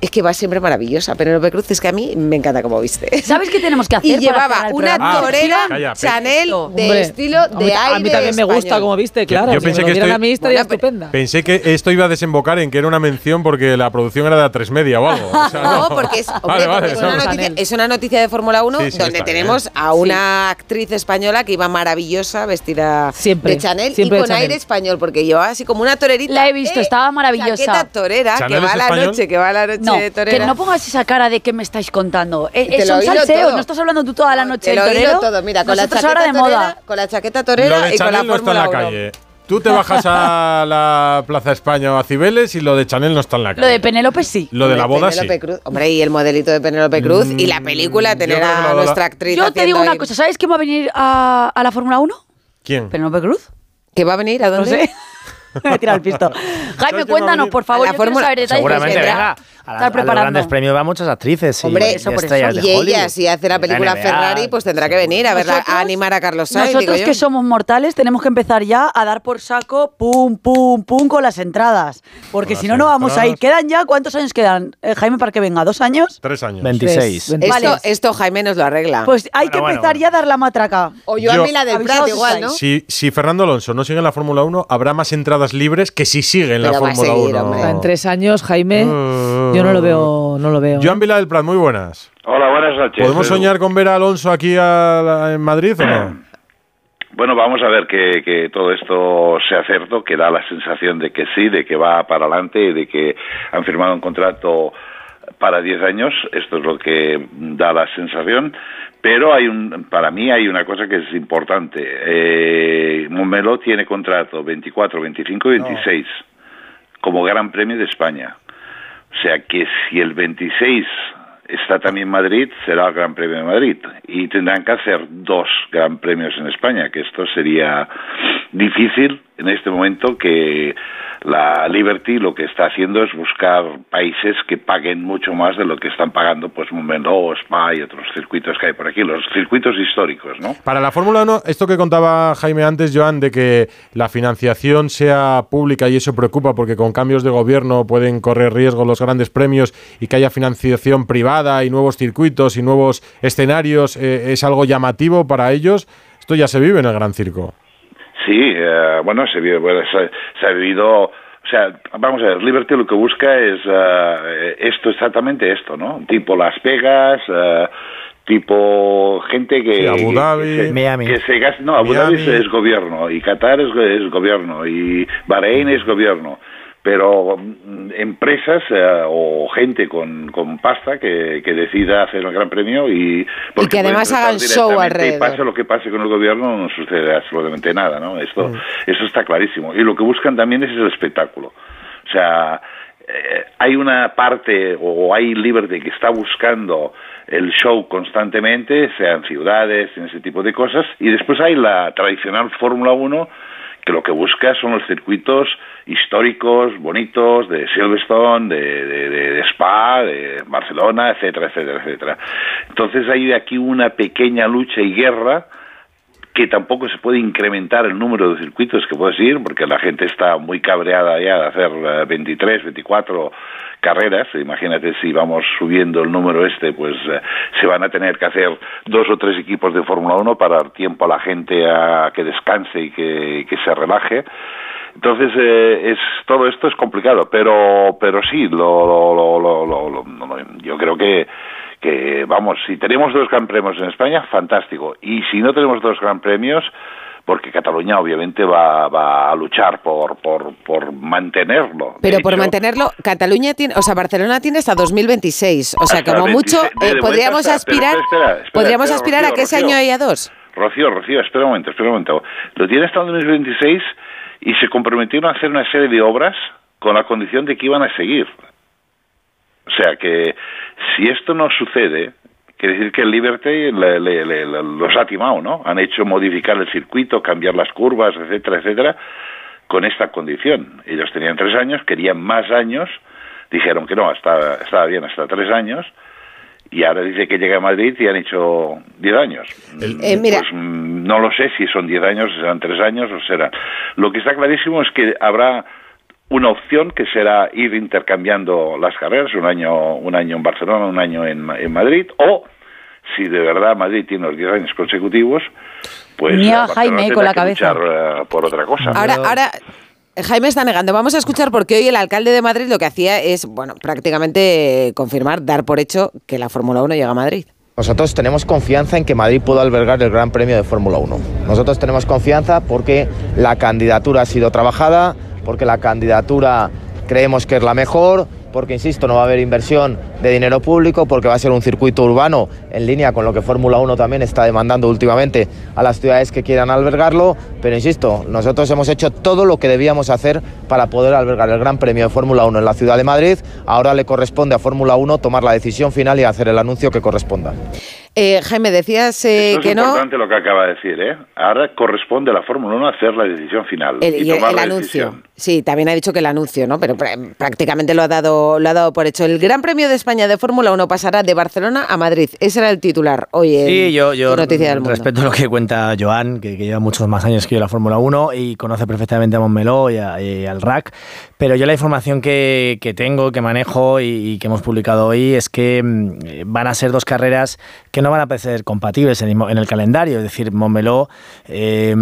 es que va siempre maravillosa. Penélope Cruz es que a mí me encanta como viste.
¿Sabes qué tenemos que hacer?
Y
para
llevaba una
programa?
torera
Calla, pe-
Chanel de
Hombre,
estilo
a mí-
de
a
aire
mí también me gusta
español.
como viste, claro.
yo
si
pensé que estoy-
a mí estaría estupenda.
Pensé que esto iba a desembocar en que era una mención porque la producción era de a tres media o algo. O sea,
No, porque, es, hombre,
Vale, vale,
porque es, una
no.
noticia, es una noticia de Fórmula 1
Sí, sí,
donde tenemos
bien.
a una actriz española que iba maravillosa, vestida
Siempre,
de Chanel
siempre
y
de
con
Chanel.
aire español, porque llevaba así como una torerita.
La he visto,
eh,
estaba maravillosa.
Chaqueta torera,
¿Chanel
que va a la noche, que va a la noche
No,
torera.
que no pongas esa cara de que me estáis contando. Eh, eh, son salseos, no estás hablando tú toda la noche
Te
del torero.
todo, mira, con la chaqueta
ahora de
torera,
moda.
con la chaqueta
Lo
torera
de
y con la
no está en la
1.
calle. Tú te bajas a la Plaza España o a Cibeles y lo de Chanel no está en la calle.
Lo de Penélope sí.
Lo de la boda sí.
Cruz. Hombre, y el modelito de Penélope Cruz y la película, tener a nuestra actriz
Yo te digo una cosa, ¿sabes quién va a venir a, a la Fórmula 1?
¿Quién?
Penélope Cruz.
¿Que va a venir? ¿A
No
dónde?
sé. Me he tirado el pisto. Jaime, cuéntanos, por favor.
A la
Yo quiero
Fórmula-
saber detalles.
Seguramente venga. A, la- a los grandes premios van muchas actrices y,
Hombre,
y
eso por eso.
estrellas de
Y
Hollywood.
ella, si hace la película
NBA,
Ferrari, pues tendrá que venir a verla, a animar a Carlos Sainz. digo
Nosotros
yo.
que somos mortales tenemos que empezar ya a dar por saco pum, pum, pum con las entradas. Porque si no, no vamos a ir. ¿Quedan ya? ¿Cuántos años quedan? Eh, Jaime, para que venga, ¿dos años?
Tres años.
26.
Tres.
Esto,
Vale.
esto Jaime nos lo arregla.
Pues hay
Bueno,
que empezar
bueno.
ya a dar la matraca.
o
yo-
Vila del Prat igual, ¿no?
Si, si Fernando Alonso no sigue en la Fórmula 1, habrá más entradas libres que si sigue en la
Pero a
Fórmula
seguir,
1.
hombre.
En tres años, Jaime,
Uh,
yo no lo veo. No lo veo.
Joan Vila del Prat, muy buenas.
Hola, buenas noches.
¿Podemos
Edu.
soñar con ver a Alonso aquí a la- en Madrid o no?
Bueno, vamos a ver que, que todo esto sea cierto, que da la sensación de que sí, de que va para adelante, de que han firmado un contrato para 10 años, esto es lo que da la sensación, pero hay un, para mí hay una cosa que es importante. Eh, Momelo tiene contrato 24, 25 y 26 como Gran Premio de España. O sea que si el 26 está también Madrid, será el Gran Premio de Madrid. Y tendrán que hacer dos Gran Premios en España, que esto sería difícil en este momento que la Liberty lo que está haciendo es buscar países que paguen mucho más de lo que están pagando pues Spa y otros circuitos que hay por aquí, los circuitos históricos, ¿no?
Para la Fórmula 1, esto que contaba Jaime antes, Joan, de que la financiación sea pública y eso preocupa porque con cambios de gobierno pueden correr riesgo los grandes premios y que haya financiación privada y nuevos circuitos y nuevos escenarios, eh, es algo llamativo para ellos. Esto ya se vive en el Gran Circo.
Sí, eh, bueno, se, bueno, se, se ha vivido, o sea, vamos a ver, Liberty lo que busca es eh, esto, exactamente esto, ¿no? Tipo Las Vegas, eh, tipo gente que...
Sí, Abu Dhabi.
que se,
Miami.
que se gasta- no, Abu Dhabi es, es gobierno, y Qatar es, es gobierno, y Bahrein es gobierno. Pero mm, empresas eh, o gente con, con pasta que, que decida hacer el Gran Premio y... porque
que además hagan show
directamente y
alrededor.
Pase lo que pase con el gobierno, no sucede absolutamente nada, ¿no? Esto,
Mm.
eso está clarísimo. Y lo que buscan también es el espectáculo. O sea, eh, hay una parte, o hay Liberty que está buscando el show constantemente, sea en ciudades, en ese tipo de cosas, y después hay la tradicional Fórmula 1 que lo que busca son los circuitos históricos, bonitos, de Silverstone, de, de, de- de Spa, de Barcelona, etcétera, etcétera, etcétera. Entonces hay aquí una pequeña lucha y guerra que tampoco se puede incrementar el número de circuitos que puedes ir, porque la gente está muy cabreada ya de hacer eh, 23, 24 carreras. Imagínate si vamos subiendo el número este, pues eh, se van a tener que hacer dos o tres equipos de Fórmula 1 para dar tiempo a la gente a que descanse y que, que se relaje. Entonces, eh, es, todo esto es complicado, pero, pero sí, lo, lo- lo- lo- yo creo que, que, vamos, si tenemos dos gran premios en España, fantástico. Y si no tenemos dos gran premios, porque Cataluña obviamente va, va a luchar por, por, por mantenerlo.
Pero por
hecho,
mantenerlo, Cataluña tiene, o sea, Barcelona tiene hasta 2026. O sea, como
26,
mucho, eh, podríamos
hasta-
aspirar,
espera, espera, espera,
podríamos aspirar a que ese
Rocío.
año haya dos.
Rocío, Rocío, espera un momento, espera un momento. Lo tiene hasta el 2026 y se comprometieron a hacer una serie de obras con la condición de que iban a seguir. O sea que si esto no sucede, quiere decir que el Liberty le- le- le- le- los ha timado, ¿no? Han hecho modificar el circuito, cambiar las curvas, etcétera, etcétera, con esta condición. Ellos tenían tres años, querían más años, dijeron que no, estaba, estaba bien hasta tres años, y ahora dice que llega a Madrid y han hecho diez años.
Eh, mira.
Pues mm, no lo sé si son 10 años, serán 3 años o serán. Lo que está clarísimo es que habrá una opción que será ir intercambiando las carreras, un año, un año en Barcelona, un año en, Ma- en Madrid, o si de verdad Madrid tiene los 10 años consecutivos, pues Barcelona
Jaime, con la cabeza.
luchar, eh, por otra cosa.
Ahora, ahora, Jaime está negando. Vamos a escuchar porque hoy el alcalde de Madrid lo que hacía es, bueno, prácticamente confirmar, dar por hecho que la Fórmula 1 llega a Madrid.
Nosotros tenemos confianza en que Madrid pueda albergar el Gran Premio de Fórmula 1. Nosotros tenemos confianza porque la candidatura ha sido trabajada, porque la candidatura creemos que es la mejor, porque, insisto, no va a haber inversión de dinero público, porque va a ser un circuito urbano en línea con lo que Fórmula 1 también está demandando últimamente a las ciudades que quieran albergarlo. Pero, insisto, nosotros hemos hecho todo lo que debíamos hacer para poder albergar el Gran Premio de Fórmula 1 en la ciudad de Madrid. Ahora le corresponde a Fórmula 1 tomar la decisión final y hacer el anuncio que corresponda.
Eh, Jaime, decías eh,
Esto es
que no.
importante lo que acaba de decir, ¿eh? Ahora corresponde a la Fórmula 1 hacer la decisión final
El,
y
el-
tomar
el
la
anuncio.
decisión.
Sí, también ha dicho que el anuncio, ¿no? Pero pr- prácticamente lo ha dado, lo ha dado por hecho. El Gran Premio de España de Fórmula 1 pasará de Barcelona a Madrid. Ese era el titular hoy en
Sí, yo, yo
Noticia del Mundo.
respeto lo que cuenta Joan, que, que lleva muchos más años que yo en la Fórmula 1 y conoce perfectamente a Montmeló y, a- y al RAC, pero yo la información que, que tengo, que manejo y, y que hemos publicado hoy es que mm, van a ser dos carreras que no van a parecer compatibles en el, mo- en el calendario, es decir, Montmeló, eh,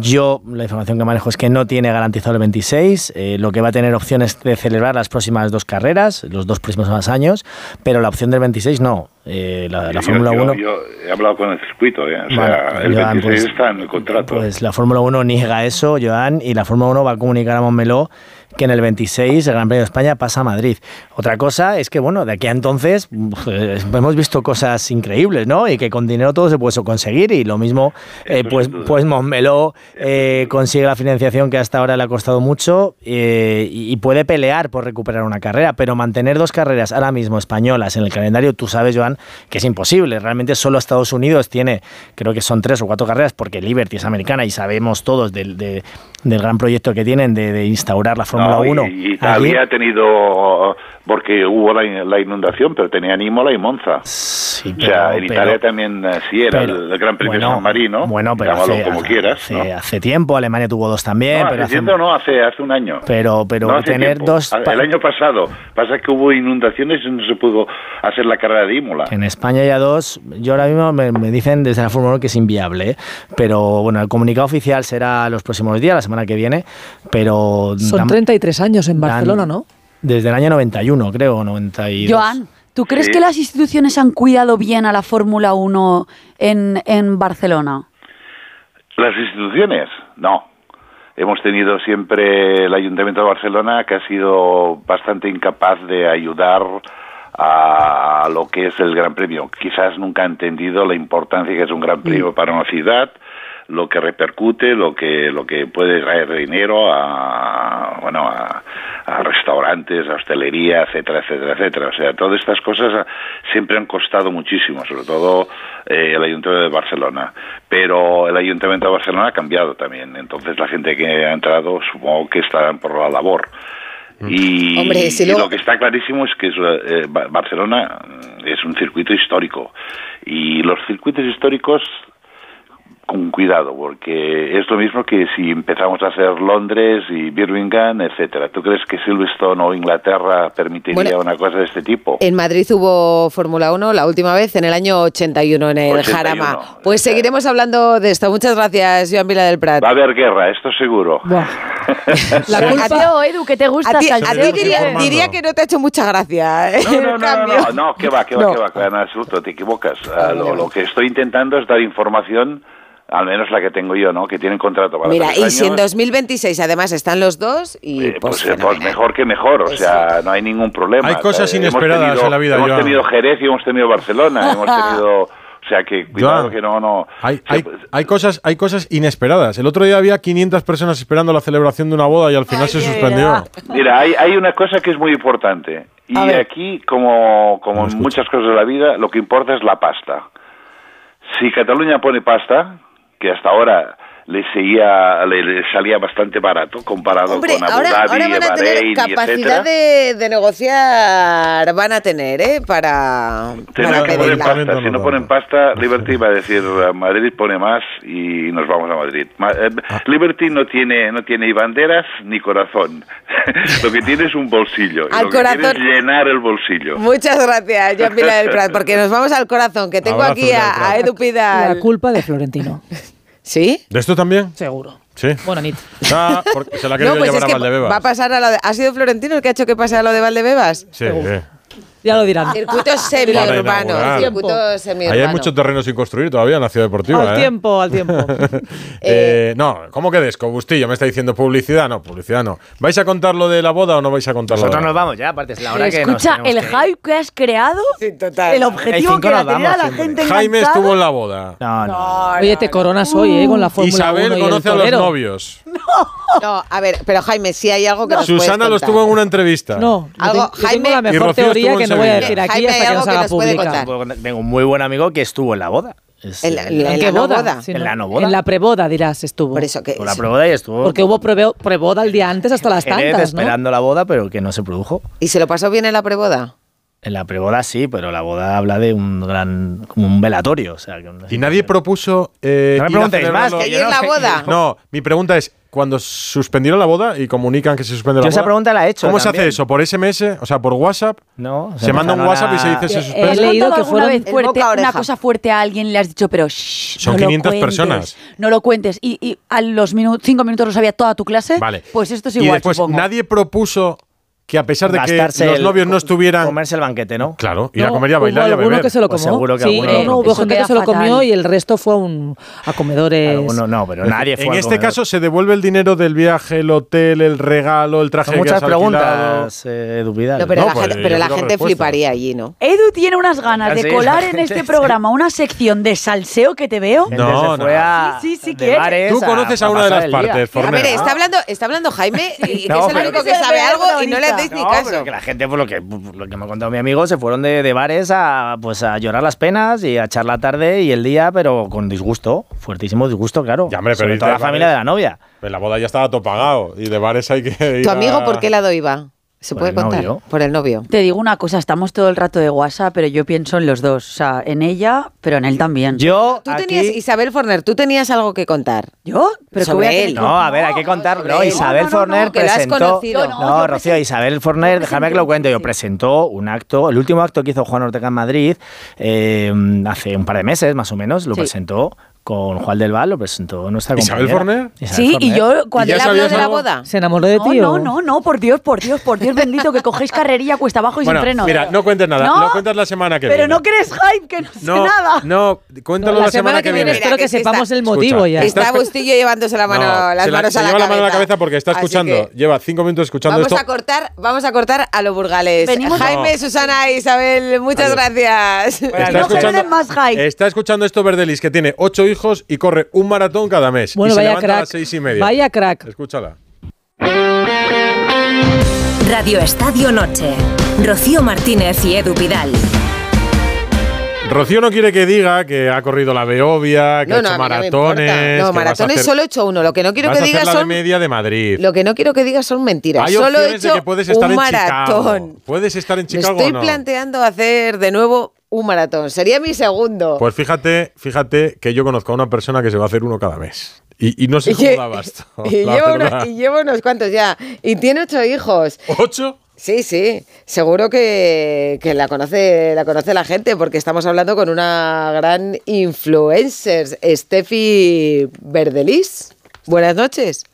yo la información que manejo es que no tiene garantizado el 26, eh, lo que va a tener opciones de celebrar las próximas dos carreras, los dos próximos años, pero la opción del 26 no. Eh, la Fórmula
yo-
1
Yo he hablado con el circuito, ¿eh? O sea, el
Joan,
26
pues-
está en el contrato.
Pues la Fórmula 1 niega eso, Joan, y la Fórmula 1 va a comunicar a Montmeló que en el 26 el Gran Premio de España pasa a Madrid. Otra cosa es que, bueno, de aquí a entonces eh, hemos visto cosas increíbles, ¿no? Y que con dinero todo se puede conseguir y lo mismo, eh, pues, pues Montmeló eh, consigue la financiación que hasta ahora le ha costado mucho eh, y, y puede pelear por recuperar una carrera, pero mantener dos carreras ahora mismo españolas en el calendario, tú sabes, Joan, que es imposible. Realmente solo Estados Unidos tiene, creo que son tres o cuatro carreras, porque Liberty es americana y sabemos todos del, de- del gran proyecto que tienen de, de instaurar la Fórmula
No, y-
1.
y Italia ha tenido, porque hubo la, la inundación, pero tenían Imola y Monza. o sea,
pero-
en Italia
pero-
también eh, sí era
pero-
el, el Gran Premio de
bueno,
San Marino,
bueno, pero hace-
como
hace-
quieras.
hace,
¿no?
hace tiempo Alemania tuvo dos también,
no,
pero
hace tiempo no, hace, hace un año.
pero, pero
No
tener
tiempo.
dos...
El año pasado. Pasa que hubo inundaciones y no se pudo hacer la carrera de Imola.
En España ya dos, yo ahora mismo me, me dicen desde la Fórmula 1 que es inviable, ¿eh? pero bueno, el comunicado oficial será los próximos días, la semana que viene, pero
Son
dan-
33 años en
dan-
Barcelona, ¿no?
desde el año 91, creo, 92.
Joan, ¿tú crees
Sí.
que las instituciones han cuidado bien a la Fórmula 1 en, en Barcelona?
Las instituciones, no. Hemos tenido siempre el Ayuntamiento de Barcelona que ha sido bastante incapaz de ayudar a lo que es el Gran Premio. Quizás nunca ha entendido la importancia que es un Gran Premio para una ciudad, lo que repercute, lo que lo que puede traer dinero a bueno a, a restaurantes, a hostelería, etcétera, etcétera, etcétera. O sea, todas estas cosas ah, siempre han costado muchísimo, sobre todo eh, el Ayuntamiento de Barcelona. Pero el Ayuntamiento de Barcelona ha cambiado también. Entonces la gente que ha entrado supongo que estarán por la labor. Y,
Hombre, si
y lo que está clarísimo es que es, eh, Ba- Barcelona mm, es un circuito histórico y los circuitos históricos con cuidado, porque es lo mismo que si empezamos a hacer Londres y Birmingham, etcétera. ¿Tú crees que Silverstone o Inglaterra permitiría una cosa de este tipo?
En Madrid hubo Fórmula 1 la última vez en el año 81 en el
81,
Jarama. Pues seguiremos hablando de esto. Muchas gracias, Joan Vila del Prat.
Va a haber guerra, esto seguro.
La culpa,
a Edu, que te gusta
A ti, diría, que no te ha hecho mucha gracia. ¿eh?
No, no, no, no, no, no, que va, que va, que va, que va, en absoluto, te equivocas. Ah, lo que estoy intentando es dar información al menos la que tengo yo, ¿no? Que tienen contrato para
Mira, y si en 2026 además están los dos y
eh,
pues,
pues, eh, pues mejor que mejor, o pues sea, no hay ningún problema.
Hay cosas
eh,
inesperadas en la vida.
Hemos tenido Jerez y hemos tenido Barcelona, hemos tenido o sea que cuidado que no, no.
Hay, hay, pues, hay, cosas, hay cosas inesperadas. El otro día había 500 personas esperando la celebración de una boda y al final se suspendió.
Mira, hay, hay una cosa que es muy importante. Y aquí, como, como en muchas cosas de la vida, lo que importa es la pasta. Si Cataluña pone pasta, que hasta ahora le seguía le, le, salía bastante barato comparado
Hombre,
con Abu
ahora,
Dhabi,
ahora van a
Bahrein, tener
capacidad de, de, negociar van a tener eh para, para
que poner pasta. si no ponen pasta Liberty va a decir Madrid pone más y nos vamos a Madrid eh, Liberty no tiene no tiene ni banderas ni corazón. Lo que tiene es un bolsillo
al y
lo corazón que es llenar el bolsillo.
Muchas gracias John Pilar del Prat porque nos vamos al corazón que tengo
Abrazo,
aquí a, a Edu Pidal.
la culpa de Florentino.
¿Sí?
¿De esto también?
Seguro.
Sí.
Bueno, Nit.
Ah, se la
pues
llevar a Valdebebas.
Va a pasar a de, ¿Ha sido Florentino el que ha hecho que pase a lo de Valdebebas?
Sí. sí
ya lo dirán.
Circuitos semiurbanos.
Semi hay mucho terreno sin construir todavía en la ciudad deportiva.
Al
¿eh?
tiempo, al tiempo.
Eh, eh, no, ¿cómo que descobustillo? Me está diciendo publicidad. No, publicidad no. ¿Vais a contar lo de la boda o no vais a contar
Nosotros nos vamos ya, aparte es la hora Escucha, que
Escucha, el hype que has creado, sí, total. el objetivo que la gente.
Jaime estuvo en la boda.
No, no.
Oye, te coronas hoy, ¿eh? Con la Fórmula
Isabel
1 y
conoce a los novios.
No. No, a ver, pero Jaime, si sí hay algo que no.
Susana los tuvo en una entrevista.
No,
¿Algo, Jaime,
la mejor teoría que no voy a decir aquí
Jaime,
hasta que nos haga
nos.
Tengo un muy buen amigo que estuvo en la boda.
En la, la,
¿En
la
boda?
En la no boda.
En la preboda, dirás, estuvo.
Por eso que.
La preboda y estuvo.
Porque hubo preboda el día antes hasta las tantas.
Esperando la boda, pero que no se produjo.
¿Y se lo pasó bien en la preboda?
En la preboda sí, pero la boda habla de un gran. como un velatorio. O sea,
y nadie propuso. Eh,
no me preguntéis más, que
la boda.
No, mi pregunta es: cuando suspendieron la boda y comunican que se suspende la boda.
Yo esa pregunta la he hecho.
¿Cómo se hace eso? ¿Por SMS? Eh? O sea, por WhatsApp.
No.
Se manda un WhatsApp y se dice se suspende.
He
leído que fueron
vez fuerte, una cosa fuerte a alguien y le has dicho, pero shh,
Son
no
500
cuentes,
personas.
No lo cuentes. Y, y a los 5 minu minutos lo sabía toda tu clase.
Vale.
Pues esto es igual.
Y
después
nadie propuso que a pesar de que los novios no estuvieran.
Comerse el banquete, ¿no?
Claro, ir
no, a
comer y a bailar y a beber.
que se lo comió.
Pues seguro que
sí,
alguno,
eh, no, hubo gente que se lo comió y el resto fue a, un, a comedores.
Alguno, no, pero nadie fue
En
a
este caso se devuelve el dinero del viaje, el hotel, el regalo, el traje
Son muchas
que
preguntas, eh, Edu Vidal.
No, pero,
no,
la,
pues,
gente, pero la gente fliparía allí, ¿no?
Edu tiene unas ganas
ah,
de colar en este programa una sección de salseo que te veo.
No, no.
Sí, sí, sí,
Tú conoces a una de las partes,
A ver, está hablando Jaime, que es el único que sabe algo y no le hacéis ni
no,
caso.
Que la gente, por lo que, por lo que me ha contado mi amigo, se fueron de, de, bares a, pues, a llorar las penas y a echar la tarde y el día, pero con disgusto, fuertísimo disgusto, claro.
Ya, hombre, pero
sobre toda la
bares, familia
de la novia.
Pues la boda ya estaba todo pagado y de bares hay que ir
¿Tu amigo
a...
por qué lado iba? Se puede contar
novio?
por el novio.
Te digo una cosa, estamos todo el rato de WhatsApp, pero yo pienso en los dos, o sea, en ella, pero en él también.
Yo
Tú
aquí...
tenías Isabel Forner, tú tenías algo que contar.
¿Yo? Pero
Sobre que
voy a
él.
No, a ver, hay que contar, no,
no, Isabel
Forner presentó
No,
Rocío, Isabel Forner, déjame que lo cuente, yo presentó un acto, el último acto que hizo Juan Ortega en Madrid eh, hace un par de meses más o menos, lo
sí.
presentó con Juan del Val, lo presentó nuestra compañera. ¿Isabel Forner?
Sí, y yo cuando
¿Y era
de la boda.
¿Se enamoró de ti?
No, no, no, por Dios, por Dios, por Dios bendito, que cogéis carrerilla cuesta abajo y
bueno,
sin freno.
Mira, no cuentes nada,
¿No?
lo cuentas la semana que
pero
viene.
Pero no crees hype, que no, sé nada.
No, cuéntalo
la,
semana, que, viene.
Espero que, sepamos el motivo ya.
Está
Bustillo llevándose la mano, las manos
se
a la,
lleva la mano a la cabeza porque está escuchando, lleva cinco minutos escuchando
vamos
esto.
A cortar, vamos a cortar a los burgales. Jaime, Susana Isabel, muchas gracias.
No generen más hype.
Está escuchando esto Verdelis, que tiene ocho hijos hijos y corre un maratón cada mes.
Bueno,
y se
vaya
levanta
crack.
a las seis y media.
Vaya crack.
Escúchala.
Radio Estadio Noche. Rocío Martínez y Edu Vidal.
Rocío no quiere que diga que ha corrido la Beovia, que
no,
ha hecho
no,
maratones.
No,
no
maratones
hacer,
solo he hecho uno. Lo que no quiero que digas son.
media de Madrid.
Lo que no quiero que digas son mentiras.
Hay
solo he
hecho de que puedes estar
un maratón.
En Chicago. Puedes estar en Chicago.
Me estoy
o
planteando hacer de nuevo un maratón. Sería mi segundo.
Pues fíjate, fíjate que yo conozco a una persona que se va a hacer uno cada mes. Y, y no sé cómo da abasto.
y, una- y llevo unos cuantos ya. Y tiene ocho hijos.
¿Ocho?
Sí, sí. Seguro que, que la, conoce, la conoce la gente porque estamos hablando con una gran influencer, Steffi Verdelis. Buenas noches.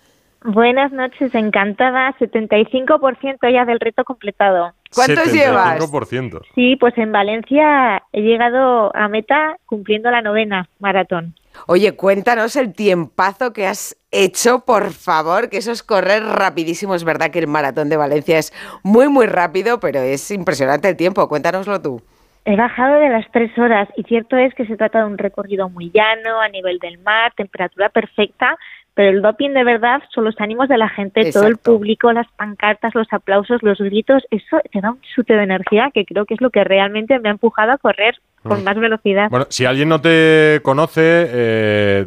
Buenas noches, encantada. 75% ya del reto completado.
¿Cuántos llevas?
75%.
Sí, pues en Valencia he llegado a meta cumpliendo la novena maratón.
Oye, cuéntanos el tiempazo que has hecho, por favor, que eso es correr rapidísimo. Es verdad que el maratón de Valencia es muy, muy rápido, pero es impresionante el tiempo. Cuéntanoslo tú.
He bajado de las tres horas y cierto es que se trata de un recorrido muy llano, a nivel del mar, temperatura perfecta, pero el doping de verdad son los ánimos de la gente, todo el público, las pancartas, los aplausos, los gritos, eso te da un chute de energía que creo que es lo que realmente me ha empujado a correr con
Mm.
más velocidad.
Bueno, si alguien no te conoce, eh,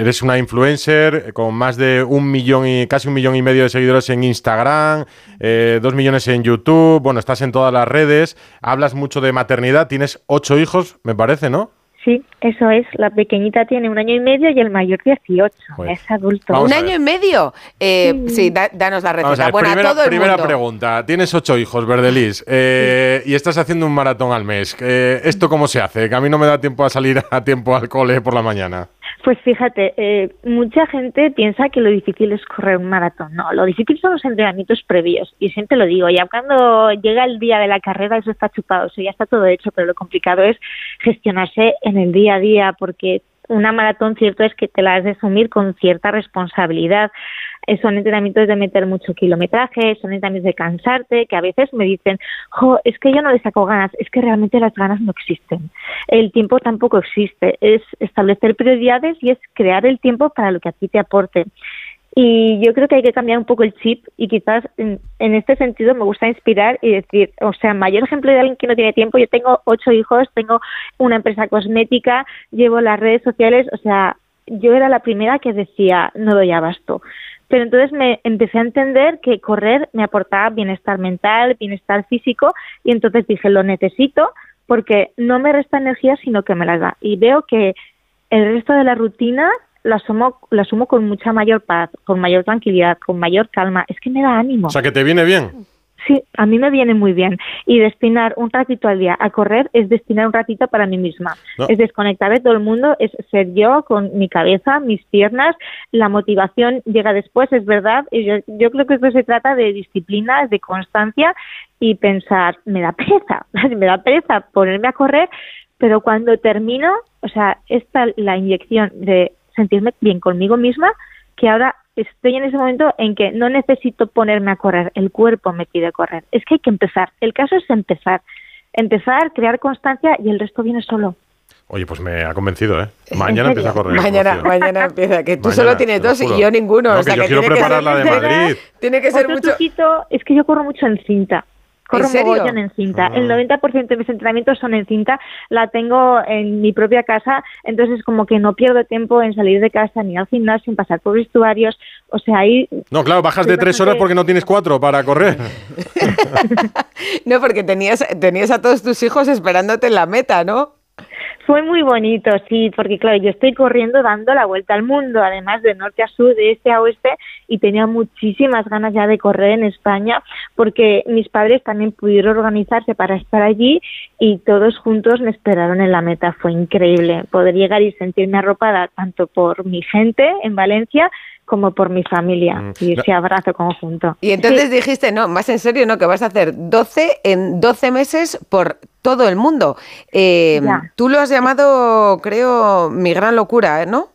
eres una influencer con más de un millón y casi un millón y medio de seguidores en Instagram, eh, dos millones en YouTube, bueno, estás en todas las redes, hablas mucho de maternidad, tienes ocho hijos, me parece, ¿no?
Sí, eso es. La pequeñita tiene un año y medio y el mayor 18.
Joder.
Es adulto.
Vamos
¿Un año y medio? Eh, sí, da- danos la
Vamos
receta.
a ver,
Bueno, a
primera,
todo el
primera
mundo.
pregunta. Tienes ocho hijos, Verdelis, eh, y estás haciendo un maratón al mes. Eh, ¿Esto cómo se hace? Que a mí no me da tiempo a salir a tiempo al cole por la mañana.
Pues fíjate, eh, mucha gente piensa que lo difícil es correr un maratón. No, lo difícil son los entrenamientos previos. Y siempre lo digo, ya cuando llega el día de la carrera eso está chupado, eso ya está todo hecho, pero lo complicado es gestionarse en el día a día, porque una maratón cierto es que te la has de asumir con cierta responsabilidad. Son entrenamientos de meter mucho kilometraje, son entrenamientos de cansarte, que a veces me dicen, jo, es que yo no le saco ganas, es que realmente las ganas no existen. El tiempo tampoco existe, es establecer prioridades y es crear el tiempo para lo que a ti te aporte. Y yo creo que hay que cambiar un poco el chip y quizás en, en este sentido me gusta inspirar y decir, o sea, mayor ejemplo de alguien que no tiene tiempo, yo tengo ocho hijos, tengo una empresa cosmética, llevo las redes sociales, o sea, yo era la primera que decía, no doy abasto. Pero entonces me empecé a entender que correr me aportaba bienestar mental, bienestar físico y entonces dije, lo necesito porque no me resta energía, sino que me la da. Y veo que el resto de la rutina la asumo, la asumo con mucha mayor paz, con mayor tranquilidad, con mayor calma. Es que me da ánimo.
O sea, que te viene bien.
Sí, a mí me viene muy bien. Y destinar un ratito al día a correr es destinar un ratito para mí misma.
No.
Es desconectar de todo el mundo, es ser yo con mi cabeza, mis piernas. La motivación llega después, es verdad. Y yo, yo creo que esto se trata de disciplina, de constancia y pensar, me da pereza, me da pereza ponerme a correr, pero cuando termino, o sea, esta la inyección de sentirme bien conmigo misma, que ahora estoy en ese momento en que no necesito ponerme a correr, el cuerpo me pide correr. Es que hay que empezar. El caso es empezar. Empezar, crear constancia y el resto viene solo.
Oye, pues me ha convencido, ¿eh? Mañana empieza a correr.
Mañana, mañana empieza, que tú
Mañana,
solo tienes dos y yo ninguno.
No,
o sea
que yo
que
quiero
tiene que
preparar la de
ser-
Madrid.
Tiene que ser
Otro
mucho.
truquito es que yo corro mucho en cinta. Corro mogollón en cinta.
Ah.
El 90% de mis entrenamientos son en cinta. La tengo en mi propia casa, entonces como que no pierdo tiempo en salir de casa ni al gimnasio, sin pasar por vestuarios. O sea, ahí
No, claro, bajas de tres horas porque no tienes cuatro para correr.
No, porque tenías, tenías a todos tus hijos esperándote en la meta, ¿no?
Fue muy bonito, sí, porque claro, yo estoy corriendo dando la vuelta al mundo, además de norte a sur, de este a oeste, y tenía muchísimas ganas ya de correr en España, porque mis padres también pudieron organizarse para estar allí y todos juntos me esperaron en la meta. Fue increíble poder llegar y sentirme arropada tanto por mi gente en Valencia como por mi familia
Mm.
y ese abrazo conjunto.
Y entonces dijiste, no, más en serio, no, que vas a hacer 12 en 12 meses por todo el mundo. Eh, tú lo has llamado, creo, mi gran locura, ¿eh? ¿no?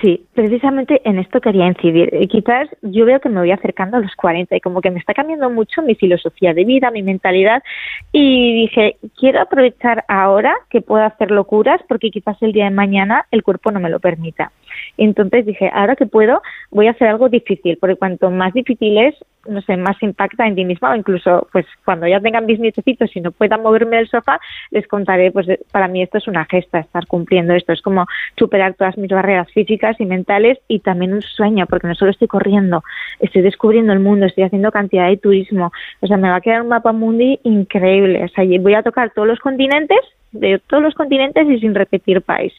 Sí, precisamente en esto quería incidir. Eh, Quizás yo veo que me voy acercando a los 40 y como que me está cambiando mucho mi filosofía de vida, mi mentalidad y dije, quiero aprovechar ahora que puedo hacer locuras porque quizás el día de mañana el cuerpo no me lo permita. Entonces dije, ahora que puedo, voy a hacer algo difícil, porque cuanto más difícil es, no sé, más impacta en ti misma o incluso pues cuando ya tengan mis nietecitos y no puedan moverme del sofá, les contaré, pues para mí esto es una gesta, estar cumpliendo esto, es como superar todas mis barreras físicas y mentales y también un sueño, porque no solo estoy corriendo, estoy descubriendo el mundo, estoy haciendo cantidad de turismo, o sea, me va a quedar un mapa mundi increíble, o sea, voy a tocar todos los continentes de todos los continentes y sin repetir país.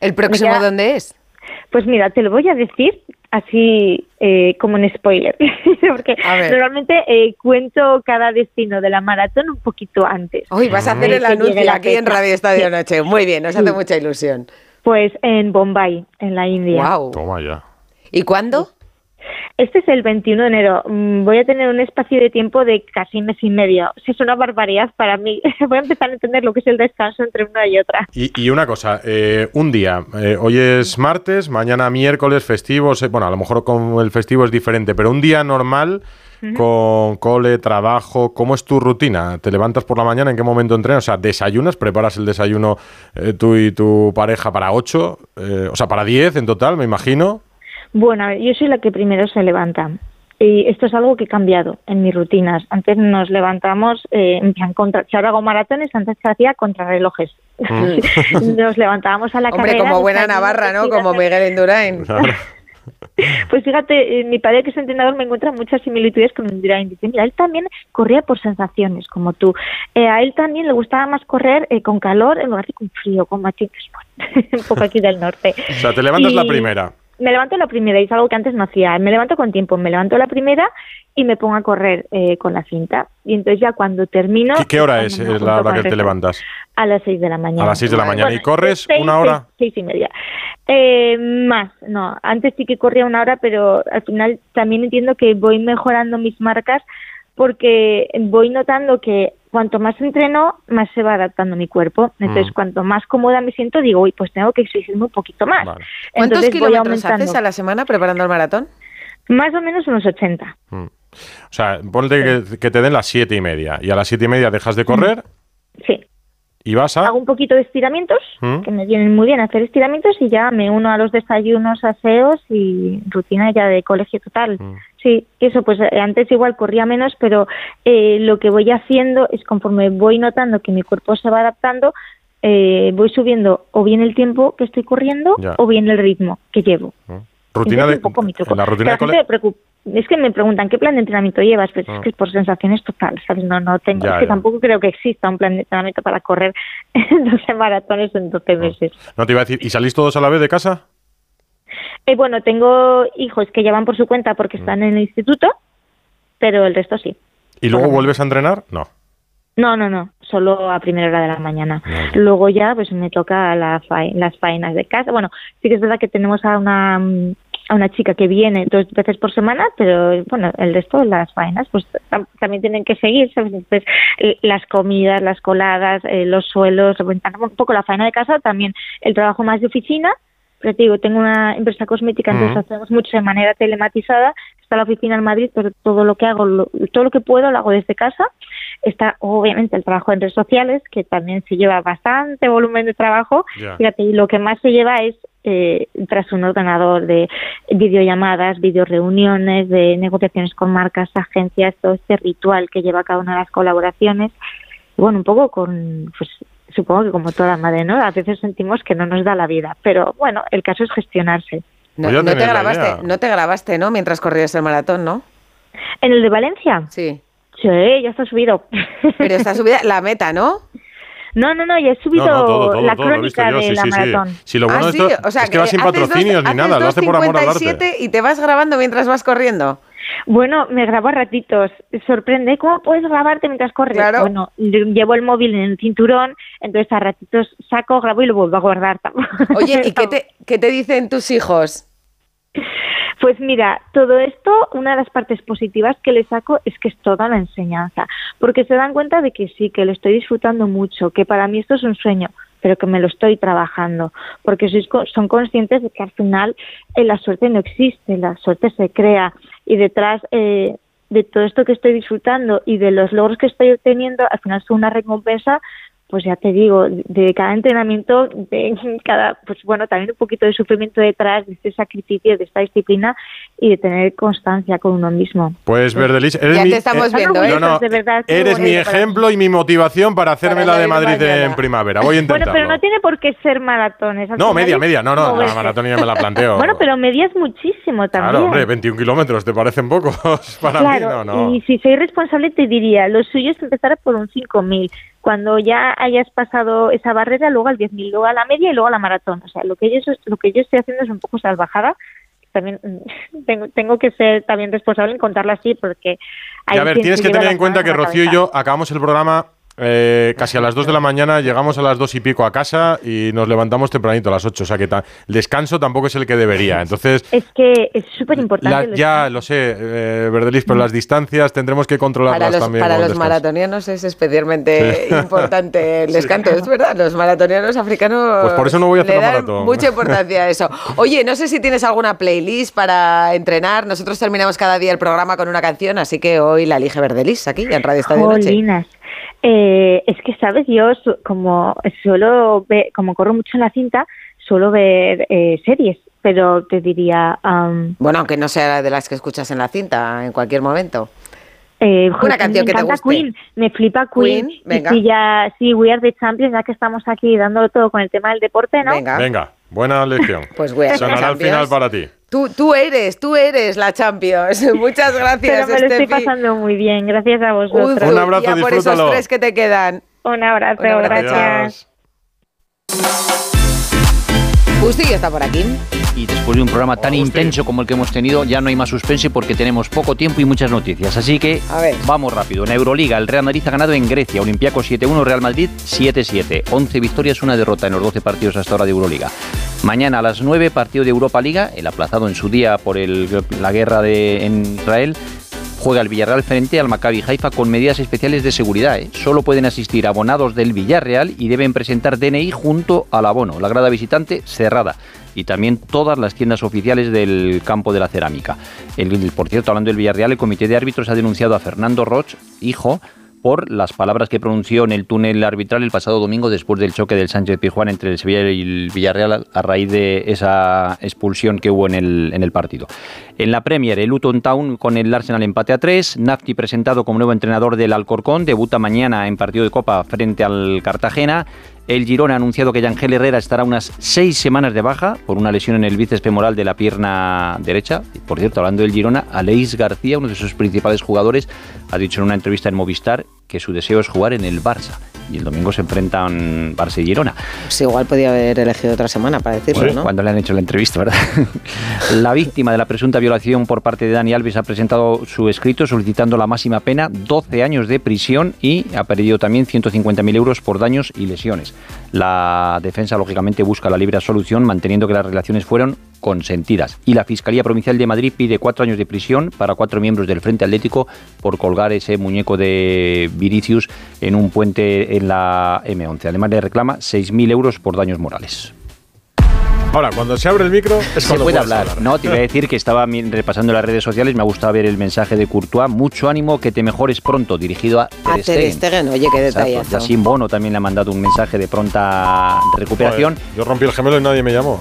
¿El próximo
queda-
dónde es?
Pues mira, te lo voy a decir así eh, como en spoiler, porque normalmente eh, cuento cada destino de la maratón un poquito antes.
Hoy vas a hacer el anuncio
la
aquí en. Radio Estadio Noche. Muy bien, nos hace mucha ilusión.
Pues en Bombay, en la India.
Guau.
Toma ya.
¿Y cuándo?
Este es el 21 de enero. Mm, Voy a tener un espacio de tiempo de casi mes y medio. Si es una barbaridad para mí. Voy a empezar a entender lo que es el descanso entre una y otra.
Y, y una cosa, eh, un día, eh, hoy es martes, mañana miércoles, festivo, se- bueno, a lo mejor con el festivo es diferente, pero un día normal, con cole, trabajo, ¿cómo es tu rutina? ¿Te levantas por la mañana? ¿En qué momento entrenas? O sea, ¿desayunas? ¿Preparas el desayuno eh, tú y tu pareja para 8? o sea, para 10 en total, me imagino.
Bueno, a ver, yo soy la que primero se levanta. Y esto es algo que he cambiado en mis rutinas. Antes nos levantamos, eh, en plan, contra, si ahora hago maratones, antes se hacía contrarrelojes. nos levantábamos a la
Hombre,
carrera.
como buena Navarra, ¿no? Como Miguel Indurain.
Pues fíjate, eh, mi padre que es entrenador me encuentra muchas similitudes con Indurain. Dice, mira, él también corría por sensaciones, como tú. Eh, a él también le gustaba más correr eh, con calor en lugar de con frío, con bueno, un poco aquí del norte.
O sea, te levantas
Y
la primera.
Me levanto la primera y es algo que antes no hacía. Me levanto con tiempo, me levanto la primera y me pongo a correr eh, con la cinta. Y entonces ya cuando termino...
¿Qué, qué hora es eh, la hora que te levantas?
A las 6 de la mañana.
A las 6 de la mañana. ¿Y corres
seis,
una hora?
Seis, seis y media. Eh, más, no. Antes sí que corría una hora, pero al final también entiendo que voy mejorando mis marcas porque voy notando que cuanto más entreno, más se va adaptando mi cuerpo. Entonces,
Mm.
cuanto más cómoda me siento, digo, uy, pues tengo que exigirme un poquito más.
¿Cuántos
Entonces
kilómetros haces a la semana preparando el maratón?
Más o menos unos 80.
O sea, ponte que, que te den las 7 y media y a las 7 y media dejas de correr
Sí.
y vas a...
Hago un poquito de estiramientos,
¿Mm?
que me vienen muy bien hacer estiramientos y ya me uno a los desayunos, aseos y rutina ya de colegio total. Sí, eso, pues eh, antes igual corría menos, pero eh, lo que voy haciendo es conforme voy notando que mi cuerpo se va adaptando, eh, voy subiendo o bien el tiempo que estoy corriendo
Ya.
o bien el ritmo que llevo.
Rutina
Ese
de,
es un poco mi truco.
en la rutina
Que
de
la
cole-
preocupa- Es que me preguntan qué plan de entrenamiento llevas, pues
Ah.
es que es por sensaciones total, ¿sabes? No, no tengo,
Ya,
es que
ya.
tampoco creo que exista un plan de entrenamiento para correr 12 maratones en 12 meses.
No te iba a decir, ¿y salís todos a la vez de casa?
Eh, bueno, tengo hijos que ya van por su cuenta porque
Mm.
están en el instituto, pero el resto sí.
¿Y luego vuelves a entrenar? No.
No, no, no, solo a primera hora de la mañana. Luego ya pues me toca la las faenas de casa. Bueno, sí que es verdad que tenemos a una a una chica que viene dos veces por semana, pero bueno, el resto de las faenas pues tam- también tienen que seguir, ¿sabes? Entonces, eh, las comidas, las coladas, eh, los suelos, un poco la faena de casa, también el trabajo más de oficina, pero te digo, tengo una empresa cosmética, entonces
Ujú.
hacemos mucho de manera telematizada. Está la oficina en Madrid, pero todo lo que hago, lo- todo lo que puedo lo hago desde casa. Está obviamente el trabajo en redes sociales, que también se lleva bastante volumen de trabajo. Fíjate, y lo que más se lleva es eh, tras un ordenador de videollamadas, videoreuniones, de negociaciones con marcas, agencias, todo este ritual que lleva cada una de las colaboraciones. Y bueno, un poco con, pues supongo que como toda madre, ¿no? A veces sentimos que no nos da la vida, pero bueno, el caso es gestionarse.
No,
Pues
no te grabaste, no te grabaste, ¿no? Mientras corrías el maratón, ¿no?
¿En el de Valencia?
Sí.
Sí, ya está subido.
Pero está subida la meta, ¿no?
No, no, no, ya he subido
No, no, todo, todo,
la crónica
yo,
de
sí,
la
sí,
maratón.
Sí, lo bueno
Ah,
de
sí,
esto
o sea,
es que vas sin
dos-
patrocinios ni nada, lo hace por amor al arte.
2.57 y te vas grabando mientras vas corriendo.
Bueno, me grabo a ratitos. Sorprende cómo puedes grabarte mientras corres.
Claro.
Bueno, llevo el móvil en el cinturón, entonces a ratitos saco, grabo y lo vuelvo a guardar.
Oye, ¿y qué te, qué te dicen tus hijos?
Pues mira, todo esto, una de las partes positivas que le saco es que es toda la enseñanza, porque se dan cuenta de que sí, que lo estoy disfrutando mucho, que para mí esto es un sueño, pero que me lo estoy trabajando, porque sois son conscientes de que al final eh, la suerte no existe, la suerte se crea. Y detrás eh, de todo esto que estoy disfrutando y de los logros que estoy obteniendo, al final son una recompensa pues ya te digo, de cada entrenamiento, de cada, pues bueno, también un poquito de sufrimiento detrás, de este sacrificio, de esta disciplina y de tener constancia con uno mismo.
Pues Verdelis, eres
Ya
mi,
te estamos
eh,
viendo, ¿eh?
no, no,
de verdad, qué
eres mi ejemplo y mi motivación para hacerme la de Madrid
mañana.
en primavera. Voy a
Bueno,
intentarlo.
pero no tiene por qué ser maratones.
No, media,
es
media. No, no, la
moverse.
maratón ya me la planteo.
Bueno, pero medias muchísimo también.
Claro, hombre, 21 kilómetros, ¿te parecen pocos para
Claro,
mí? No, no.
y si soy responsable te diría, lo suyo es empezar por un 5.000. cuando ya hayas pasado esa barrera, luego al 10.000, luego a la media y luego a la maratón. O sea, lo que yo, lo que yo estoy haciendo es un poco salvajada. También mm, tengo, tengo que ser también responsable en contarlo así porque...
Y
hay
a ver, tienes que tener en cuenta que Rocío y yo acabamos el programa eh, casi a las 2 de la mañana, llegamos a las 2 y pico a casa y nos levantamos tempranito a las 8. O sea que ta- el descanso tampoco es el que debería. Entonces,
Es que es súper importante.
ya lo sé, eh, Verdelis, pero las distancias tendremos que controlarlas
Para los,
también.
para los maratonianos es especialmente
Sí.
importante el descanso, es verdad. Los maratonianos africanos.
Pues por eso no voy a hacer
le dan
maratón.
Mucha importancia a eso. Oye, no sé si tienes alguna playlist para entrenar. Nosotros terminamos cada día el programa con una canción, así que hoy la elige Verdelis aquí en Radio Estadio Noche.
Eh, es que, ¿sabes? Yo su- como suelo ver, como corro mucho en la cinta, suelo ver eh, series, pero te diría... am,
Bueno, aunque no sea de las que escuchas en la cinta en cualquier momento.
eh,
Una canción
me
que te guste.
Queen, me flipa Queen.
Queen, venga.
Y si ya, sí, We Are the Champions, ya que estamos aquí dándolo todo con el tema del deporte, ¿no?
Venga, buena lección.
Pues voy a hacer
Sonará al
Champions.
final para ti.
Tú, tú eres, tú eres la Champions. Muchas gracias,
Pero me lo estoy pasando muy bien, gracias a vosotros.
Uzu, ya por esos tres que te quedan.
Un abrazo,
Un abrazo.
gracias.
Bustillo está por aquí.
Y después de un programa tan intenso como el que hemos tenido, ya no hay más suspense porque tenemos poco tiempo y muchas noticias. Así que vamos rápido. En Euroliga, el Real Madrid ha ganado en Grecia. Olympiacos 7-1, Real Madrid 7-7. 11 victorias, una derrota en los 12 partidos hasta ahora de Euroliga. Mañana a las 9, partido de Europa Liga, el aplazado en su día por el- la guerra de, en Israel. Juega el Villarreal frente al Maccabi Haifa con medidas especiales de seguridad. ¿eh? Solo pueden asistir abonados del Villarreal y deben presentar DNI junto al abono. La grada visitante cerrada y también todas las tiendas oficiales del campo de la cerámica. El, por cierto, hablando del Villarreal, el comité de árbitros ha denunciado a Fernando Roch, hijo, por las palabras que pronunció en el túnel arbitral el pasado domingo después del choque del Sánchez Pizjuán entre el Sevilla y el Villarreal a raíz de esa expulsión que hubo en el, en el partido. En la Premier, el Luton Town con el Arsenal empate a 3, Nafti presentado como nuevo entrenador del Alcorcón, debuta mañana en partido de Copa frente al Cartagena. El Girona ha anunciado que Yangel Herrera estará unas seis semanas de baja por una lesión en el bíceps femoral de la pierna derecha. Por cierto, hablando del Girona, Aleix García, uno de sus principales jugadores, ha dicho en una entrevista en Movistar que su deseo es jugar en el Barça. Y el domingo se enfrentan Barça y Girona.
Pues igual podía haber elegido otra semana para decirlo,
Bueno,
¿no?
Cuando le han hecho la entrevista, ¿verdad? la víctima de la presunta violación por parte de Dani Alves ha presentado su escrito solicitando la máxima pena, 12 años de prisión y ha perdido también 150.000 euros por daños y lesiones. La defensa, lógicamente, busca la libre absolución manteniendo que las relaciones fueron consentidas. Y la Fiscalía Provincial de Madrid pide cuatro años de prisión para cuatro miembros del Frente Atlético por colgar ese muñeco de Vinicius en un puente en la M11. Además le reclama 6.000 euros por daños morales.
Ahora, cuando se abre el micro, es
Se
cuando
puede
puedes
hablar. No, te iba a decir que estaba repasando las redes sociales, me ha gustado ver el mensaje de Courtois. Mucho ánimo, que te mejores pronto, dirigido a
A
Ter
Ter
Stegen.
Stegen, oye, qué detallazo.
Yacine Bono también le ha mandado un mensaje de pronta recuperación.
Joder, yo rompí el gemelo y nadie me llamó.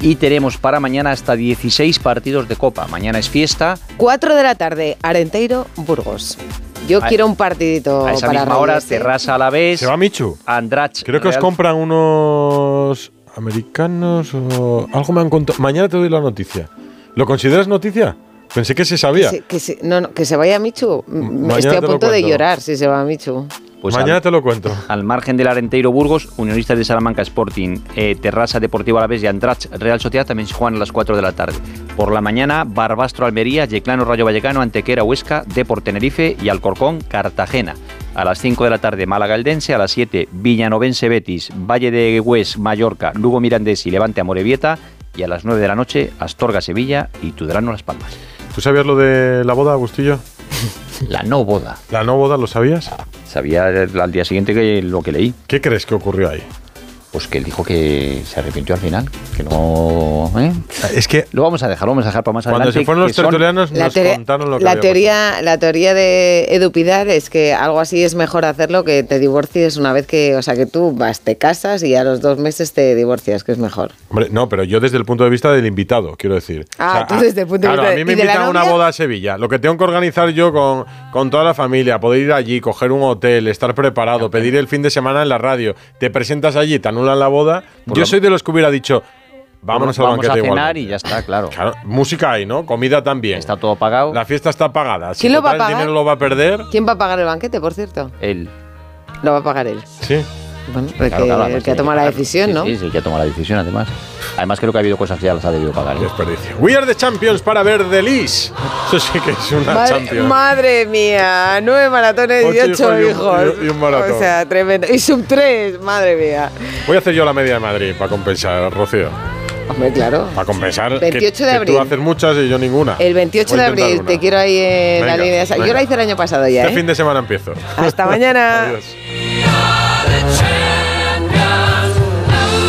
Y tenemos para mañana hasta 16 partidos de Copa. Mañana es fiesta.
4 de la tarde, Arenteiro, Burgos. Yo
A-
quiero un partidito
A esa
para
misma hora,
¿eh?
Terrassa a la vez.
¿Se va Michu?
Andrach.
Creo que os compran unos americanos o algo me han contado. Mañana te doy la noticia. ¿Lo consideras noticia? Pensé que se sabía.
Que se, que se- no, no, que se vaya Michu.
Mañana
Estoy a
te lo
punto de
cuento.
llorar si se va Michu.
Pues
Mañana
al-
te lo cuento.
Al margen del Arenteiro Burgos, Unionistas de Salamanca Sporting, eh, Terrassa Deportivo Alavés y Andrach Real Sociedad también se juegan a las 4 de la tarde. Por la mañana, Barbastro Almería, Yeclano Rayo Vallecano, Antequera Huesca, Deport Tenerife y Alcorcón Cartagena. A las 5 de la tarde, Málaga Eldense, a las 7, Villanovense Betis, Valle de Hues Mallorca, Lugo Mirandés y Levante Amorebieta. Y a las 9 de la noche, Astorga Sevilla y Tudelano Las Palmas.
¿Tú sabías lo de la boda, Agustillo?
La no boda.
¿La no boda lo sabías?
Sabía al día siguiente que lo que leí.
¿Qué crees que ocurrió ahí?
Pues que él dijo que se arrepintió al final, que no... ¿eh?
Es que...
Lo vamos a dejar, lo vamos a dejar para más
Cuando
adelante.
se fueron los tertulianos
La,
nos
teoría-
contaron lo que
la
había
teoría, la teoría de Edu Pidal es que algo así es mejor hacerlo que te divorcies una vez que, o sea, que tú vas, te casas y a los dos meses te divorcias, que es mejor.
Hombre, no, pero yo desde el punto de vista del invitado, quiero decir.
Ah, tú desde el punto de
claro,
vista
a mí me
¿y de la
invitan a una boda a Sevilla. Lo que tengo que organizar yo con, con toda la familia, poder ir allí, coger un hotel, estar preparado, pedir el fin de semana en la radio, te presentas allí, te anulan la boda. Yo
lo-
soy de los que hubiera dicho, vámonos al
Vamos
banquete
a cenar
igualmente".
y ya está, claro.
Claro, música hay, ¿no? Comida también.
Está todo pagado.
La fiesta está pagada. Si
¿Quién lo va a
total el
pagar?
dinero lo va a perder.
¿Quién va a pagar el banquete, por cierto?
Él.
Lo va a pagar él.
Sí.
Bueno,
Claro,
que,
claro,
el que la decisión,
Sí,
¿no?
Sí, sí, que ha tomado la decisión además. Además creo que ha habido cosas que ya las ha debido pagar. ¿eh?
Desperdicio. We are the champions para ver Lis. Eso sí que es una
Madre,
champion.
madre mía, nueve maratones y
Ocho hijos y un-
hijos.
y un maratón.
O sea, tremendo. Y sub tres, madre mía.
Voy a hacer yo la media de Madrid para compensar, Rocío.
Hombre, claro.
Para compensar. que-
28 de
que
abril.
Tú haces muchas y yo ninguna.
El 28
Voy a
de abril,
una.
te quiero ahí en la línea. esa- Yo
venga.
la hice el año pasado ya,
Este
¿eh?
fin de semana empiezo.
Hasta mañana.
Adiós.